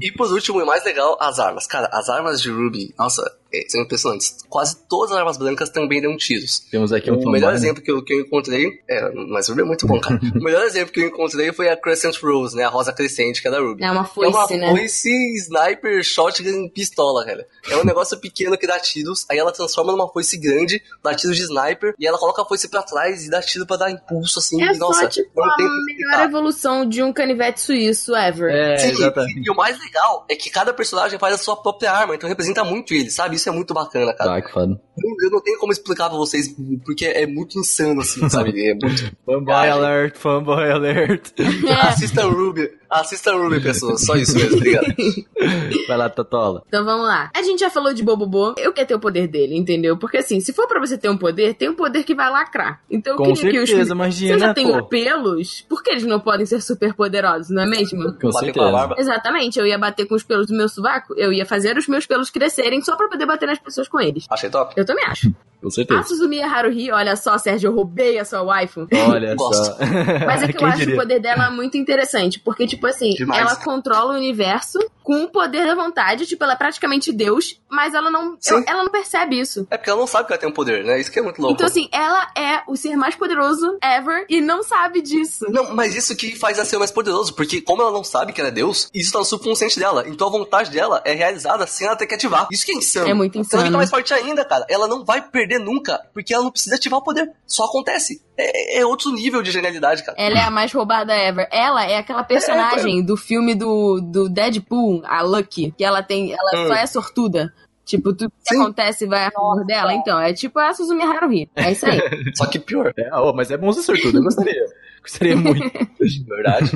E por último, e mais legal, as armas. Cara, as armas de Ruby, nossa, é, são impressionantes. Quase todas as armas brancas também dão tiros. Temos aqui um o melhor né? exemplo que eu, que eu encontrei. É, mas Ruby é muito bom, cara. o melhor exemplo que eu encontrei foi a Crescent Rose, né? A rosa crescente, que é da Ruby. É uma É uma foice, né? foice, sniper, shotgun, pistola, cara. É um negócio pequeno que dá tiros, aí ela transforma numa foice grande, dá tiro de sniper, e ela coloca a foice pra trás e dá tiro pra dar impulso, assim. É e, nossa, só, tipo, não a tem melhor evolução de um canivete suíço ever. É, Sim, exatamente. E o mais legal é que cada personagem faz a sua própria arma, então representa muito ele, sabe? Isso é muito bacana, cara. Tá, que foda. Eu, eu não tenho como explicar pra vocês, porque é muito insano, assim, sabe? É muito... Fanboy alert, fanboy alert. Assista Ruby, assista Ruby, pessoas. Só isso mesmo, obrigado. Vai lá, Tatola. Então vamos lá. A gente já falou de Bobobo. Eu quero ter o poder dele, entendeu? Porque assim, se for pra você ter um poder, tem um poder que vai lacrar. Então eu Com queria que os certeza, Se eu já tenho pô. pelos, por que eles não podem ser super poderosos, não é mesmo? Com Bater com a certeza. barba. Exatamente, eu ia bater com os pelos do meu sovaco, eu ia fazer os meus pelos crescerem só pra poder bater nas pessoas com eles. Achei top. Eu também acho. Com A certeza. Suzumiya Haruhi, olha só, Sérgio, eu roubei a sua waifu. Olha só. Mas é que eu acho diria? o poder dela muito interessante, porque, tipo assim, Demais. ela controla o universo com o poder da vontade, tipo, ela é praticamente Deus, mas ela não, eu- ela não percebe isso. É porque ela não sabe que ela tem um poder, né? Isso que é muito louco. Então, assim, ela é o ser mais poderoso ever e não sabe disso. Não, mas isso que faz ela ser mais poderoso, porque como ela não sabe que ela é Deus, isso tá no subconsciente dela. Então a vontade dela é realizada sem ela ter que ativar. Isso que é insano. É muito Então ela insano. fica mais forte ainda, cara. Ela não vai perder nunca, porque ela não precisa ativar o poder. Só acontece. É, é outro nível de genialidade, cara. Ela é a mais roubada ever. Ela é aquela personagem do filme do, do Deadpool, a Lucky, que ela tem. Ela Hum. só é sortuda. Tipo, tudo que Sim. acontece vai a favor dela. Então, é tipo a Suzumi Haruhi. É isso aí. Só que pior. É, ó, mas é bom ser sortudo, eu gostaria. Gostaria muito. Verdade.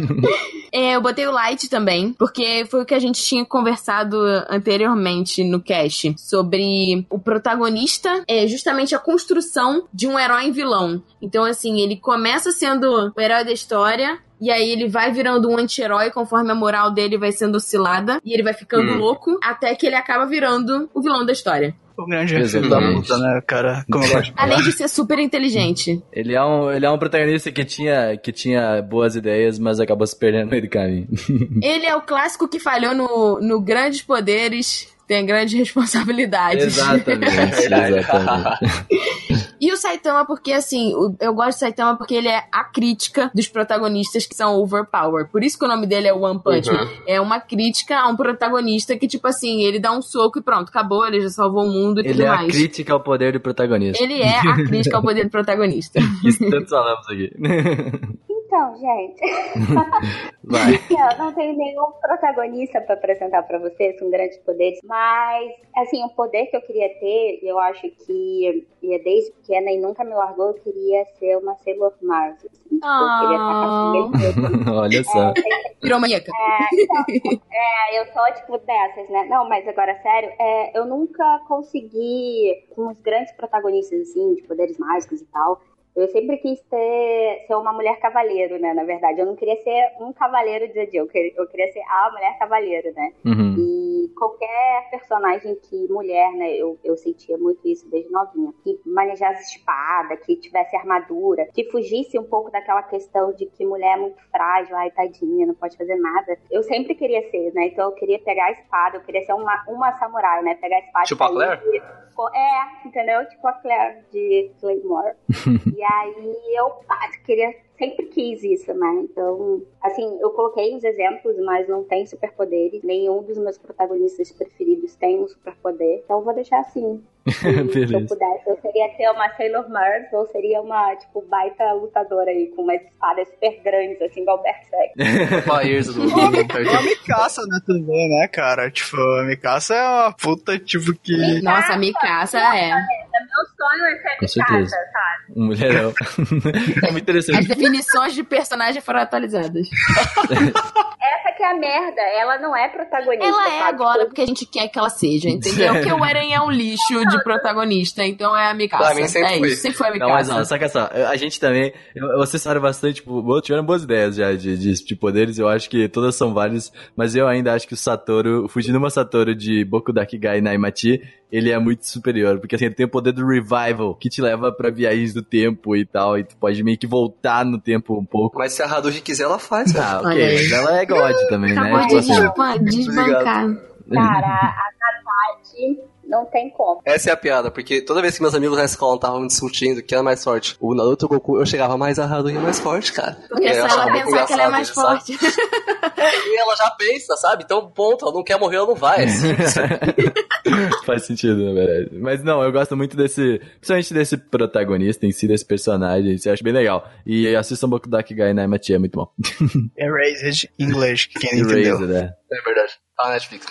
É, eu botei o Light também, porque foi o que a gente tinha conversado anteriormente no cast sobre o protagonista, é justamente a construção de um herói em vilão. Então, assim, ele começa sendo o herói da história. E aí ele vai virando um anti-herói conforme a moral dele vai sendo oscilada. E ele vai ficando Hum. louco até que ele acaba virando o vilão da história. O grande filho da puta, né, cara? Como eu gosto de. Além de ser super inteligente. Ele é um, ele é um protagonista que tinha, que tinha boas ideias, mas acabou se perdendo no meio do caminho. Ele é o clássico que falhou no, no Grandes Poderes, tem grandes responsabilidades. exatamente, exatamente. E o Saitama, porque assim, eu gosto do Saitama porque ele é a crítica dos protagonistas que são overpower. Por isso que o nome dele é One Punch Man. Uhum. É uma crítica a um protagonista que, tipo assim, ele dá um soco e pronto, acabou, ele já salvou o mundo e Ele tudo é a mais. crítica ao poder do protagonista. Ele é a crítica ao poder do protagonista. Isso tanto falamos aqui. Então, gente, Vai. eu não tenho nenhum protagonista pra apresentar pra vocês com grandes poderes, mas, assim, o poder que eu queria ter, eu acho que, é desde pequena e nunca me largou, eu queria ser uma Sailor Mars. Assim, tipo, eu queria estar com Olha só. Piromaníaca. É, então, é, eu sou tipo dessas, né? Não, mas agora, sério, é, eu nunca consegui, com os grandes protagonistas, assim, de poderes mágicos e tal, eu sempre quis ter, ser uma mulher cavaleiro, né? Na verdade, eu não queria ser um cavaleiro de Zodíaco, eu queria, eu queria ser a mulher cavaleiro, né? Uhum. E qualquer personagem que mulher, né, eu, eu sentia muito isso desde novinha, que manejasse espada, que tivesse armadura, que fugisse um pouco daquela questão de que mulher é muito frágil, ai tadinha, não pode fazer nada. Eu sempre queria ser, né? Então eu queria pegar a espada, eu queria ser uma, uma samurai, né? Pegar a espada. Tipo a e Claire? sair- É, entendeu? Tipo a Claire de Claymore. e aí eu ah, queria sempre quis isso, né? Então, assim, eu coloquei uns exemplos, mas não tem superpoderes. Nenhum dos meus protagonistas preferidos tem um superpoder. Então eu vou deixar assim. Se eu pudesse, eu seria ter uma Sailor Mars ou seria uma, tipo, baita lutadora aí, com umas espadas super grandes, assim, igual Berserk. A Mikasa, né, também, né, cara? Tipo, a Mikasa é uma puta, tipo, que... Nossa, a Mikasa é. Meu sonho é ser Com certeza. sabe? Um mulherão. é muito As interessante. definições de personagem foram atualizadas. Essa que é a merda, ela não é protagonista. Ela é sabe? agora porque a gente quer que ela seja, entendeu? Porque o Eren é um lixo de protagonista, então é a Mikasa. Pra mim sempre é foi. isso, sempre foi a Não, mas Mikasa. não, saca só, a gente também, eu- vocês falaram bastante, tipo, tiveram boas ideias já de, de, de poderes, eu acho que todas são válidas, mas eu ainda acho que o Satoru, o Fujinuma Satoru de Boku Dakigai Naimachi, ele é muito superior, porque assim, ele tem o poder do revival, que te leva pra viagens do tempo e tal, e tu pode meio que voltar no tempo um pouco. Mas se a Haruji quiser, ela faz. Ah, ok, mas ela é God também, né? Acabou Tipo de assim, desban- desbancar. Cara, a Natati não tem como. Essa é a piada, porque toda vez que meus amigos na escola estavam discutindo quem era mais forte, o Naruto e o Goku, eu chegava, a Haruhi é mais forte, cara. Porque achava ela pensar que ela é mais forte. E ela já pensa, sabe? Então, ponto, ela não quer morrer, ela não vai. assim. Faz sentido, na verdade. Mas não, eu gosto muito desse. Principalmente desse protagonista em si, desse personagem. Isso eu acho bem legal. E assistam Boku Dakigai Naimachi, é muito bom. Erased em inglês, que quem não entendeu. Erased, né? É verdade. Tá na Netflix.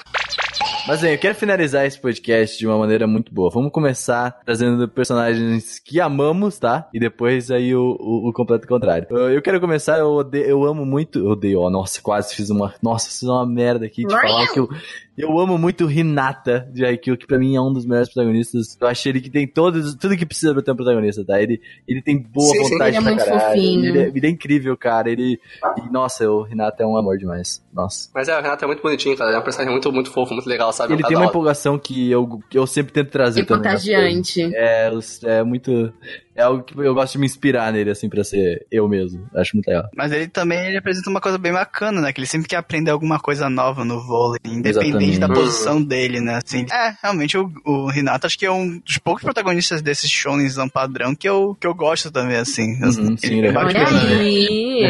Mas bem, eu quero finalizar esse podcast de uma maneira muito boa. Vamos começar trazendo personagens que amamos, tá? E depois aí o, o, o completo contrário. Eu, eu quero começar, eu, odeio, eu amo muito. Eu odeio, ó, nossa, quase fiz uma. Nossa, fiz uma merda aqui de falar que eu. Eu amo muito o Hinata de Haikyuu, que pra mim é um dos melhores protagonistas. Eu achei ele que tem todos, tudo que precisa pra ter um protagonista, tá? Ele, ele tem boa Sim, sim. vontade Ele é pra muito caralho. fofinho. Ele é, ele é incrível, cara. Ele. E, nossa, o Hinata é um amor demais. Nossa. Mas é, o Renato é muito bonitinho, cara. Ele é um personagem muito, muito fofo, muito legal, sabe? Ele Um tem uma empolgação que eu, que eu sempre tento trazer E também. coisas. contagiante. É, é muito. É algo que eu gosto de me inspirar nele, assim, pra ser eu mesmo. Acho muito legal. Mas ele também ele apresenta uma coisa bem bacana, né? Que ele sempre quer aprender alguma coisa nova no vôlei, independente Exatamente. da posição dele, né? Assim, é, realmente o, o Renato acho que é um dos poucos protagonistas desses shonenzão padrão que eu, que eu gosto também, assim. Uhum, sim, ele é né? Olha aí.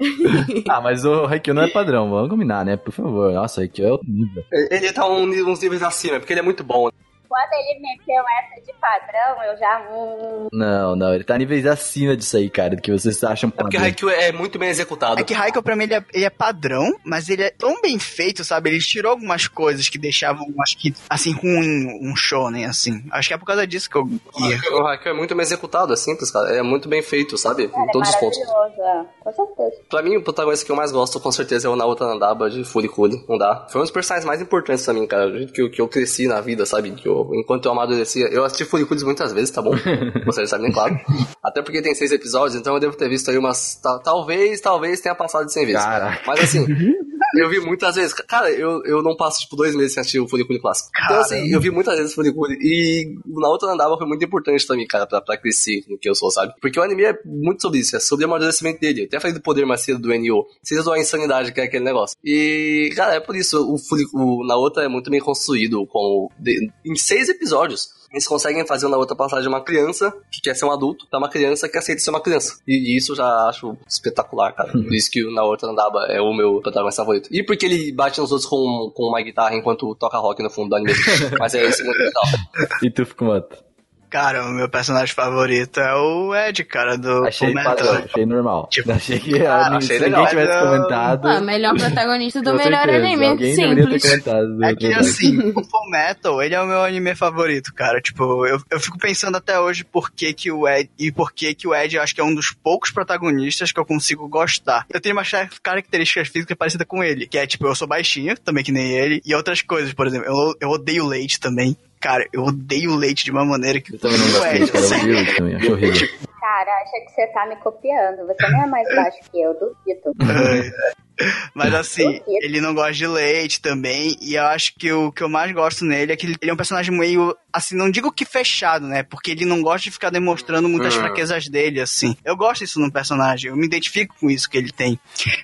ah, mas o Haikyuu não é padrão, vamos combinar, né? Por favor. Nossa, o Haikyuu é outro nível. Ele tá um, uns níveis acima, porque ele é muito bom. Quando ele meteu essa de padrão, eu já. Hum, Não, não, ele tá níveis acima disso aí, cara, do que vocês acham É porque padrão. Haikyuu é muito bem executado. É que Raikkonen, pra mim, ele é, ele é padrão, mas ele é tão bem feito, sabe? Ele tirou algumas coisas que deixavam, acho que, assim, ruim um shonen, assim. Acho que é por causa disso que eu... O Haikyuu é muito bem executado, é simples, cara. É muito bem feito, sabe? Em cara, é todos os pontos. maravilhoso, é. com certeza. Pra mim, o protagonista que eu mais gosto, com certeza, é o Naoto Nandaba de Furikuri. Não dá. Foi um dos personagens mais importantes pra mim, cara. Do jeito que eu, que eu cresci na vida, sabe? Que eu, enquanto eu amadurecia. Eu assisti Furikuri muitas vezes, tá bom? Vocês sabem, claro. Até porque tem seis episódios, então eu devo ter visto aí umas. ta- talvez, talvez tenha passado de 100 vezes. Caraca. Mas assim. Eu vi muitas vezes. Cara, eu, eu não passo, tipo, dois meses sem assistir o Furikuri clássico. Então, assim, eu vi muitas vezes o Furikuri. E na outra andava foi muito importante também, cara, pra, pra crescer no que eu sou, sabe? Porque o anime é muito sobre isso, é sobre o amadurecimento dele. Eu até falei do poder mais cedo do NO. Vocês a insanidade que é aquele negócio. E, cara, é por isso. O, Furi- o na outra é muito bem construído, com, de- em seis episódios. Eles conseguem fazer na outra passagem uma criança que quer ser um adulto pra uma criança que aceita ser uma criança. E isso eu já acho espetacular, cara. Por isso que o na outra Andaba é o meu protagonista favorito. E porque ele bate nos outros com, com uma guitarra enquanto toca rock no fundo do anime. Mas é esse muito legal. E tu, Fukumoto? Cara, o meu personagem favorito é o Ed, cara, do Achei padrão, achei normal. Tipo, achei que cara, se achei ninguém legal. tivesse comentado. Ah, melhor protagonista do melhor certeza, anime. Alguém deveria ter Simples. comentado. do É que assim, o Full Metal, ele é o meu anime favorito, cara. Tipo, eu, eu fico pensando até hoje por que, que o Ed. E por que, que o Ed eu acho que é um dos poucos protagonistas que eu consigo gostar. Eu tenho umas char- características físicas parecidas com ele. Que é, tipo, eu sou baixinho, também que nem ele. E outras coisas, por exemplo, eu, eu odeio leite também. Cara, eu odeio leite de uma maneira que Eu também não o gosto desse cara, eu odeio também, acho horrível. Cara, acha que você tá me copiando. Você não é mais baixo que eu, duvido. Mas assim, ele não gosta de leite também. E eu acho que o que eu mais gosto nele é que ele, ele é um personagem meio. Assim, não digo que fechado, né? Porque ele não gosta de ficar demonstrando muitas Hum. fraquezas dele, assim. Eu gosto disso no personagem. Eu me identifico com isso que ele tem.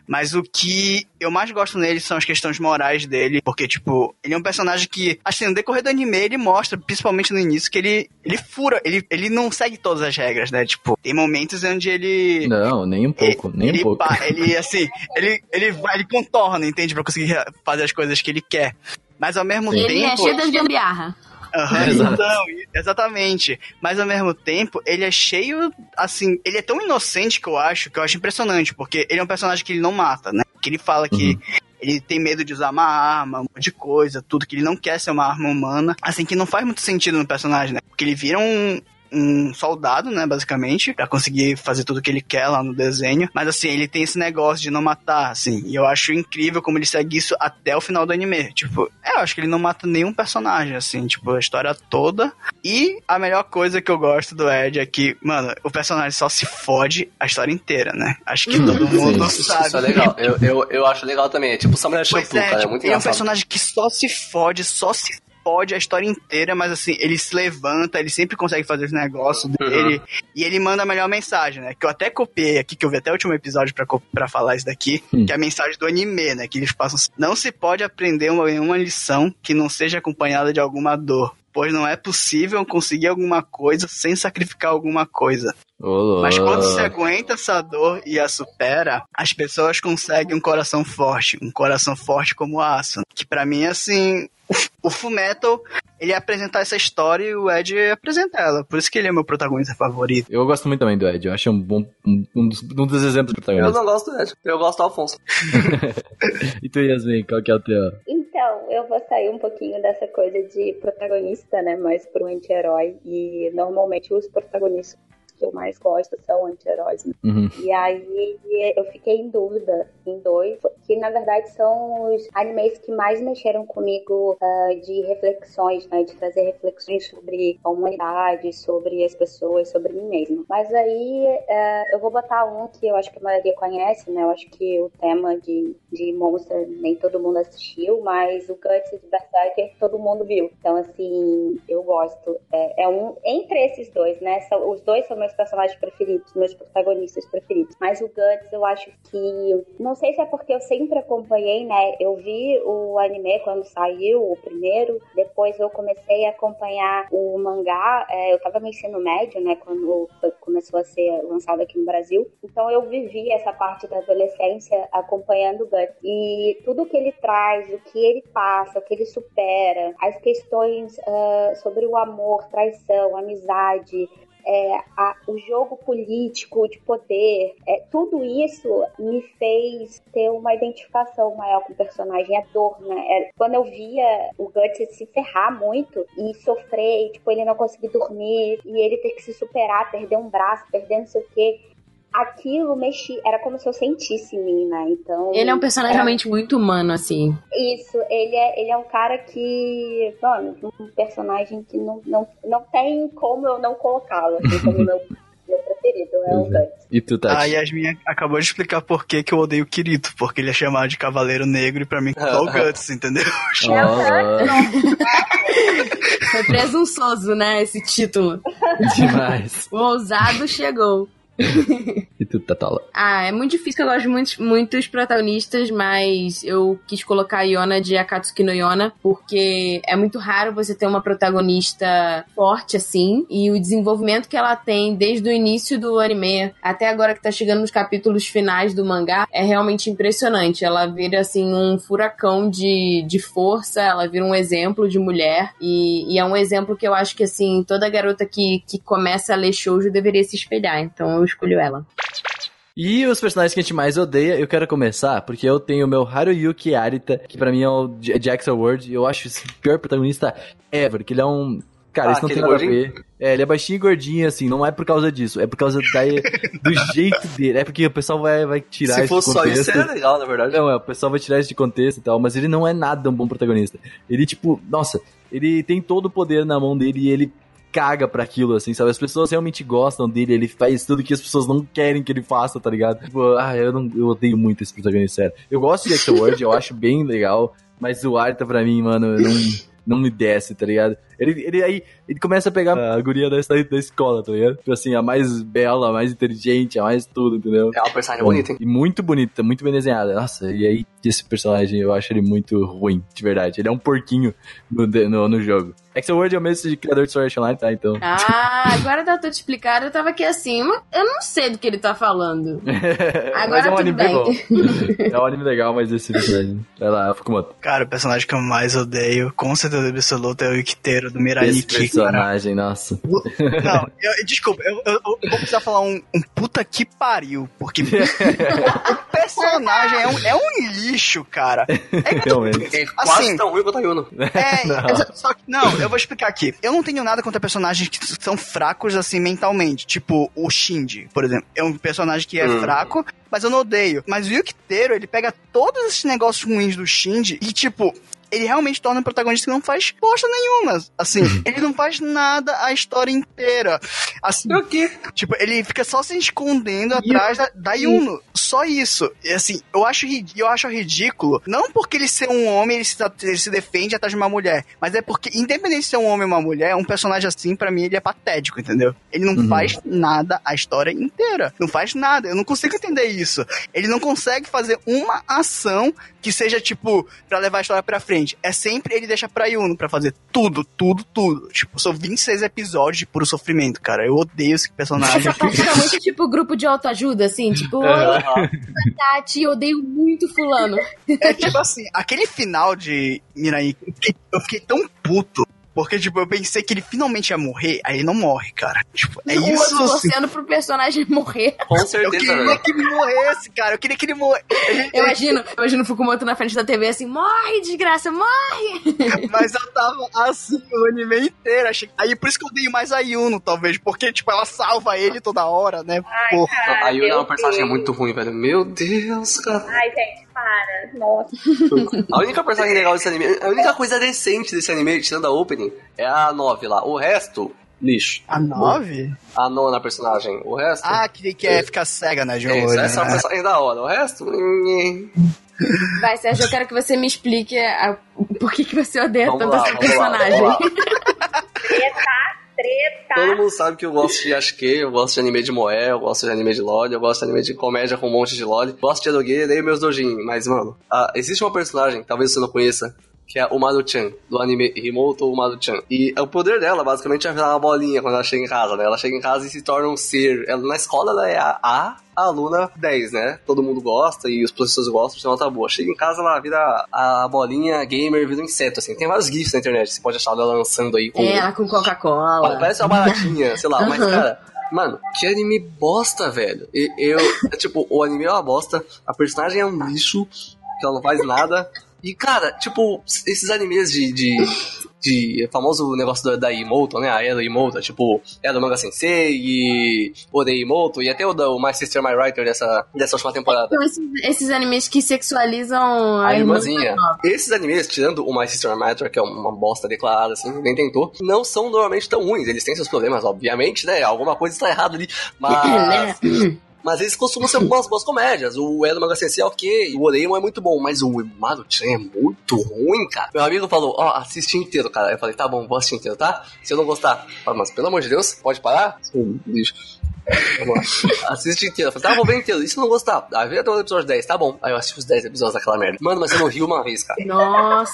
Mas o que eu mais gosto nele são as questões morais dele. Porque, tipo, ele é um personagem que, assim, no decorrer do anime, ele mostra, principalmente no início, que ele, ele fura. Ele, ele não segue todas as regras, né? Tipo, tem momentos onde ele. Não, nem um pouco, nem um ele, pouco. ele, assim, ele, ele vai, ele contorna, entende? Pra conseguir fazer as coisas que ele quer. Mas ao mesmo Sim. Ele é tempo. cheio das gambiarra. Exato. então, exatamente. Mas ao mesmo tempo, ele é cheio, assim, ele é tão inocente que eu acho, que eu acho impressionante, porque ele é um personagem que ele não mata, né? Que ele fala que Uhum. ele tem medo de usar uma arma, um monte de coisa, tudo, que ele não quer ser uma arma humana. Assim, que não faz muito sentido no personagem, né? Porque ele vira um. Um soldado, né, basicamente, pra conseguir fazer tudo que ele quer lá no desenho. Mas assim, ele tem esse negócio de não matar, assim. E eu acho incrível como ele segue isso até o final do anime. Tipo, é, eu acho que ele não mata nenhum personagem, assim, tipo, a história toda. E a melhor coisa que eu gosto do Ed é que, mano, o personagem só se fode a história inteira, né? Acho que todo mundo Sim. sabe. Isso é legal. Eu, eu, eu acho legal também. É tipo Samurai Pois Shampoo, é, cara. É tipo, muito ele é um engraçado. personagem que só se fode, só se fode a história inteira, mas assim, ele se levanta, ele sempre consegue fazer esse negócio dele, e ele manda a melhor mensagem, né? Que eu até copiei aqui, que eu vi até o último episódio pra, falar isso daqui, Hum. que é a mensagem do anime, né? Que eles passam não se pode aprender uma, nenhuma lição que não seja acompanhada de alguma dor. Pois não é possível conseguir alguma coisa sem sacrificar alguma coisa. Mas quando você aguenta essa dor e a supera, as pessoas conseguem um coração forte, um coração forte como aço. Que pra mim, assim, o, o Fullmetal, ele ia apresentar essa história e o Ed apresenta ela. Por isso que ele é meu protagonista favorito. Eu gosto muito também do Ed, eu acho um bom um, um dos, um dos exemplos Eu protagonista. não gosto do Ed. Eu gosto do Alfonso. E tu, Yasmin, qual que é o teu? Então, eu vou sair um pouquinho dessa coisa de protagonista, né? Mais pro anti-herói. E normalmente os protagonistas que eu mais gosto são anti-heróis. né? Uhum. E aí eu fiquei em dúvida em dois, que na verdade são os animes que mais mexeram comigo ah, de reflexões, né? De trazer reflexões sobre a humanidade, sobre as pessoas, sobre mim mesmo. Mas aí ah, eu vou botar um que eu acho que a maioria conhece, né? Eu acho que o tema de, de Monster nem todo mundo assistiu, mas o Guts de Berserker todo mundo viu. Então, assim, eu gosto. É, é um entre esses dois, né? São, os dois são meus personagens preferidos, meus protagonistas preferidos. Mas o Guts, eu acho que. Não sei se é porque eu sempre acompanhei, né? Eu vi o anime quando saiu, o primeiro. Depois eu comecei a acompanhar o mangá. É, eu tava no ensino médio, né? Quando foi- começou a ser lançado aqui no Brasil. Então eu vivi essa parte da adolescência acompanhando o Guts. E tudo que ele traz, o que ele passa, o que ele supera, as questões ah, sobre o amor, traição, amizade, é, a- o jogo político de poder, é, tudo isso me fez ter uma identificação maior com o personagem, a dor, né? É, quando eu via o Guts se ferrar muito e sofrer, e, tipo, ele não conseguir dormir, e ele ter que se superar, perder um braço, perder não sei o quê. Aquilo mexi, era como se eu sentisse em mim, né? Então. Ele é um personagem era- realmente muito humano, assim. isso, ele é, ele é um cara que. Mano, um personagem que não, não, não tem como eu não colocá-lo, assim, como meu, meu preferido. é o Guts. E tu, Tati? A Yasmin acabou de explicar por que, que eu odeio o Kirito, porque ele é chamado de Cavaleiro Negro e pra mim é o Guts, entendeu? Foi presunçoso, né, esse título. Demais. O ousado chegou. E tu, Tatola? Ah, é muito difícil, eu gosto de muitos, muitos protagonistas, mas eu quis colocar a Yona de Akatsuki no Yona, porque é muito raro você ter uma protagonista forte assim, e o desenvolvimento que ela tem desde o início do anime até agora que tá chegando nos capítulos finais do mangá é realmente impressionante. Ela vira assim um furacão de, de força, ela vira um exemplo de mulher, e, e é um exemplo que eu acho que assim, toda garota que, que começa a ler shoujo deveria se espelhar, então eu escolho ela. E os personagens que a gente mais odeia, eu quero começar, porque eu tenho o meu Haruyuki Arita, que pra mim é o J- Jackson Word, e eu acho esse pior protagonista ever, que ele é um... Cara, Ah, isso não tem nada a ver. É, ele é baixinho e gordinho, assim, não é por causa disso, é por causa da, do jeito dele. É porque o pessoal vai, vai tirar Se fosse só isso, seria legal, na verdade. Não, é, o pessoal vai tirar isso de contexto e tal, mas ele não é nada um bom protagonista. Ele, tipo, nossa, ele tem todo o poder na mão dele e ele caga pra aquilo, assim, sabe? As pessoas realmente gostam dele, ele faz tudo que as pessoas não querem que ele faça, tá ligado? Tipo, ah, eu, não, eu odeio muito esse protagonista, sério. Eu gosto de Extra World, eu acho bem legal, mas o Arta pra mim, mano, não, não me desce, tá ligado? Ele, ele aí, ele começa a pegar a guria da, da escola, tá ligado? Tipo assim, a mais bela, a mais inteligente, a mais tudo, entendeu? É uma personagem bonita, hein? E muito bonita, muito bem desenhada. Nossa, e aí esse personagem eu acho ele muito ruim, de verdade. Ele é um porquinho no, no, no jogo. Exo-World é o mesmo de criador de Sword Art Online, tá? Então. Ah, agora tá tudo explicado. Eu tava aqui assim, eu não sei do que ele tá falando. Agora mas é um tudo anime bem. bom. é um anime legal, mas esse personagem. Vai lá, Fukumoto. Cara, o personagem que eu mais odeio, com certeza absoluta, é o Ikiteiro do Mirai Esse Nikki, cara. personagem, nossa. Não, eu- desculpa, eu, eu- eu vou precisar falar um, um puta que pariu, porque o personagem é um, é um lixo, cara. Realmente. É quase Assim, tão ruim quanto a. É, Não. eu- só que, não, eu vou explicar aqui. Eu não tenho nada contra personagens que são fracos, assim, mentalmente. Tipo, o Shinji, por exemplo. É um personagem que é Hum. fraco, mas eu não odeio. Mas o Yukiteiro, ele pega todos esses negócios ruins do Shinji e, tipo... Ele realmente torna um protagonista que não faz bosta nenhuma. Assim, ele não faz nada a história inteira. Assim, O quê? Tipo, ele fica só se escondendo atrás da, da Yuno. Só isso. E, assim, eu acho, eu acho ridículo. Não porque ele ser um homem, ele se, ele se defende atrás de uma mulher. Mas é porque, independente de ser um homem ou uma mulher, um personagem assim, pra mim, ele é patético, entendeu? Ele não Uhum. faz nada a história inteira. Não faz nada. Eu não consigo entender isso. Ele não consegue fazer uma ação que seja, tipo, pra levar a história pra frente. É sempre ele deixa pra Yuno pra fazer tudo, tudo, tudo. Tipo, são 26 episódios de puro sofrimento, cara. Eu odeio esse personagem. Essa parte tá muito tipo grupo de autoajuda, assim, tipo, oi, É. Tati, eu odeio muito fulano. É tipo assim, aquele final de Mirai, eu fiquei, eu fiquei tão puto. Porque, tipo, eu pensei que ele finalmente ia morrer, aí ele não morre, cara. Tipo, é Eu isso tô assim. pro personagem morrer. Com Eu certeza, queria velho. que ele morresse, cara. Eu queria que ele morresse. Eu imagino, eu imagino o Fukumoto na frente da TV assim, morre, desgraça, morre! Mas eu tava assim o anime inteiro. Achei... Aí por isso que eu odeio mais a Yuno, talvez. Porque, tipo, ela salva ele toda hora, né? Porra. A Yuno é uma personagem Deus. muito ruim, velho. Meu Deus, cara. Ai, gente, para. Nossa. A única personagem legal desse anime, a única coisa decente desse anime, tirando a opening, é a 9 lá. O resto, lixo. A nove? A nona personagem. O resto. Ah, que quer ficar cega, né, de é, olho, essa é uma né? personagem da hora. O resto. Vai, Sérgio, eu quero que você me explique a- por que, que você odeia Vamos tanto lá, essa lá, personagem. vamos lá. Treta. Todo mundo sabe que eu gosto de Ashke, eu gosto de anime de Moé, eu gosto de anime de LOL, eu gosto de anime de comédia com um monte de LOL, gosto de Edoge, leio meus dojin, mas mano, ah, existe uma personagem, talvez você não conheça, que é o Maru-chan, do anime Himoto Maru-chan. E o poder dela, basicamente, é virar uma bolinha quando ela chega em casa, né? Ela chega em casa e se torna um ser. Ela, na escola, ela é a, a aluna 10, né? Todo mundo gosta e os professores gostam, então ela tá boa. Chega em casa, ela vira a bolinha gamer, vira um inseto, assim. Tem vários GIFs na internet, você pode achar ela lançando aí com É, com Coca-Cola. Parece uma baratinha, sei lá, mas Aham. cara. Mano, que anime bosta, velho. E- Eu, tipo, o anime é uma bosta, a personagem é um lixo, que ela não faz nada. E, cara, tipo, esses animes de, de de famoso negócio da, da Imoto, né? A Ela Imoto, tipo, é do Manga Sensei e Odei Imoto, e até o da o My Sister My Writer dessa, dessa última temporada. Então, esses, esses animes que sexualizam A irmã irmãzinha. Esses animes, tirando o My Sister My Writer, que é uma bosta declarada, assim, nem tentou, não são normalmente tão ruins. Eles têm seus problemas, obviamente, né? Alguma coisa está errada ali. Mas. Mas eles costumam ser umas boas comédias. O Elo Manga Sensei é ok, o Oreimo é muito bom, mas o Maruchan é muito ruim, cara. Meu amigo falou, ó, assiste inteiro, cara. Eu falei, tá bom, vou assistir inteiro, tá? Se eu não gostar, falei, mas pelo amor de Deus, pode parar? Seu bicho. Assiste inteiro. Falei, tá, vou ver inteiro. E se não gostar? Aí vem até o episódio 10, tá bom. Aí eu assisti os 10 episódios daquela merda. Mano, mas eu não ri uma vez, cara. Nossa,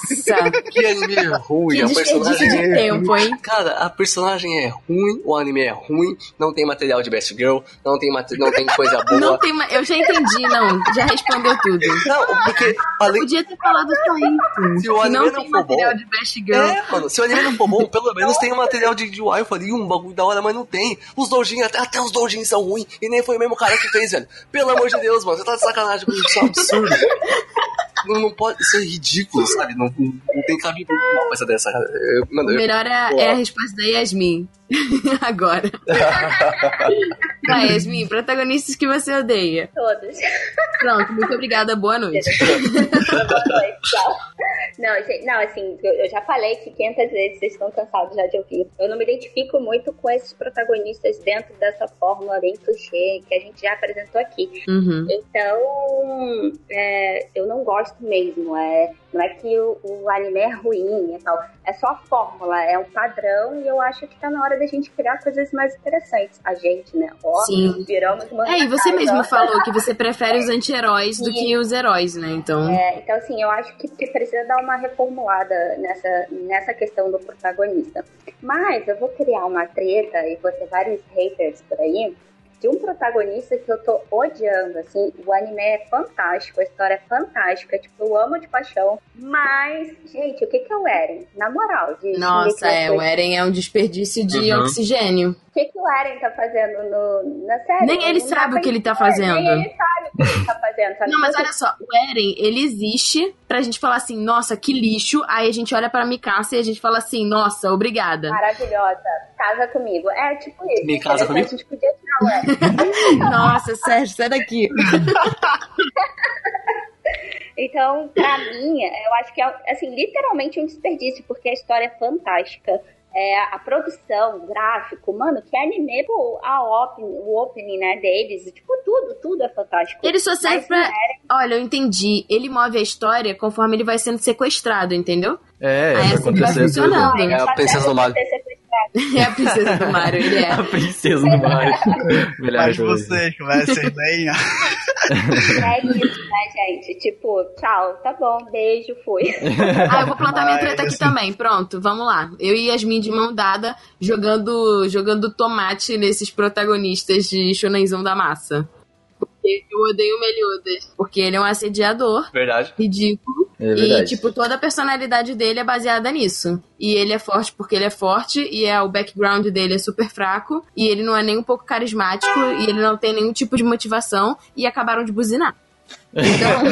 Que anime ruim, que a desperdício personagem de é tempo, hein? Cara, a personagem é ruim, o anime é ruim, não tem material de Best Girl, não tem, não tem coisa boa. Não tem Eu já entendi, não. Já respondeu tudo. Não, porque além Podia ter falado só isso. Se o anime não não tem for material bom- de Best Girl. É, mano, se o anime não for bom, pelo menos tem um material de, de wife ali, um bagulho da hora, mas não tem. Os doujin, até, até os doujin são ruins, e nem foi o mesmo cara que fez, velho. Pelo amor de Deus, mano, você tá de sacanagem com isso, é um absurdo. Não, não pode, isso é ridículo, sabe? Não, não, tem cabimento uma coisa dessa. Eu, O mano, eu, melhor é, é a resposta da Yasmin. Agora. Vai, Yasmin, protagonistas que você odeia. Todos. Pronto, muito obrigada, boa noite. Tchau. Não, gente, não, assim, eu, eu já falei que 500 vezes vocês estão cansados já de ouvir. Eu não me identifico muito com esses protagonistas dentro dessa fórmula bem clichê que a gente já apresentou aqui. Uhum. Então, é, eu não gosto mesmo. É, não é que o, o anime é ruim e tal. É só a fórmula, é um padrão e eu acho que tá na hora da gente criar coisas mais interessantes. A gente, né? Ó, Sim. viramos uma É, e você mesmo falou que você prefere os anti-heróis do que os heróis, né? Então. É, então, assim, eu acho que, que precisa dar uma reformulada nessa, nessa questão do protagonista. Mas eu vou criar uma treta e vou ter vários haters por aí de um protagonista que eu tô odiando, assim. O anime é fantástico, a história é fantástica, tipo, eu amo de paixão. Mas, gente, o que que é o Eren? Na moral, de Nossa, é, o Eren é um desperdício de Uhum. oxigênio. O que que o Eren tá fazendo no, na série? Nem ele Não sabe o que ele tá fazendo. Nem ele sabe o que ele tá fazendo, sabe? Não, mas olha só, o Eren, ele existe pra gente falar assim, nossa, que lixo. Aí a gente olha pra Mikasa e a gente fala assim, nossa, obrigada. maravilhosa, casa comigo. É tipo isso. Me casa comigo? A gente podia tirar o Eren. Nossa, Sérgio, sai daqui. Então, pra mim, eu acho que é, assim, literalmente um desperdício, porque a história é fantástica. É, a produção, o gráfico, mano, que anime, pô, a opening, o opening, né, deles, tipo, tudo, tudo é fantástico. Ele só serve Mas pra. Olha, eu entendi. Ele move a história conforme ele vai sendo sequestrado, entendeu? É, Aí vai assim vai funcionando. É a princesa do sequestrado. É a princesa do Mario, ele é. A princesa do Mario. Melhor Mas vocês conversem bem. É isso, né, gente? Tipo, tchau, tá bom, beijo, fui. Ah, eu vou plantar minha treta aqui Mas- também. Pronto, vamos lá. Eu e Yasmin de mão dada jogando, jogando tomate nesses protagonistas de Shonenzão da massa. Porque eu odeio o Meliodas. Porque ele é um assediador Verdade. ridículo. É verdade. E, tipo, toda a personalidade dele é baseada nisso. E ele é forte porque ele é forte, e é, o background dele é super fraco, e ele não é nem um pouco carismático, e ele não tem nenhum tipo de motivação, e acabaram de buzinar. Então,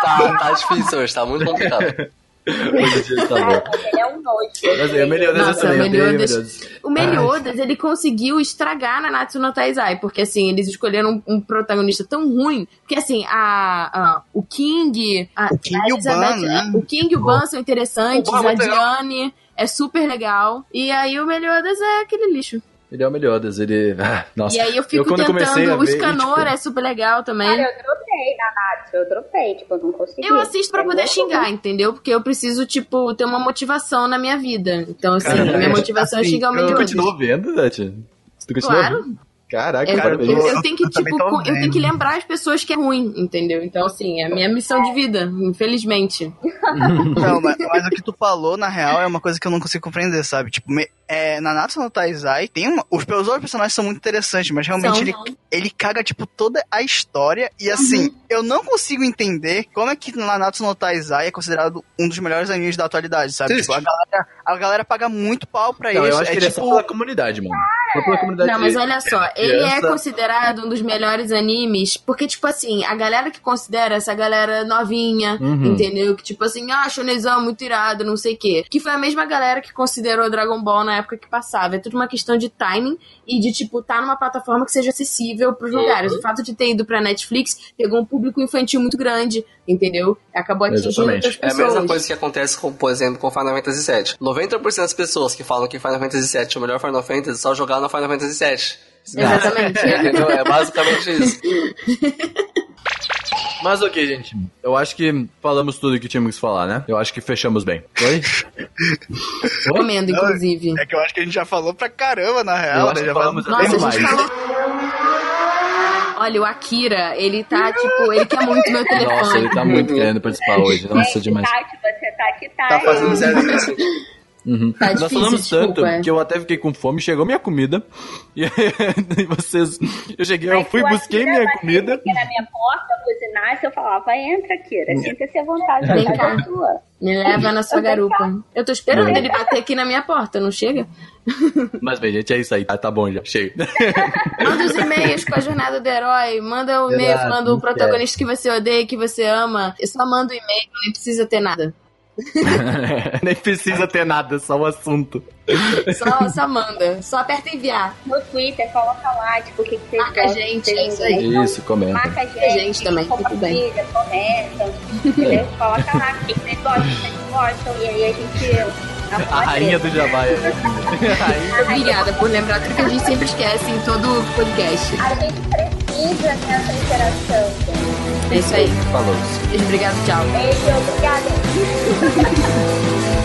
Tá, tá difícil hoje, tá muito complicado. Hoje em dia tá bom. Mas ele é um nojo. Mas é o Meliodas Nossa, eu também, o Meliodas- Meliodas. o Meliodas, ele conseguiu estragar na Natsu no Taizai, porque assim, eles escolheram um, um protagonista tão ruim, porque assim, a, a- o King, a, O King a e o Ban, né? o King e o Ban são interessantes, é a. Diane é super legal, e aí o Meliodas é aquele lixo. Ele é o Meliodas, ele... Ah, nossa. e aí eu fico quando a tentando, o Scanor tipo, é super legal também. Cara, eu dropei na Natsu, eu dropei, tipo, eu não consegui. Eu assisto pra poder xingar, entendeu? Porque eu preciso, tipo, ter uma motivação na minha vida. Então, assim, Cara, minha motivação é assim, xingar o Tu Meliodas. continuou vendo, Tati? Tu continuou Claro. vendo? Caraca, É, cara, eu- eu tenho que, eu tipo, eu tenho que lembrar as pessoas que é ruim, entendeu? Então, assim, é a minha missão de vida, infelizmente. Não, mas, mas o que tu falou, na real, é uma coisa que eu não consigo compreender, sabe? Tipo, me- é, na Natsu no Taizai, tem uma, os, os outros personagens são muito interessantes, mas realmente São. ele, ele caga, tipo, toda a história. E assim, Uhum. eu não consigo entender como é que Nanatsu no Taizai é considerado um dos melhores animes da atualidade, sabe? Tipo, a galera, a galera paga muito pau pra Não, isso. eu acho é que ele é tipo, só pela comunidade, mano. Não, mas olha só, ele é considerado um dos melhores animes, porque, tipo assim, a galera que considera essa galera novinha, Uhum. entendeu? Que, tipo assim, ah, shonezão, muito irado, não sei o quê. Que foi a mesma galera que considerou Dragon Ball na época que passava. É tudo uma questão de timing e de, tipo, tá numa plataforma que seja acessível pros lugares. O fato de ter ido pra Netflix pegou um público infantil muito grande, entendeu? Acabou atingindo Exatamente. outras É a pessoas. mesma coisa que acontece com, por exemplo, com Final Fantasy VII. 90% das pessoas que falam que Final Fantasy VII é o melhor Final Fantasy só jogaram no Final Fantasy VII. Exatamente. Entendeu? É basicamente isso. Mas ok, gente. Eu acho que falamos tudo que tínhamos que falar, né? Eu acho que fechamos bem. Oi? Comendo, inclusive. É que eu acho que a gente já falou pra caramba, na Eu real, acho né? que Já falamos falamos até Nossa, a gente demais. falou. Olha, o Akira, ele tá, tipo, ele quer muito meu telefone. Nossa, ele tá muito querendo participar hoje. Nossa, demais. Tati, você tá que tá. Tá fazendo hein? zero isso. Uhum. Tá Nós difícil, falamos desculpa, tanto é. que eu até fiquei com fome, chegou minha comida. E, e vocês. Eu cheguei, eu fui, busquei minha comida. aqui na minha porta, buzinasse, eu falava, entra, Kira, sinta-se à vontade, Vem a cá. sua. Me leva na sua garupa. Eu tô esperando ele bater aqui na minha porta, não chega? Mas bem, gente, é isso aí. Ah, tá bom já, cheio. Manda os e-mails com a jornada do herói. Manda o e-mail falando o protagonista que você odeia, que você ama. Eu só manda o e-mail, nem precisa ter nada. Nem precisa ter nada, só o assunto. Só, só manda. Só aperta enviar. No Twitter, coloca lá, tipo, o que, que vocês Marca a gente, é isso aí. Isso, comenta. Marca a a gente, gente também, tudo bem. comenta, entendeu? Coloca lá o que vocês gostam, o que vocês não gostam, e aí a gente... A rainha do Jabá. é. Obrigada por lembrar tudo que a gente sempre esquece em todo podcast. A gente precisa dessa interação, gente. É isso aí. Falou. Beijo, obrigado, tchau. Beijo, obrigada.